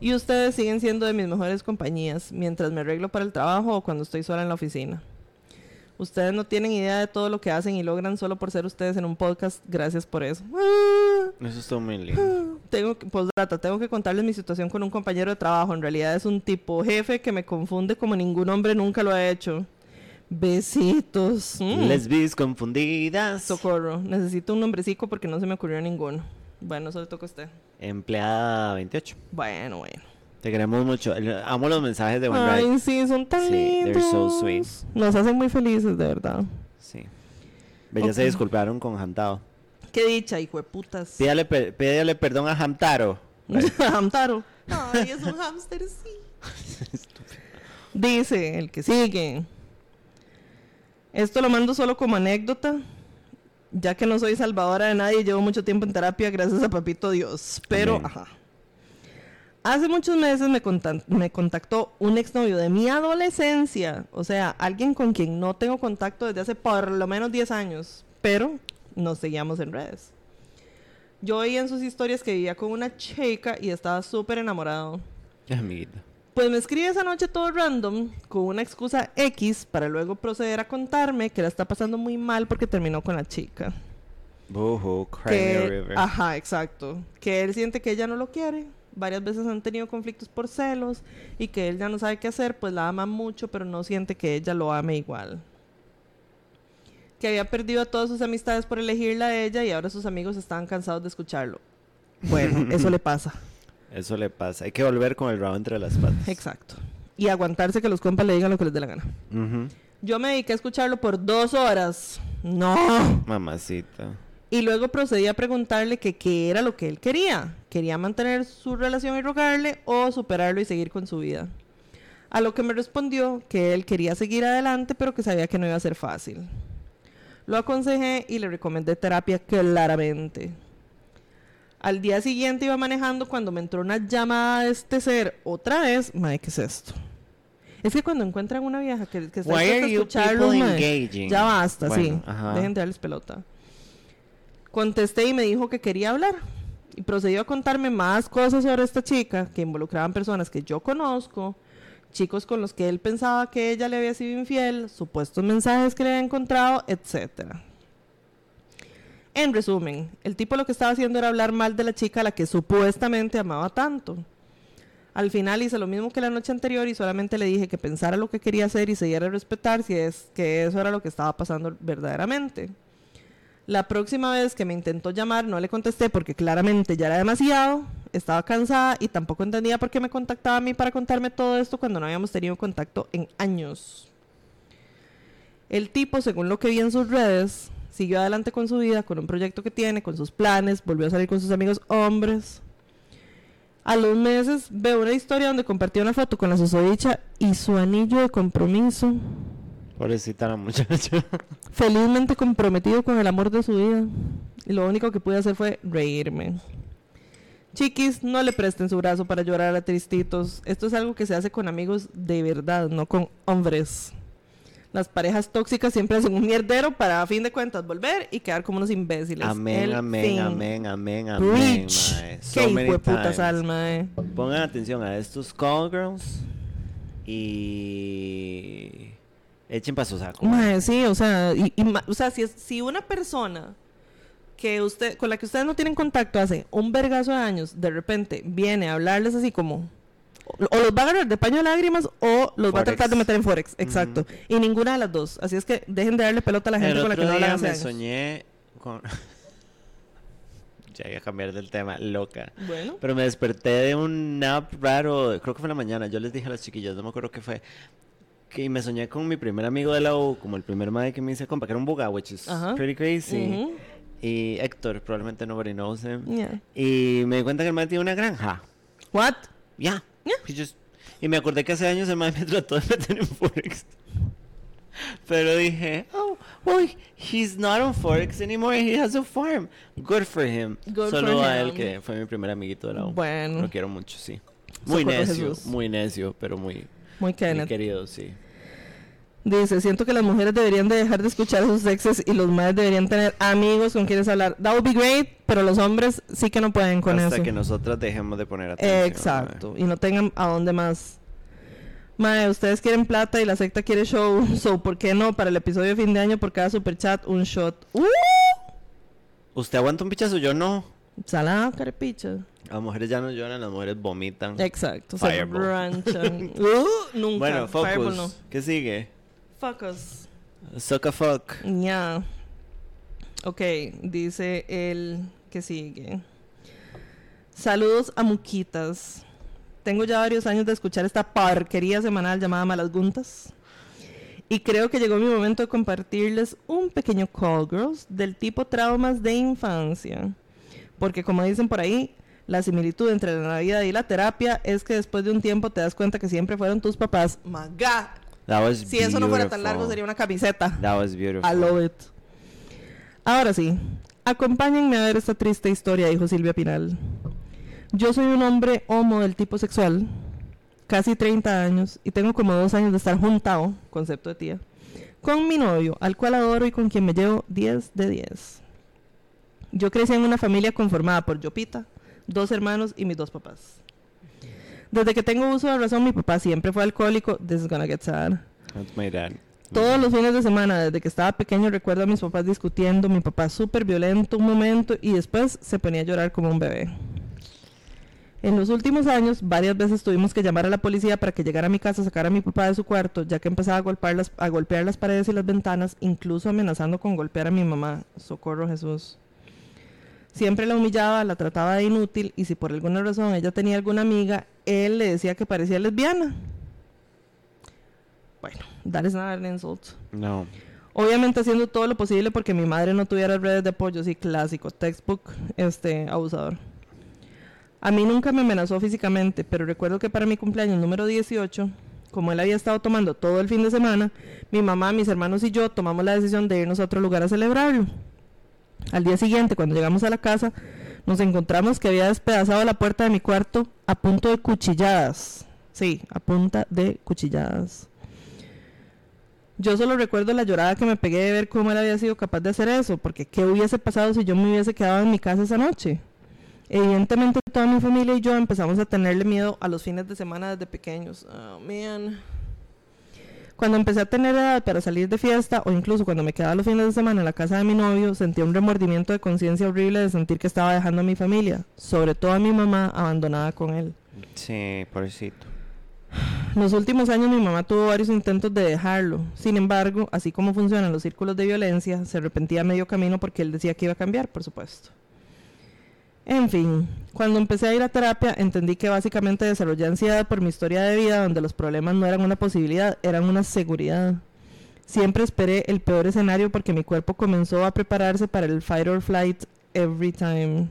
Y ustedes siguen siendo de mis mejores compañías mientras me arreglo para el trabajo o cuando estoy sola en la oficina. Ustedes no tienen idea de todo lo que hacen y logran solo por ser ustedes en un podcast. Gracias por eso. Eso está muy lindo. Tengo que, postdata, tengo que contarles mi situación con un compañero de trabajo. En realidad es un tipo jefe que me confunde como ningún hombre nunca lo ha hecho. Besitos. Mm. Lesbis confundidas. Socorro. Necesito un nombrecito porque no se me ocurrió ninguno. Bueno, eso le toca a usted. Empleada 28. Bueno, bueno. Te queremos mucho. Amo los mensajes de One Ay, Ride. sí, son tan Sí, they're lindos. so sweet. Nos hacen muy felices, de verdad. Sí. Ya se Ok. disculparon con Hamtaro. Qué dicha, hijo de putas. Pídale, per- pídale perdón a Hamtaro. Hamtaro. Ay, es un hámster, sí. Dice el que sigue. Esto lo mando solo como anécdota, ya que no soy salvadora de nadie, llevo mucho tiempo en terapia gracias a Papito Dios. Pero, Amén. ajá. Hace muchos meses me, contactó un exnovio de mi adolescencia, o sea, alguien con quien no tengo contacto desde hace por lo menos 10 años, pero nos seguíamos en redes. Yo veía en sus historias que vivía con una chica y estaba súper enamorado. Amiguita. Pues me escribe esa noche todo random con una excusa X para luego proceder a contarme que la está pasando muy mal porque terminó con la chica. A Que, river. ajá, exacto. Que él siente que ella no lo quiere. Varias veces han tenido conflictos por celos y que él ya no sabe qué hacer, pues la ama mucho, pero no siente que ella lo ame igual. Que había perdido a todas sus amistades por elegirla a ella y ahora sus amigos estaban cansados de escucharlo. Bueno, eso le pasa. Eso le pasa. Hay que volver con el rabo entre las patas. Exacto. Y aguantarse que los compas le digan lo que les dé la gana. Yo me dediqué a escucharlo por dos horas. No. Mamacita. Y luego procedí a preguntarle que qué era lo que él quería. ¿Quería mantener su relación y rogarle o superarlo y seguir con su vida? A lo que me respondió que él quería seguir adelante, pero que sabía que no iba a ser fácil. Lo aconsejé y le recomendé terapia claramente. Al día siguiente iba manejando cuando me entró una llamada de este ser. Otra vez, mae, ¿qué es esto? Es que cuando encuentran una vieja que, que está mae, engaging? ya basta, sí. Bueno, ajá. Dejen de darles pelota. Contesté y me dijo que quería hablar. Y procedió a contarme más cosas sobre esta chica que involucraban personas que yo conozco, chicos con los que él pensaba que ella le había sido infiel, supuestos mensajes que le había encontrado, etcétera. En resumen, el tipo lo que estaba haciendo era hablar mal de la chica a la que supuestamente amaba tanto. Al final hice lo mismo que la noche anterior y solamente le dije que pensara lo que quería hacer y se diera a respetar si es que eso era lo que estaba pasando verdaderamente. La próxima vez que me intentó llamar no le contesté porque claramente ya era demasiado, estaba cansada y tampoco entendía por qué me contactaba a mí para contarme todo esto cuando no habíamos tenido contacto en años. El tipo, según lo que vi en sus redes, siguió adelante con su vida, con un proyecto que tiene, con sus planes, volvió a salir con sus amigos hombres. A los meses veo una historia donde compartió una foto con la susodicha y su anillo de compromiso, Pobrecita la muchacha. felizmente comprometido con el amor de su vida. Y lo único que pude hacer fue reírme. Chiquis, no le presten su brazo para llorar a tristitos. Esto es algo que se hace con amigos de verdad, no con hombres. Las parejas tóxicas siempre hacen un mierdero para a fin de cuentas volver y quedar como unos imbéciles. Amén, El amén, fin. amén, amén, amén. So Qué hijo de puta times. alma, eh. Pongan atención a estos call girls y echen para su saco. mae. Sí, o sea, y, o sea si, es- si una persona que usted, con la que ustedes no tienen contacto hace un vergazo de años, de repente viene a hablarles así como, o los va a agarrar de paño de lágrimas o los va a tratar de meter en Forex, exacto. Y ninguna de las dos. Así es que dejen de darle pelota a la gente El con la que no hablan hace me años. soñé con... ya voy a cambiar del tema, loca. Bueno, Pero me desperté de un nap raro, creo que fue en la mañana. Yo les dije a las chiquillas, no me acuerdo qué fue. Que me soñé con mi primer amigo de la U, como el primer madre que me hice compa, que era un buga, which is Ajá. pretty crazy. Ujú. Y Héctor, probablemente nobody knows him. yeah. Y me di cuenta que el man tiene una granja. What? Yeah. He just- Y me acordé que hace años el man me trató de meter en Forex. Pero dije, oh, well, he's not on Forex anymore. He has a farm. Good for him. Good Solo for a él him. que fue mi primer amiguito de la U. Bueno. Lo quiero mucho, sí. Muy Socorro, necio, Jesús. muy necio, pero muy, Muy muy querido, sí. Dice, siento que las mujeres deberían de dejar de escuchar a sus exes y los madres deberían tener amigos con quienes hablar. That would be great, pero los hombres sí que no pueden con Hasta eso. que nosotras dejemos de poner atención. Exacto. Y no tengan a dónde más. Mae, ustedes quieren plata y la secta quiere show. So, ¿por qué no? Para el episodio de fin de año, por cada super chat, un shot. ¡Uh! ¿Usted aguanta un pichazo? Yo no. Salada, carepicha. Las mujeres ya no lloran, las mujeres vomitan. Exacto. Se Fireball. ranchan. ¡Uh! Nunca. Bueno, focus. no. ¿Qué sigue? Fuck us. Suck a fuck. Ya. Ok, dice el que sigue. Saludos a Muquitas. Tengo ya varios años de escuchar esta porquería semanal llamada Malas Guntas. Y creo que llegó mi momento de compartirles un pequeño call, girls, del tipo traumas de infancia. Porque como dicen por ahí, la similitud entre la Navidad y la terapia es que después de un tiempo te das cuenta que siempre fueron tus papás. Maga. That was Si eso no fuera tan largo sería una camiseta. That was beautiful. I love it. Ahora sí, acompáñenme a ver esta triste historia, dijo Silvia Pinal. Yo soy un hombre homo del tipo sexual, casi 30 años, y tengo como dos años de estar juntado, concepto de tía, con mi novio, al cual adoro y con quien me llevo 10 de 10. Yo crecí en una familia conformada por Yopita, dos hermanos y mis dos papás. Desde que tengo uso de razón, mi papá siempre fue alcohólico. This is gonna get sad. That's my dad. Todos los fines de semana, desde que estaba pequeño, recuerdo a mis papás discutiendo, mi papá súper violento un momento y después se ponía a llorar como un bebé. En los últimos años, varias veces tuvimos que llamar a la policía para que llegara a mi casa a sacar a mi papá de su cuarto, ya que empezaba a golpear, las, a golpear las paredes y las ventanas, incluso amenazando con golpear a mi mamá. Socorro Jesús. Siempre la humillaba, la trataba de inútil y si por alguna razón ella tenía alguna amiga, él le decía que parecía lesbiana. Bueno, that is not an insult. No. Obviamente haciendo todo lo posible porque mi madre no tuviera redes de apoyo, sí, clásico, textbook, este, abusador. A mí nunca me amenazó físicamente, pero recuerdo que para mi cumpleaños número 18, como él había estado tomando todo el fin de semana, mi mamá, mis hermanos y yo tomamos la decisión de irnos a otro lugar a celebrarlo. Al día siguiente, cuando llegamos a la casa, nos encontramos que había despedazado la puerta de mi cuarto a punto de cuchilladas. Sí, a punta de cuchilladas. Yo solo recuerdo la llorada que me pegué de ver cómo él había sido capaz de hacer eso, porque ¿qué hubiese pasado si yo me hubiese quedado en mi casa esa noche? Evidentemente toda mi familia y yo empezamos a tenerle miedo a los fines de semana desde pequeños. Oh, man. Cuando empecé a tener edad para salir de fiesta o incluso cuando me quedaba los fines de semana en la casa de mi novio, sentía un remordimiento de conciencia horrible de sentir que estaba dejando a mi familia, sobre todo a mi mamá abandonada con él. Sí, pobrecito. Los últimos años mi mamá tuvo varios intentos de dejarlo. Sin embargo, así como funcionan los círculos de violencia, se arrepentía a medio camino porque él decía que iba a cambiar, por supuesto. En fin, cuando empecé a ir a terapia entendí que básicamente desarrollé ansiedad por mi historia de vida donde los problemas no eran una posibilidad, eran una seguridad. Siempre esperé el peor escenario porque mi cuerpo comenzó a prepararse para el fight or flight every time.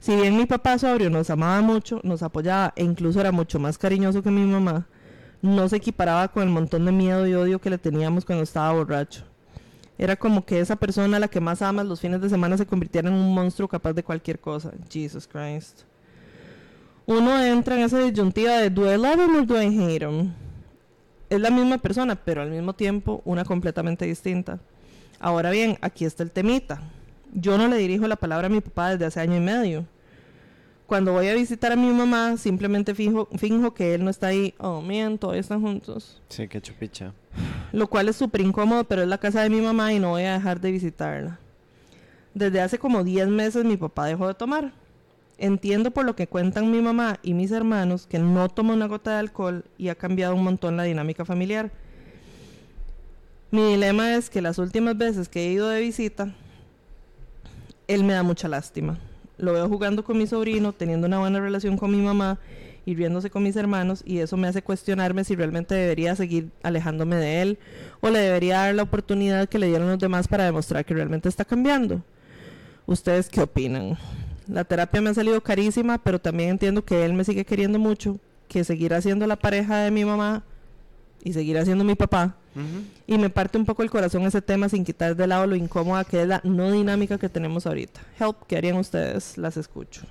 Si bien mi papá sobrio nos amaba mucho, nos apoyaba e incluso era mucho más cariñoso que mi mamá, no se equiparaba con el montón de miedo y odio que le teníamos cuando estaba borracho. Era como que esa persona a la que más amas los fines de semana se convirtiera en un monstruo capaz de cualquier cosa. Jesus Christ. Uno entra en esa disyuntiva de ¿do I love him or do I hate him? Es la misma persona, pero al mismo tiempo una completamente distinta. Ahora bien, aquí está el temita. Yo no le dirijo la palabra a mi papá desde hace año y medio. Cuando voy a visitar a mi mamá, simplemente fijo, finjo que él no está ahí. Oh, man, todavía están juntos. Sí, qué chupicha. Lo cual es súper incómodo, pero es la casa de mi mamá y no voy a dejar de visitarla. Desde hace como 10 meses mi papá dejó de tomar. Entiendo por lo que cuentan mi mamá y mis hermanos que no toma una gota de alcohol y ha cambiado un montón la dinámica familiar. Mi dilema es que las últimas veces que he ido de visita, él me da mucha lástima. Lo veo jugando con mi sobrino, teniendo una buena relación con mi mamá y riéndose con mis hermanos y eso me hace cuestionarme si realmente debería seguir alejándome de él o le debería dar la oportunidad que le dieron los demás para demostrar que realmente está cambiando. ¿Ustedes qué opinan? La terapia me ha salido carísima, pero también entiendo que él me sigue queriendo mucho, que seguirá siendo la pareja de mi mamá y seguirá siendo mi papá. Y me parte un poco el corazón ese tema sin quitar de lado lo incómoda que es la no dinámica que tenemos ahorita. Help, ¿qué harían ustedes? Las escucho.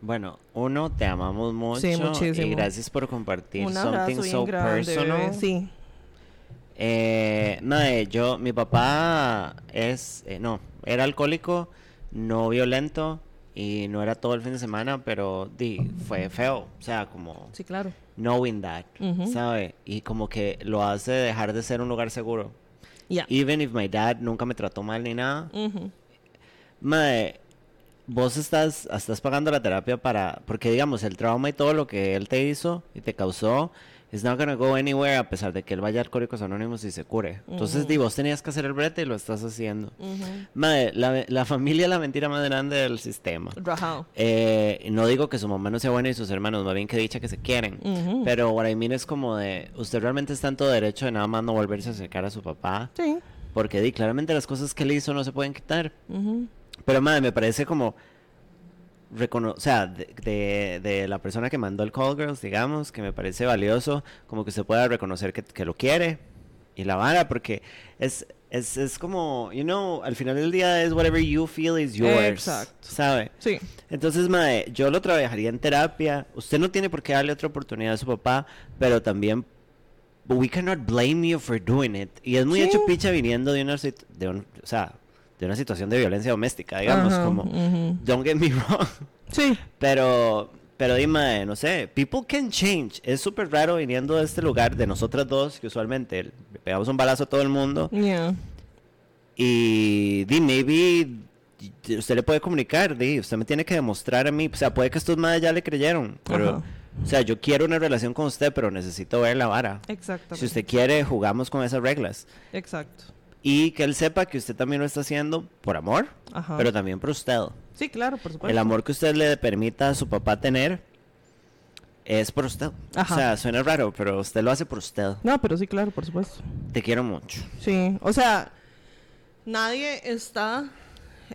Bueno, uno, te amamos mucho. Sí, muchísimo. Y gracias por compartir Un something so grande, personal. bebé. Sí. Eh, mae, yo, mi papá es, eh, no, era alcohólico, no violento y no era todo el fin de semana, pero di, fue feo, o sea, como Sí, claro. Knowing that, Ujú. ¿sabe? Y como que lo hace dejar de ser un lugar seguro. Ya. Even if my dad nunca me trató mal ni nada, Ujú. mae, vos estás, estás pagando la terapia para, porque digamos, el trauma y todo lo que él te hizo y te causó, is not gonna go anywhere a pesar de que él vaya a Alcohólicos Anónimos y se cure. Entonces, di, vos tenías que hacer el brete y lo estás haciendo. Ujú. Mae, la, la familia es la mentira más grande del sistema. Rajao. Eh, no digo que su mamá no sea buena y sus hermanos, más bien que dicha que se quieren. Ujú. Pero what I mean es como de, usted realmente está en todo derecho de nada más no volverse a acercar a su papá. Sí. Porque di, claramente las cosas que él hizo no se pueden quitar. Pero madre, me parece como recono o sea, de, de, de la persona que mandó el Call Girls, digamos, que me parece valioso, como que se pueda reconocer que, que lo quiere y la vara, porque es, es, es como, you know, al final del día es whatever you feel is yours, Exacto. ¿sabe? Sí. Entonces, madre, yo lo trabajaría en terapia. Usted no tiene por qué darle otra oportunidad a su papá, pero también but we cannot blame you for doing it. Y es muy Sí. hecho picha viniendo de una de un- o sea, de una situación de violencia doméstica, digamos, como don't get me wrong. Sí. Pero pero dime, no sé, people can change. Es súper raro viniendo de este lugar de nosotras dos, que usualmente le pegamos un balazo a todo el mundo. Yeah. Y di, maybe usted le puede comunicar, di, usted me tiene que demostrar a mí, o sea, puede que estos madres ya le creyeron, pero, o sea, yo quiero una relación con usted, pero necesito ver la vara. Exactamente. Si usted quiere, jugamos con esas reglas. Exacto. Y que él sepa que usted también lo está haciendo por amor, Ajá. pero también por usted. Sí, claro, por supuesto. El amor que usted le permita a su papá tener es por usted. Ajá. O sea, suena raro, pero usted lo hace por usted. No, pero sí, claro, por supuesto. Te quiero mucho. Sí, o sea, nadie está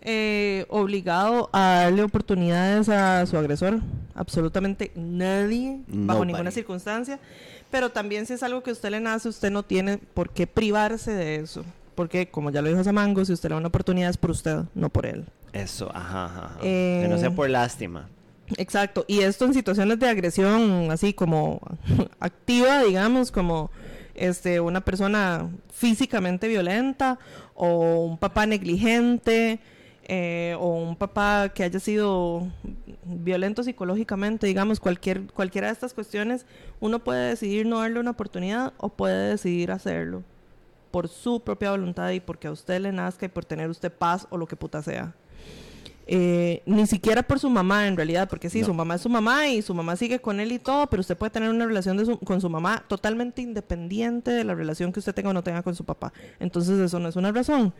eh, obligado a darle oportunidades a su agresor. Absolutamente nadie, bajo ninguna circunstancia. Pero también si es algo que a usted le nace, usted no tiene por qué privarse de eso. Porque, como ya lo dijo Samango, si usted le da una oportunidad es por usted, no por él. Eso, ajá, ajá. ajá. Eh, Que no sea por lástima. Exacto, y esto en situaciones de agresión así como activa, digamos, como este una persona físicamente violenta o un papá negligente eh, o un papá que haya sido violento psicológicamente, digamos, cualquier cualquiera de estas cuestiones, uno puede decidir no darle una oportunidad o puede decidir hacerlo por su propia voluntad y porque a usted le nazca y por tener usted paz o lo que puta sea. Eh, ni siquiera por su mamá en realidad, porque sí, No. su mamá es su mamá y su mamá sigue con él y todo, pero usted puede tener una relación de su- con su mamá totalmente independiente de la relación que usted tenga o no tenga con su papá. Entonces eso no es una razón.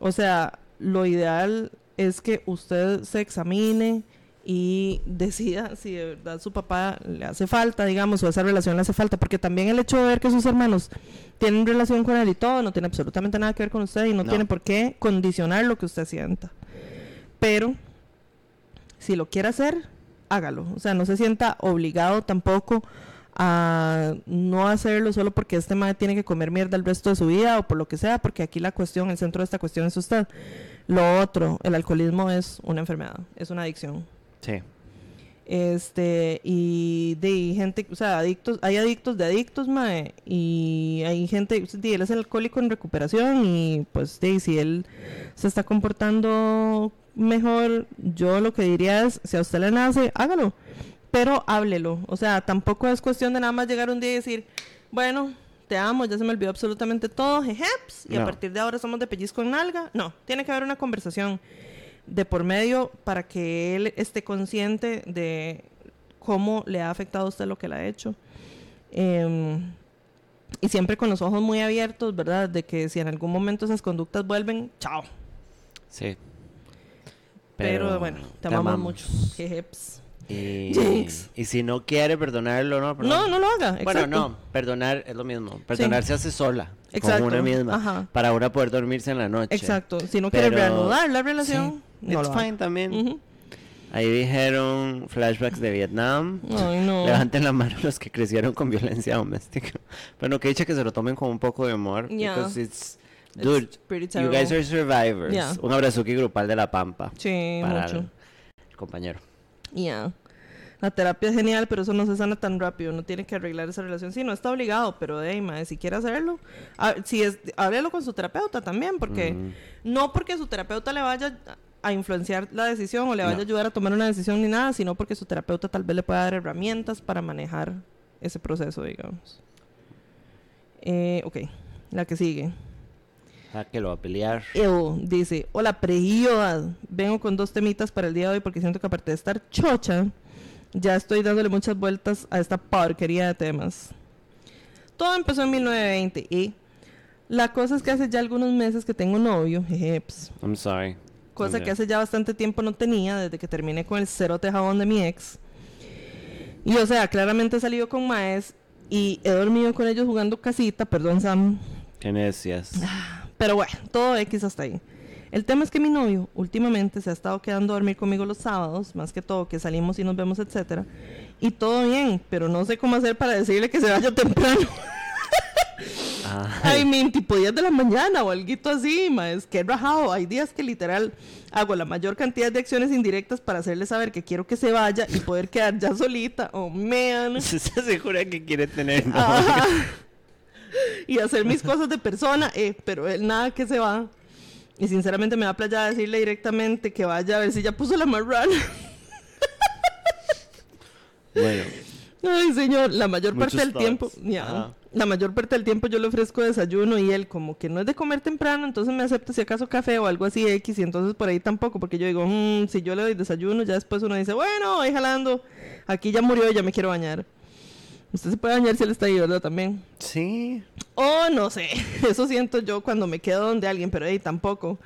O sea, lo ideal es que usted se examine y decida si de verdad su papá le hace falta, digamos, o esa relación le hace falta, porque también el hecho de ver que sus hermanos tienen relación con él y todo no tiene absolutamente nada que ver con usted y no, No. tiene por qué condicionar lo que usted sienta. Pero si lo quiere hacer, hágalo. O sea, no se sienta obligado tampoco a no hacerlo solo porque este madre tiene que comer mierda el resto de su vida o por lo que sea, porque aquí la cuestión, el centro de esta cuestión es usted. Lo otro, el alcoholismo es una enfermedad, es una adicción. Sí. Este, y de gente, o sea, adictos, hay adictos de adictos, mae, y hay gente, de, él es alcohólico en recuperación y pues de, si él se está comportando mejor, yo lo que diría es, si a usted le nace, hágalo, pero háblelo, o sea, tampoco es cuestión de nada más llegar un día y decir, bueno, te amo, ya se me olvidó absolutamente todo, jejeps, y a partir de ahora somos de pellizco en nalga. No, tiene que haber una conversación de por medio para que él esté consciente de cómo le ha afectado a usted lo que le ha hecho. Em, y siempre con los ojos muy abiertos, ¿verdad? De que si en algún momento esas conductas vuelven, chao. Sí. Pero, bueno, te, amamos, mucho. Jejeps. Y, si no quiere perdonarlo, no. perdón. No, no lo haga. Bueno, exacto. no, perdonar es lo mismo. Perdonar se hace sola, Exacto, con una misma, ajá. para una poder dormirse en la noche. Exacto. Si no quiere Pero- reanudar la relación, Sí, no it's lo fine también. Ujú. Ahí dijeron flashbacks de Vietnam. Ay, no. Levanten la mano los que crecieron con violencia doméstica. Bueno, que dicha que se lo tomen con un poco de humor. Yeah. Because it's... It's Dude, pretty you guys are survivors. Yeah. Un abrazuki grupal de la Pampa. Sí, para mucho. el compañero. Ya. La terapia es genial, pero eso no se sana tan rápido. No tiene que arreglar esa relación. Sí, no está obligado, pero mae, si quiere hacerlo, ah, si es, háblelo con su terapeuta también, porque Mm. no porque su terapeuta le vaya a influenciar la decisión o le vaya No. a ayudar a tomar una decisión ni nada, sino porque su terapeuta tal vez le pueda dar herramientas para manejar ese proceso, digamos. Eh, ok, la que sigue. Ah, que lo va a pelear. Ew, dice, hola prioridad, vengo con dos temitas para el día de hoy porque siento que aparte de estar chocha, ya estoy dándole muchas vueltas a esta porquería de temas. Todo empezó en 1920 y la cosa es que hace ya algunos meses que tengo novio, jejeps, I'm sorry. Cosa que hace ya bastante tiempo no tenía desde que terminé con el cerote jabón de mi ex. Y o sea, claramente he salido con maes y he dormido con ellos jugando casita, perdón Sam, Qué necias. pero bueno, todo X hasta ahí. El tema es que mi novio últimamente se ha estado quedando a dormir conmigo los sábados, más que todo que salimos y nos vemos, etcétera. Y todo bien, pero no sé cómo hacer para decirle que se vaya temprano. Ay, Ay, mean, tipo 10 de la mañana o algo así, es que rajado. Hay días que literal hago la mayor cantidad de acciones indirectas para hacerle saber que quiero que se vaya y poder quedar ya solita. Oh, man. ¿Se asegura que quiere tener? Ajá. y hacer mis cosas de persona, eh, pero él nada que se va. Y sinceramente me da playa decirle directamente que vaya a ver si ya puso la marrana. Bueno, Ay, señor, la mayor Muchos parte del thoughts. tiempo, la mayor parte del tiempo yo le ofrezco desayuno y él como que no es de comer temprano, entonces me acepta si acaso café o algo así X y entonces por ahí tampoco, porque yo digo, "Mm, si yo le doy desayuno, ya después uno dice, bueno, voy jalando, aquí ya murió y ya me quiero bañar. Usted se puede bañar si él está ahí, ¿verdad? También. sí. Oh, no sé. Eso siento yo cuando me quedo donde alguien, pero ahí tampoco.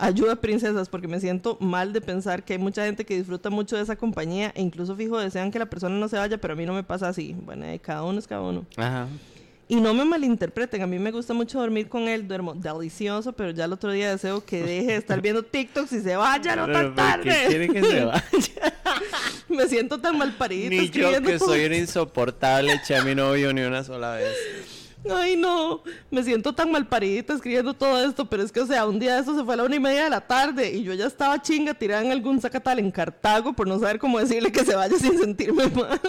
Ayuda, princesas, porque me siento mal de pensar que hay mucha gente que disfruta mucho de esa compañía e incluso fijo desean que la persona no se vaya, pero a mí no me pasa así. Bueno, eh, cada uno es cada uno. Ajá. Y no me malinterpreten, a mí me gusta mucho dormir con él, duermo delicioso, pero ya el otro día deseo que deje de estar viendo TikToks y se vaya, no tan ¿por qué tarde. quiere que se vaya? me siento tan mal parida. Ni yo que soy un insoportable eché a mi novio ni una sola vez. Ay, no, me siento tan mal paridita escribiendo todo esto, pero es que, o sea, un día de eso se fue a la una y media de la tarde y yo ya estaba chinga tirada en algún zacatal en Cartago por no saber cómo decirle que se vaya sin sentirme mal.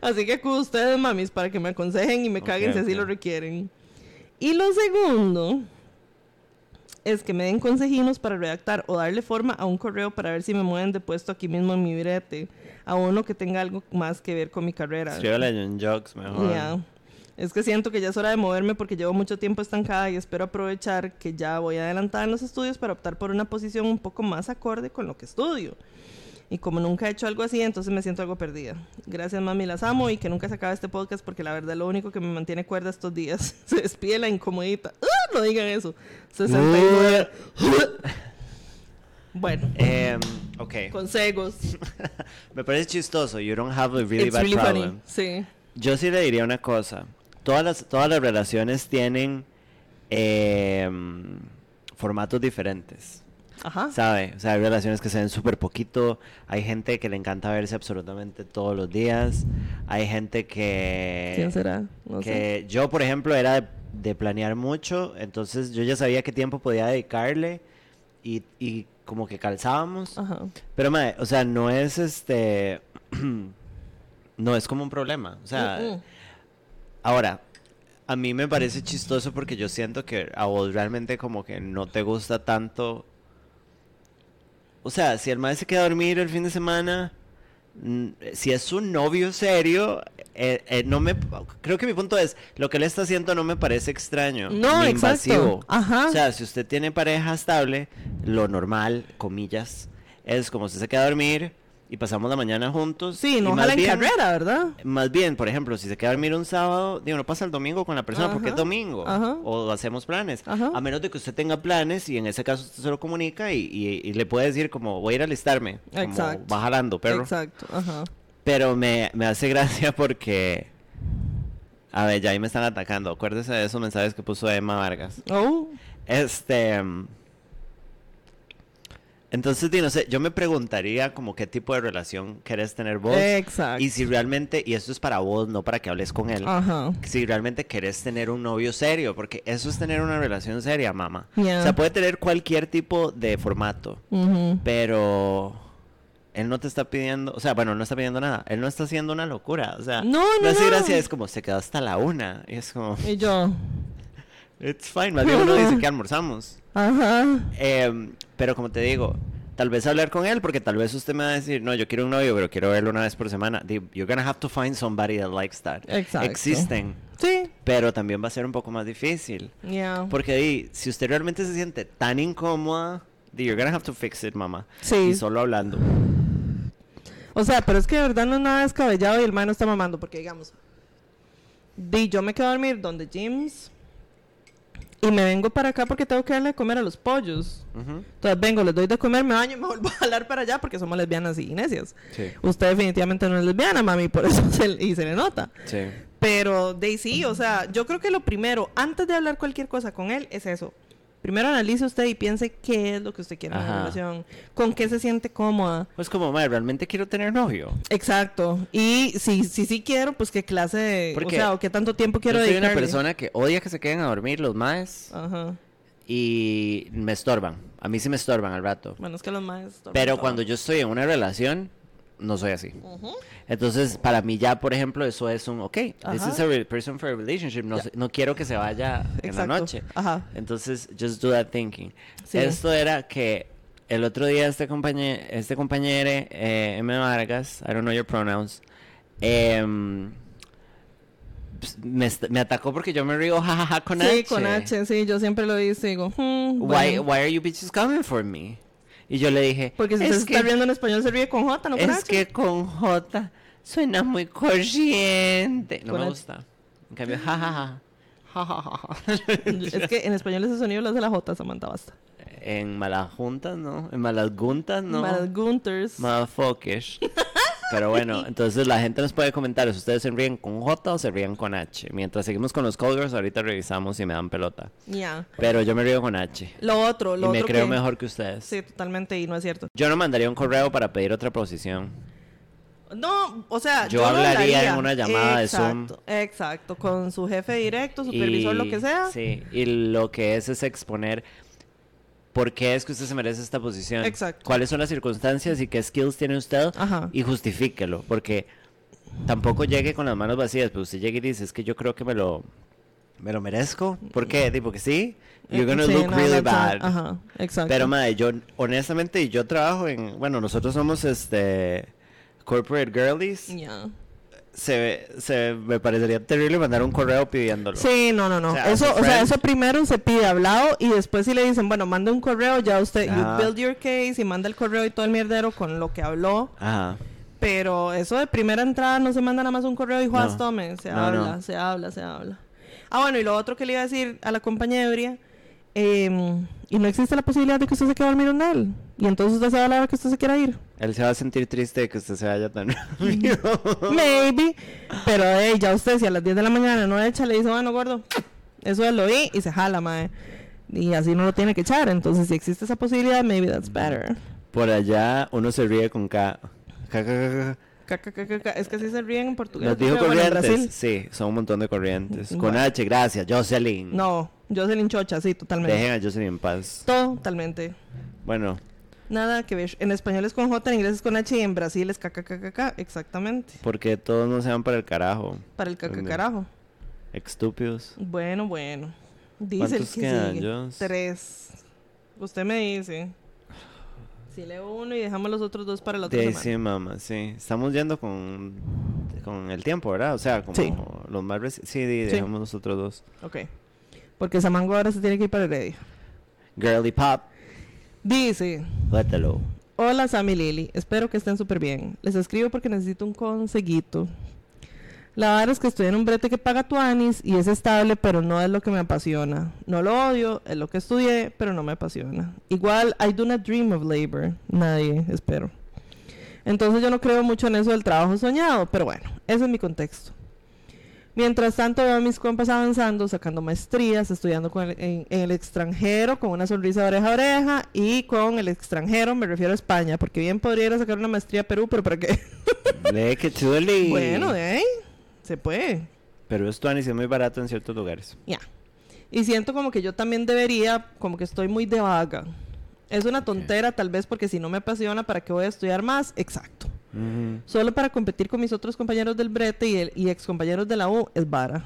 Así que acudo a ustedes, mamis, para que me aconsejen y me caguen si así lo requieren. Y lo segundo es que me den consejinos para redactar o darle forma a un correo para ver si me mueven de puesto aquí mismo en mi brete, a uno que tenga algo más que ver con mi carrera. Escríbale a John Jokes mejor. Ya. Es que siento que ya es hora de moverme porque llevo mucho tiempo estancada y espero aprovechar que ya voy adelantada en los estudios para optar por una posición un poco más acorde con lo que estudio. Y como nunca he hecho algo así, entonces me siento algo perdida. Gracias, mami, las amo y que nunca se acabe este podcast porque la verdad es lo único que me mantiene cuerda estos días. Se despide la incomodita. ¡Ah! No digan eso. 69. bueno, Em, ok. consejos. Me parece chistoso. You don't have a really It's bad really problem. funny. Sí. Yo sí le diría una cosa. Todas las, todas las relaciones tienen em, formatos diferentes. Ajá. ¿Sabe? O sea, hay relaciones que se ven súper poquito. Hay gente que le encanta verse absolutamente todos los días. Hay gente que... ¿Quién será? No sé. yo, por ejemplo, era de, de planear mucho. Entonces yo ya sabía qué tiempo podía dedicarle. Y, y como que calzábamos. Ajá. Pero, mae, o sea, no es este... no es como un problema. O sea, Mm, mm. Ahora, a mí me parece chistoso porque yo siento que a vos realmente como que no te gusta tanto... O sea, si el mae se queda a dormir el fin de semana, si es un novio serio, eh, eh, no me creo que mi punto es lo que él está haciendo no me parece extraño No, ni exacto. invasivo Ajá. o sea si usted tiene pareja estable lo normal comillas es como usted se queda a dormir y pasamos la mañana juntos Sí, no jala en carrera, ¿verdad? más bien, por ejemplo, si se queda a dormir un sábado, digo, no pasa el domingo con la persona porque es domingo. ajá. O hacemos planes. Ajá. A menos de que usted tenga planes y en ese caso usted se lo comunica y, y- y le puede decir como voy a ir a alistarme. Como Exacto. va jalando, perro. Exacto, ajá. Pero me, me hace gracia porque... A ver, ya ahí me están atacando. Acuérdese de esos mensajes que puso Emma Vargas. Oh, Este... Entonces, no sé, yo me preguntaría como qué tipo de relación querés tener vos. exacto. Y si realmente, y esto es para vos, no para que hables con él, Ajá. si realmente querés tener un novio serio, porque eso es tener una relación seria, mamá. O sea, puede tener cualquier tipo de formato, pero él no te está pidiendo, o sea, bueno, no está pidiendo nada, él no está haciendo una locura, o sea, No, no, me hace no. gracia, es como, se quedó hasta la una, y es como, Y yo, it's fine, más bien uno dice que almorzamos. ajá. Em, pero como te digo, tal vez hablar con él, porque tal vez usted me va a decir, no, yo quiero un novio, pero quiero verlo una vez por semana. You're gonna have to find somebody that likes that. Exacto. Existen, Sí, pero también va a ser un poco más difícil. ya. Porque di, si usted realmente se siente tan incómoda, di, you're gonna have to fix it, mamá. Sí. Y solo hablando. O sea, pero es que de verdad no es nada descabellado y el man no está mamando, porque digamos, di, yo me quedo a dormir donde James y me vengo para acá porque tengo que darle de comer a los pollos. Entonces vengo, les doy de comer, me baño y me vuelvo a jalar para allá porque somos lesbianas y necias. Sí. Usted definitivamente no es lesbiana, mami, por eso se, y se le nota. Sí. Pero de sí, o sea, yo creo que lo primero, antes de hablar cualquier cosa con él, es eso. Primero analice usted y piense qué es lo que usted quiere en una relación, con qué se siente cómoda. Pues como, madre, realmente quiero tener novio. Exacto. Y si si sí quiero, pues qué clase de, Porque o sea, o qué tanto tiempo Yo quiero soy una persona que odia que se queden a dormir los maes Ajá. y me estorban. A mí sí me estorban al rato. Bueno, es que los más Pero cuando yo estoy en una relación, no soy así. Entonces, para mí ya, por ejemplo, eso es un, ok, this is a person for a relationship. No, no quiero que se vaya en la noche. Ajá. Entonces, just do that thinking. Sí. Esto era que el otro día este compañero, este compañero, eh, M. Vargas, I don't know your pronouns, ps- me, me atacó porque yo me río jajaja con sí, H. con H, sí, yo siempre lo digo, hmm, Why, bueno. why are you bitches coming for me? Y yo le dije, Porque si es se que, está riendo en español, se ríe con J, no con es H. que con J suena muy corriente. No Con me H. gusta. En cambio, jajaja. jajaja. Es que en español ese sonido lo hace la J, Samantha, basta. En malas juntas, ¿no? En malas guntas, ¿no? Mal Gunters. Motherfuckers. Pero bueno, entonces la gente nos puede comentar si ustedes se ríen con J o se ríen con H. Mientras seguimos con los Colgers, ahorita revisamos si me dan pelota. Ya. Pero yo me río con H. Lo otro, Y lo me otro creo que- mejor que ustedes. Sí, totalmente, y no es cierto. Yo no mandaría un correo para pedir otra posición. No, o sea, Yo lo hablaría en una llamada de Zoom. Exacto, Exacto, con su jefe directo, supervisor, lo que sea. Sí, y lo que es es exponer por qué es que usted se merece esta posición. Exacto. Cuáles son las circunstancias y qué skills tiene usted. Ajá. Y justifíquelo, porque tampoco llegue con las manos vacías, pero usted llegue y dice, es que yo creo que me lo, me lo merezco. ¿Por qué? Digo que sí. You're gonna Sí, look no, really bad. Ajá, exacto. Pero, madre, yo, honestamente, yo trabajo en, bueno, nosotros somos, este, corporate girlies. Ya. Se, se, me parecería terrible mandar un correo pidiéndolo. Sí, no, no, no. O sea, eso, o sea, eso primero se pide hablado y después si le dicen, bueno, manda un correo, ya usted, Ajá. you build your case y manda el correo y todo el mierdero con lo que habló. Ajá. Pero eso de primera entrada no se manda nada más un correo y juas, No. tome. Se No, habla, no. se habla, se habla. Ah, bueno, y lo otro que le iba a decir a la compañía ebria, em, y no existe la posibilidad de que usted se quede a dormir en él. Y entonces usted se va a la hora que usted se quiera ir. Él se va a sentir triste de que usted se vaya tan rápido. Maybe. Pero hey, ya usted, si a las 10 de la mañana no echa, le dice, bueno, gordo, eso es lo vi y se jala, mae. Y así no lo tiene que echar. Entonces, si existe esa posibilidad, maybe that's better. Por allá uno se ríe con K. K, K, K, Es que así se ríen en portugués. Nos dijo bueno, corrientes. Sí, son un montón de corrientes. Con Bueno. H, gracias. Jocelyn. No, Jocelyn Chocha, sí, totalmente. Dejen a Jocelyn en paz. Totalmente. Bueno, Nada que ver. En español es con J, en inglés es con H y en Brasil es KKKK. Exactamente. porque todos no se van para el carajo. Para el Entiendo. carajo. Estúpidos. Bueno, bueno. Dice el ¿Cuántos que quedan, sigue. Tres. Usted me dice. Si leo uno y dejamos los otros dos para la otra ahí semana. sí, mamá, sí. Estamos yendo con con el tiempo, ¿verdad? O sea, como Sí. los más reci- Sí, Sí. dejamos nosotros dos. Ok. Porque Samango ahora se tiene que ir para Heredia. Girly Pop, Dice, lételo. hola Sam y Lily, espero que estén súper bien. Les escribo porque necesito un conseguito. La verdad es que estoy en un brete que paga tuanis y es estable, pero no es lo que me apasiona. No lo odio, es lo que estudié, pero no me apasiona. Igual, I do not dream of labor. Nadie, espero. Entonces yo no creo mucho en eso del trabajo soñado, pero bueno, ese es mi contexto. Mientras tanto veo a mis compas avanzando, sacando maestrías, estudiando con el- en, en el extranjero, con una sonrisa de oreja a oreja, y con el extranjero me refiero a España, porque bien podría ir a sacar una maestría a Perú, pero ¿para qué? Lee que. Bueno, ahí se puede. Pero esto Anis, es muy barato en ciertos lugares. Ya. Y siento como que yo también debería, como que estoy muy de vaga. Es una tontera tal vez porque si no me apasiona, ¿para qué voy a estudiar más? Exacto. Solo para competir con mis otros compañeros del brete y, el, y ex compañeros de la U es vara.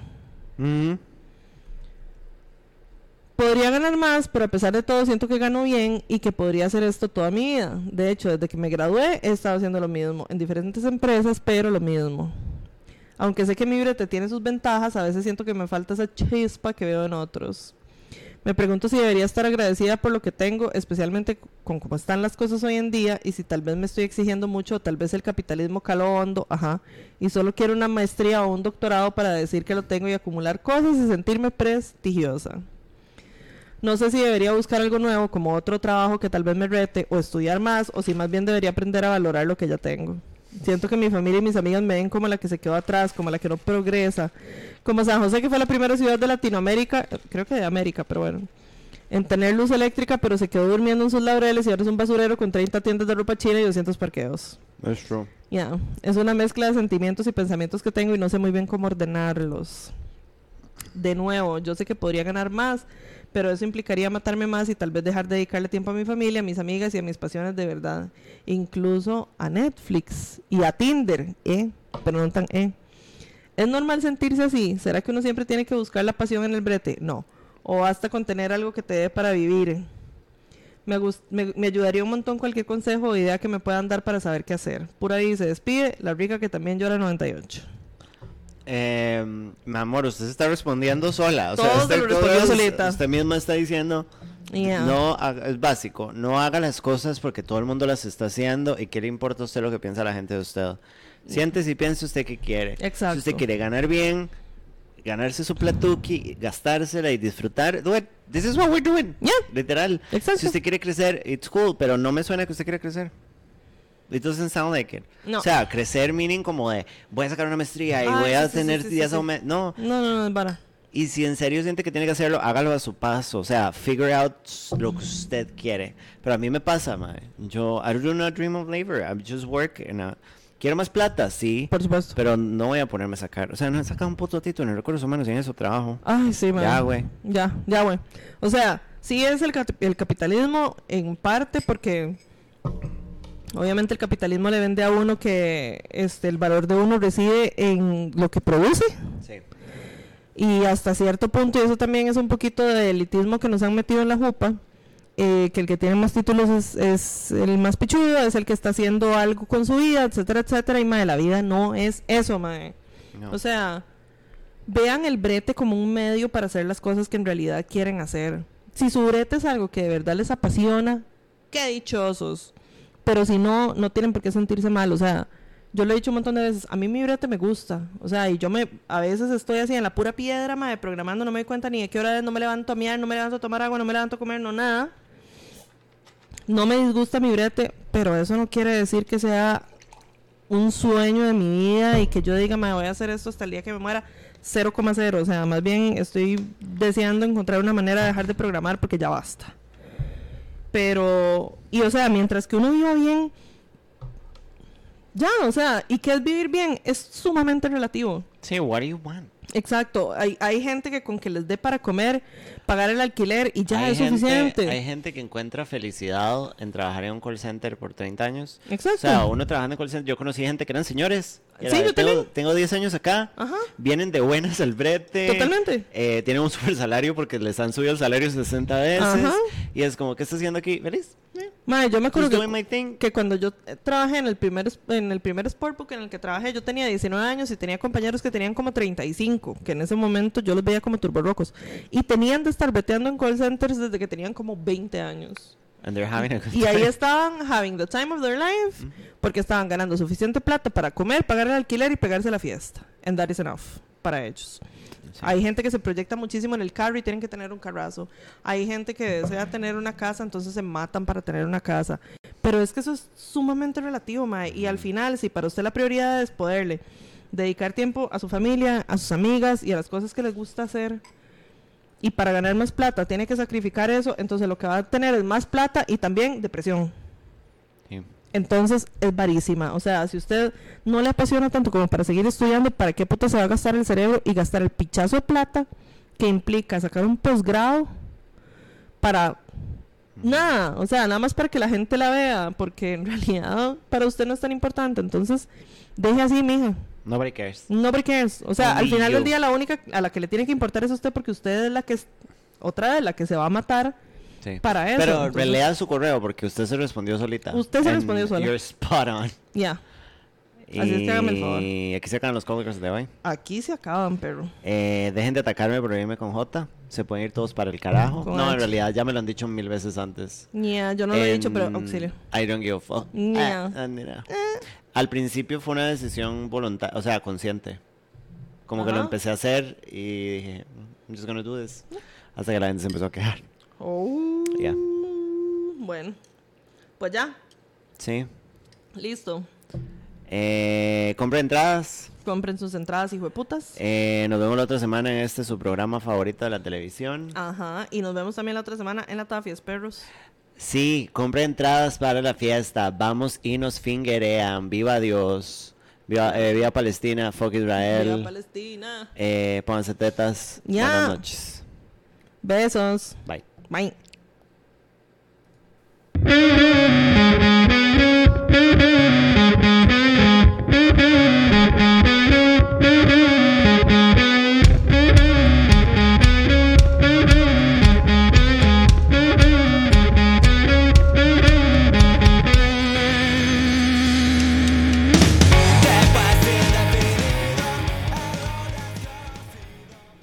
Podría ganar más, pero a pesar de todo siento que gano bien y que podría hacer esto toda mi vida. De hecho, desde que me gradué he estado haciendo lo mismo, en diferentes empresas, pero lo mismo. Aunque sé que mi brete tiene sus ventajas, a veces siento que me falta esa chispa que veo en otros. Me pregunto si debería estar agradecida por lo que tengo, especialmente con cómo están las cosas hoy en día y si tal vez me estoy exigiendo mucho, o tal vez el capitalismo caló hondo, ajá, y solo quiero una maestría o un doctorado para decir que lo tengo y acumular cosas y sentirme prestigiosa. No sé si debería buscar algo nuevo como otro trabajo que tal vez me rete o estudiar más o si más bien debería aprender a valorar lo que ya tengo. Siento que mi familia y mis amigas me ven como la que se quedó atrás, como la que no progresa, como San José que fue la primera ciudad de Latinoamérica, creo que de América, pero bueno, en tener luz eléctrica pero se quedó durmiendo en sus laureles y ahora es un basurero con 30 tiendas de ropa china y 200 parqueos. That's true. Ya, es una mezcla de sentimientos y pensamientos que tengo y no sé muy bien cómo ordenarlos. De nuevo, yo sé que podría ganar más, pero eso implicaría matarme más y tal vez dejar de dedicarle tiempo a mi familia, a mis amigas y a mis pasiones de verdad. Incluso a Netflix y a Tinder, ¿eh? Pero no tan, ¿eh? ¿Es normal sentirse así? ¿Será que uno siempre tiene que buscar la pasión en el brete? No. O basta con tener algo que te dé para vivir. Me, me, me ayudaría un montón cualquier consejo o idea que me puedan dar para saber qué hacer. Pura y se despide, la rica que también llora 98. Eh, mi amor, usted se está respondiendo sola. O sea, se usted, solita. usted misma está diciendo, no, es básico, no haga las cosas porque todo el mundo las está haciendo y qué le importa a usted lo que piensa la gente de usted. Siéntese y piense usted qué quiere. Exacto. Si usted quiere ganar bien, ganarse su platuki, gastársela y disfrutar, do it. This is what we're doing. Yeah. Literal. Exacto. Si usted quiere crecer, it's cool, pero no me suena que usted quiere crecer. It doesn't sound like it. No. O sea, crecer meaning como de voy a sacar una maestría y Ay, voy a sí, tener sí, sí, 10 sí. aumen- No. No, no, no, es vara. Y si en serio siente que tiene que hacerlo, hágalo a su paso. O sea, figure out lo que usted quiere. Pero a mí me pasa, mae. Yo, I do not dream of labor. I just work. and, uh, quiero más plata, sí. Por supuesto. Pero no voy a ponerme a sacar. O sea, no he sacado un puto título en recursos humanos y en eso trabajo. Ay, sí, man. Ya, güey. Ya, ya, güey. O sea, sí es el, cap- el capitalismo en parte porque obviamente el capitalismo le vende a uno que este el valor de uno reside en lo que produce Sí. y hasta cierto punto, y eso también es un poquito de elitismo que nos han metido en la jupa, eh, que el que tiene más títulos es, es el más pichudo, es el que está haciendo algo con su vida, etcétera, etcétera, y mae, la vida no es eso, mae. No. O sea, vean el brete como un medio para hacer las cosas que en realidad quieren hacer. Si su brete es algo que de verdad les apasiona, qué dichosos. Pero si no, no tienen por qué sentirse mal. O sea, yo lo he dicho un montón de veces, a mí mi brete me gusta. O sea, y yo me, a veces estoy así en la pura piedra, mae, programando, no me doy cuenta ni de qué hora no me levanto a mirar, no me levanto a tomar agua, no me levanto a comer, no nada. No me disgusta mi brete, pero eso no quiere decir que sea un sueño de mi vida y que yo diga, me voy a hacer esto hasta el día que me muera. 0,0. O sea, más bien estoy deseando encontrar una manera de dejar de programar porque ya basta. Pero, y o sea, mientras que uno viva bien, ya, o sea, ¿y qué es vivir bien? Es sumamente relativo. Sí, what do you want? Exacto, hay, hay gente que con que les dé para comer, pagar el alquiler y ya hay es gente, suficiente. Hay gente que encuentra felicidad en trabajar en un call center por 30 años. Exacto. O sea, uno trabajando en call center, yo conocí gente que eran señores. que Sí, yo tengo, también. tengo 10 años acá. Ajá. Vienen de buenas al brete. Totalmente. eh, tienen un super salario porque les han subido el salario 60 veces. Ajá. Y es como, ¿qué está haciendo aquí? ¿Feliz? Eh, Mae, yo me acuerdo que, cuando yo eh, trabajé en el primer en el primer sportbook en el que trabajé, yo tenía 19 años y tenía compañeros que tenían como 35, que en ese momento yo los veía como turborrocos. Y tenían de estar veteando en call centers desde que tenían como 20 años. And they're having a good Y ahí time. estaban having the time of their life porque estaban ganando suficiente plata para comer, pagar el alquiler y pegarse la fiesta. And that is enough para ellos. Sí. Hay gente que se proyecta muchísimo en el carro y tienen que tener un carrazo. Hay gente que desea tener una casa, entonces se matan para tener una casa. Pero es que eso es sumamente relativo, mae. Y al final, si para usted la prioridad es poderle dedicar tiempo a su familia, a sus amigas y a las cosas que les gusta hacer, y para ganar más plata tiene que sacrificar eso, entonces lo que va a tener es más plata y también depresión. Sí. Entonces es varísima. O sea, si usted no le apasiona tanto como para seguir estudiando, ¿para qué puta se va a gastar el cerebro y gastar el pichazo de plata que implica sacar un posgrado para nada? O sea, nada más para que la gente la vea, porque en realidad para usted no es tan importante. Entonces, deje así, mija. Nobody cares. Nobody cares. O sea, al final del día la única a la que le tiene que importar es a usted porque usted es la que es otra de la que se va a matar Sí. para eso. Pero Entonces, relea su correo porque usted se respondió solita. Usted se And respondió sola. You're spot on. Ya. Así es que hágame el favor. Y aquí se acaban los códigos de hoy. Aquí se acaban, perro. Eh, dejen de atacarme por irme con J. Se pueden ir todos para el carajo. Con no, en realidad ya me lo han dicho mil veces antes. Ya, yo no lo he dicho, pero auxilio. I don't give a fuck. Ya. Ah, mira. Al principio fue una decisión voluntaria, o sea, consciente. Como que lo empecé a hacer y dije, I'm just gonna do this. Hasta que la gente se empezó a quejar. Oh. Ya. Bueno, pues ya, Sí. listo. Eh, entradas. Compren sus entradas, hijo de putas. Eh, nos vemos la otra semana en este su programa favorito de la televisión. Ajá, y nos vemos también la otra semana en la Tafias, perros. Sí, compra entradas para la fiesta. Vamos y nos fingerean. Viva Dios. Viva, eh, viva Palestina. Fuck Israel. Viva Palestina. Eh, pónganse tetas. Ya. Buenas noches. Besos. Bye. Bye.